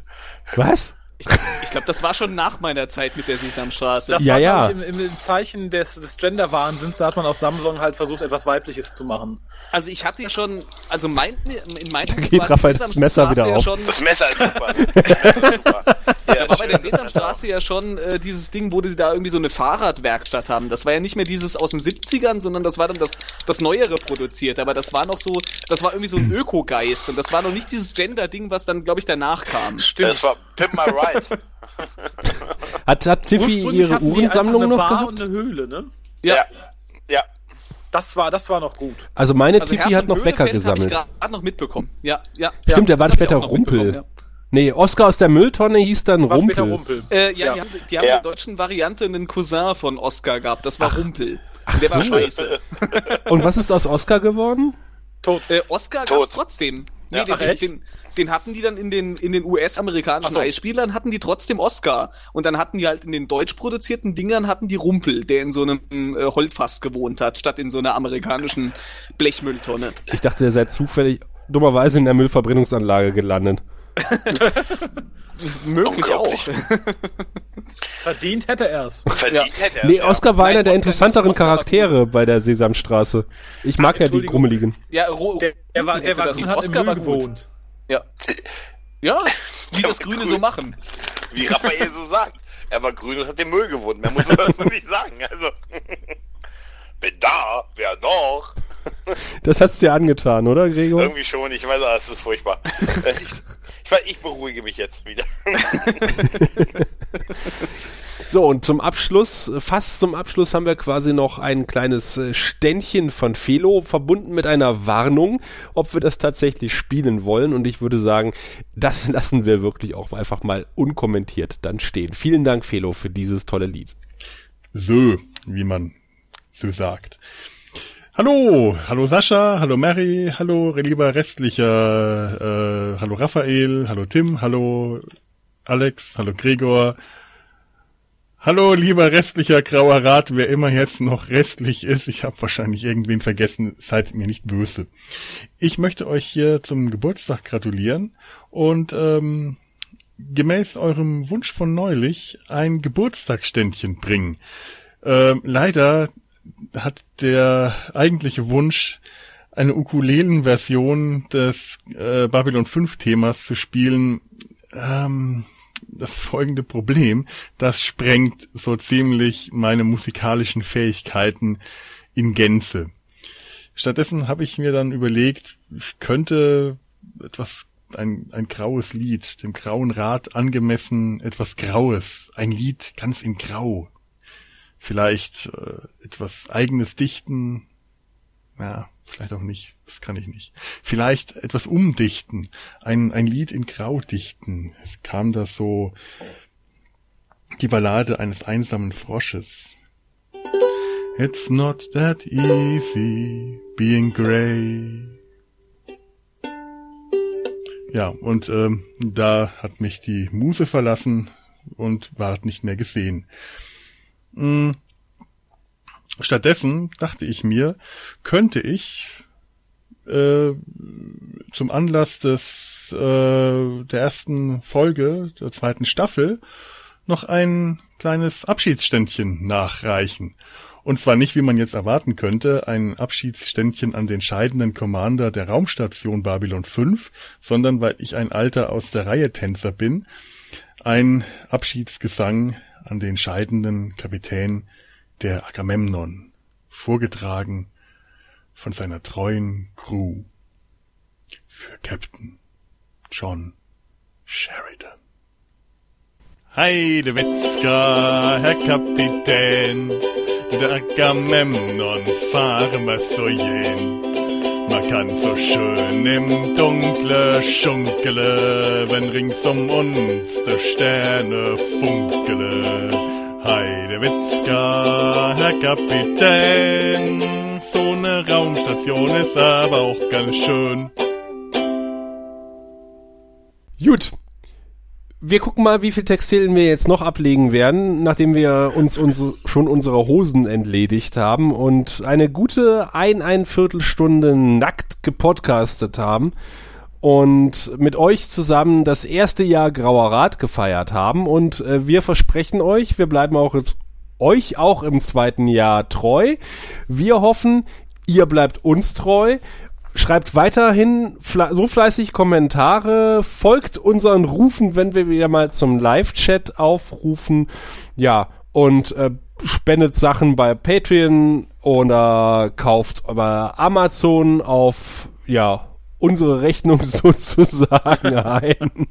was? Ich, ich glaube, das war schon nach meiner Zeit mit der Sesamstraße. Das Ja, war, ja. ich, im, im Zeichen des, des Gender-Wahnsinns, da hat man aus Samsung halt versucht, etwas Weibliches zu machen. Also ich hatte ja schon, also mein, in meinem da geht Raphaels Messer wieder ja auf. Schon, Das Messer ist super. super. Ja, da war bei der. Sesamstraße ja schon äh, dieses Ding, wo die da irgendwie so eine Fahrradwerkstatt haben. Das war ja nicht mehr dieses aus den 70ern, sondern das war dann das, das Neuere produziert. Aber das war noch so, das war irgendwie so ein Ökogeist. Und das war noch nicht dieses Gender-Ding, was dann, glaube ich, danach kam. Das war Pimp My Ride. Hat, hat Tiffy ihre Uhrensammlung noch Bar gehabt? und eine Höhle, ne? Ja. Ja. Das war, das war noch gut. Also meine Also Tiffy hat noch Wecker Höhlefeld hab gesammelt. Ich gerade noch mitbekommen. Ja, ja. Stimmt, der war später Rumpel. Nee, Oscar aus der Mülltonne hieß dann War Rumpel. Rumpel. Äh, ja, Ja. die haben, die haben Ja. in der deutschen Variante einen Cousin von Oscar gehabt. Das war Rumpel. ach der war so. scheiße. Und was ist aus Oscar geworden? Tot. Äh, Oscar Tot. gab's trotzdem. Nee, Ja, den, ach, den, den, den hatten die dann in den, in den US-amerikanischen Ach so. Eisspielern, hatten die trotzdem Oscar. Und dann hatten die halt in den deutsch produzierten Dingern, hatten die Rumpel, der in so einem äh, Holzfass gewohnt hat, statt in so einer amerikanischen Blechmülltonne. Ich dachte, der sei zufällig dummerweise in der Müllverbrennungsanlage gelandet. Möglich auch. Verdient hätte er's. Verdient hätte er Nee, Oscar war Nein, einer der interessanteren. Oscar Charaktere bei der Sesamstraße. Ich mag ja die. Grummeligen. Ja, Ro Der, der war, der war hat im Oscar Müll war gut. gewohnt. Ja. Ja, wie das Grüne grün. so machen. Wie Raphael so sagt. Er war grün und hat den Müll gewohnt. Mehr muss man dazu nicht sagen. Also, bin da, wer noch? Das hat's dir angetan, oder, Gregor? Irgendwie schon, ich weiß, es ist furchtbar. Ich, ich, ich beruhige mich jetzt wieder. So, und zum Abschluss, fast zum Abschluss haben wir quasi noch ein kleines äh, Ständchen von Felo, verbunden mit einer Warnung, ob wir das tatsächlich spielen wollen. Und ich würde sagen, das lassen wir wirklich auch einfach mal unkommentiert dann stehen. Vielen Dank, Felo, für dieses tolle Lied. So, wie man so sagt. Hallo, hallo Sascha, hallo Mary, hallo lieber restlicher, äh, hallo Raphael, hallo Tim, hallo Alex, hallo Gregor, hallo lieber restlicher grauer Rat, wer immer jetzt noch restlich ist, ich habe wahrscheinlich irgendwen vergessen, seid mir nicht böse. Ich möchte euch hier zum Geburtstag gratulieren und ähm, gemäß eurem Wunsch von neulich ein Geburtstagsständchen bringen. Ähm, leider hat der eigentliche Wunsch, eine Ukulelen-Version des äh, Babylon 5 Themas zu spielen, ähm, das folgende Problem, das sprengt so ziemlich meine musikalischen Fähigkeiten in Gänze. Stattdessen habe ich mir dann überlegt, ich könnte etwas, ein, ein graues Lied, dem grauen Rat angemessen etwas Graues, ein Lied ganz in Grau, vielleicht äh, etwas eigenes dichten, ja, vielleicht auch nicht, das kann ich nicht. Vielleicht etwas umdichten, ein, ein Lied in Grau dichten. Es kam da so die Ballade eines einsamen Frosches. It's not that easy being grey. Ja, und ähm, da hat mich die Muse verlassen und ward nicht mehr gesehen. Mm. Stattdessen dachte ich mir, könnte ich äh, zum Anlass des äh, der ersten Folge der zweiten Staffel noch ein kleines Abschiedsständchen nachreichen. Und zwar nicht, wie man jetzt erwarten könnte, ein Abschiedsständchen an den scheidenden Commander der Raumstation Babylon 5, sondern weil ich ein alter aus der Reihe Tänzer bin, ein Abschiedsgesang an den scheidenden Kapitän der Agamemnon, vorgetragen von seiner treuen Crew für Captain John Sheridan. Heidewitzka, Herr Kapitän, der Agamemnon fahren wir so jen. Man kann so schön im Dunkle schunkele, wenn rings um uns der Sterne funkele. Heidewitzka, Herr Kapitän, so ne Raumstation ist aber auch ganz schön. Gut. Wir gucken mal, wie viel Textilien wir jetzt noch ablegen werden, nachdem wir uns unsere, schon unserer Hosen entledigt haben und eine gute ein, ein Viertelstunde nackt gepodcastet haben und mit euch zusammen das erste Jahr Grauer Rat gefeiert haben und äh, wir versprechen euch, wir bleiben auch jetzt euch auch im zweiten Jahr treu. Wir hoffen, ihr bleibt uns treu. Schreibt weiterhin fle so fleißig Kommentare, folgt unseren Rufen, wenn wir wieder mal zum Live-Chat aufrufen. Ja, und äh, spendet Sachen bei Patreon oder kauft bei Amazon auf, ja, unsere Rechnung sozusagen ein.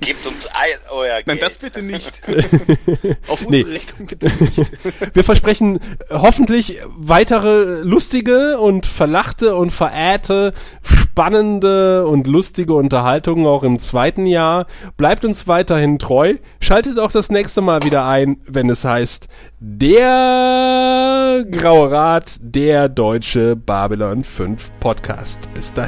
Gebt uns ein euer Geld. Nein, das bitte nicht. Auf Nee. unsere Rechnung bitte nicht. Wir versprechen äh, hoffentlich weitere lustige und verlachte und verehrte, spannende und lustige Unterhaltungen auch im zweiten Jahr. Bleibt uns weiterhin treu. Schaltet auch das nächste Mal wieder ein, wenn es heißt, der Graue Rat, der deutsche Babylon 5 Podcast. Bis dahin.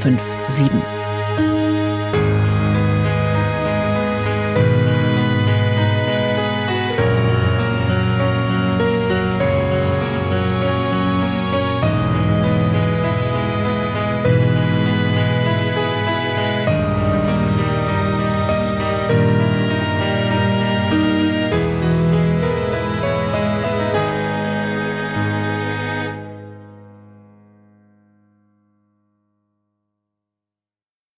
8257.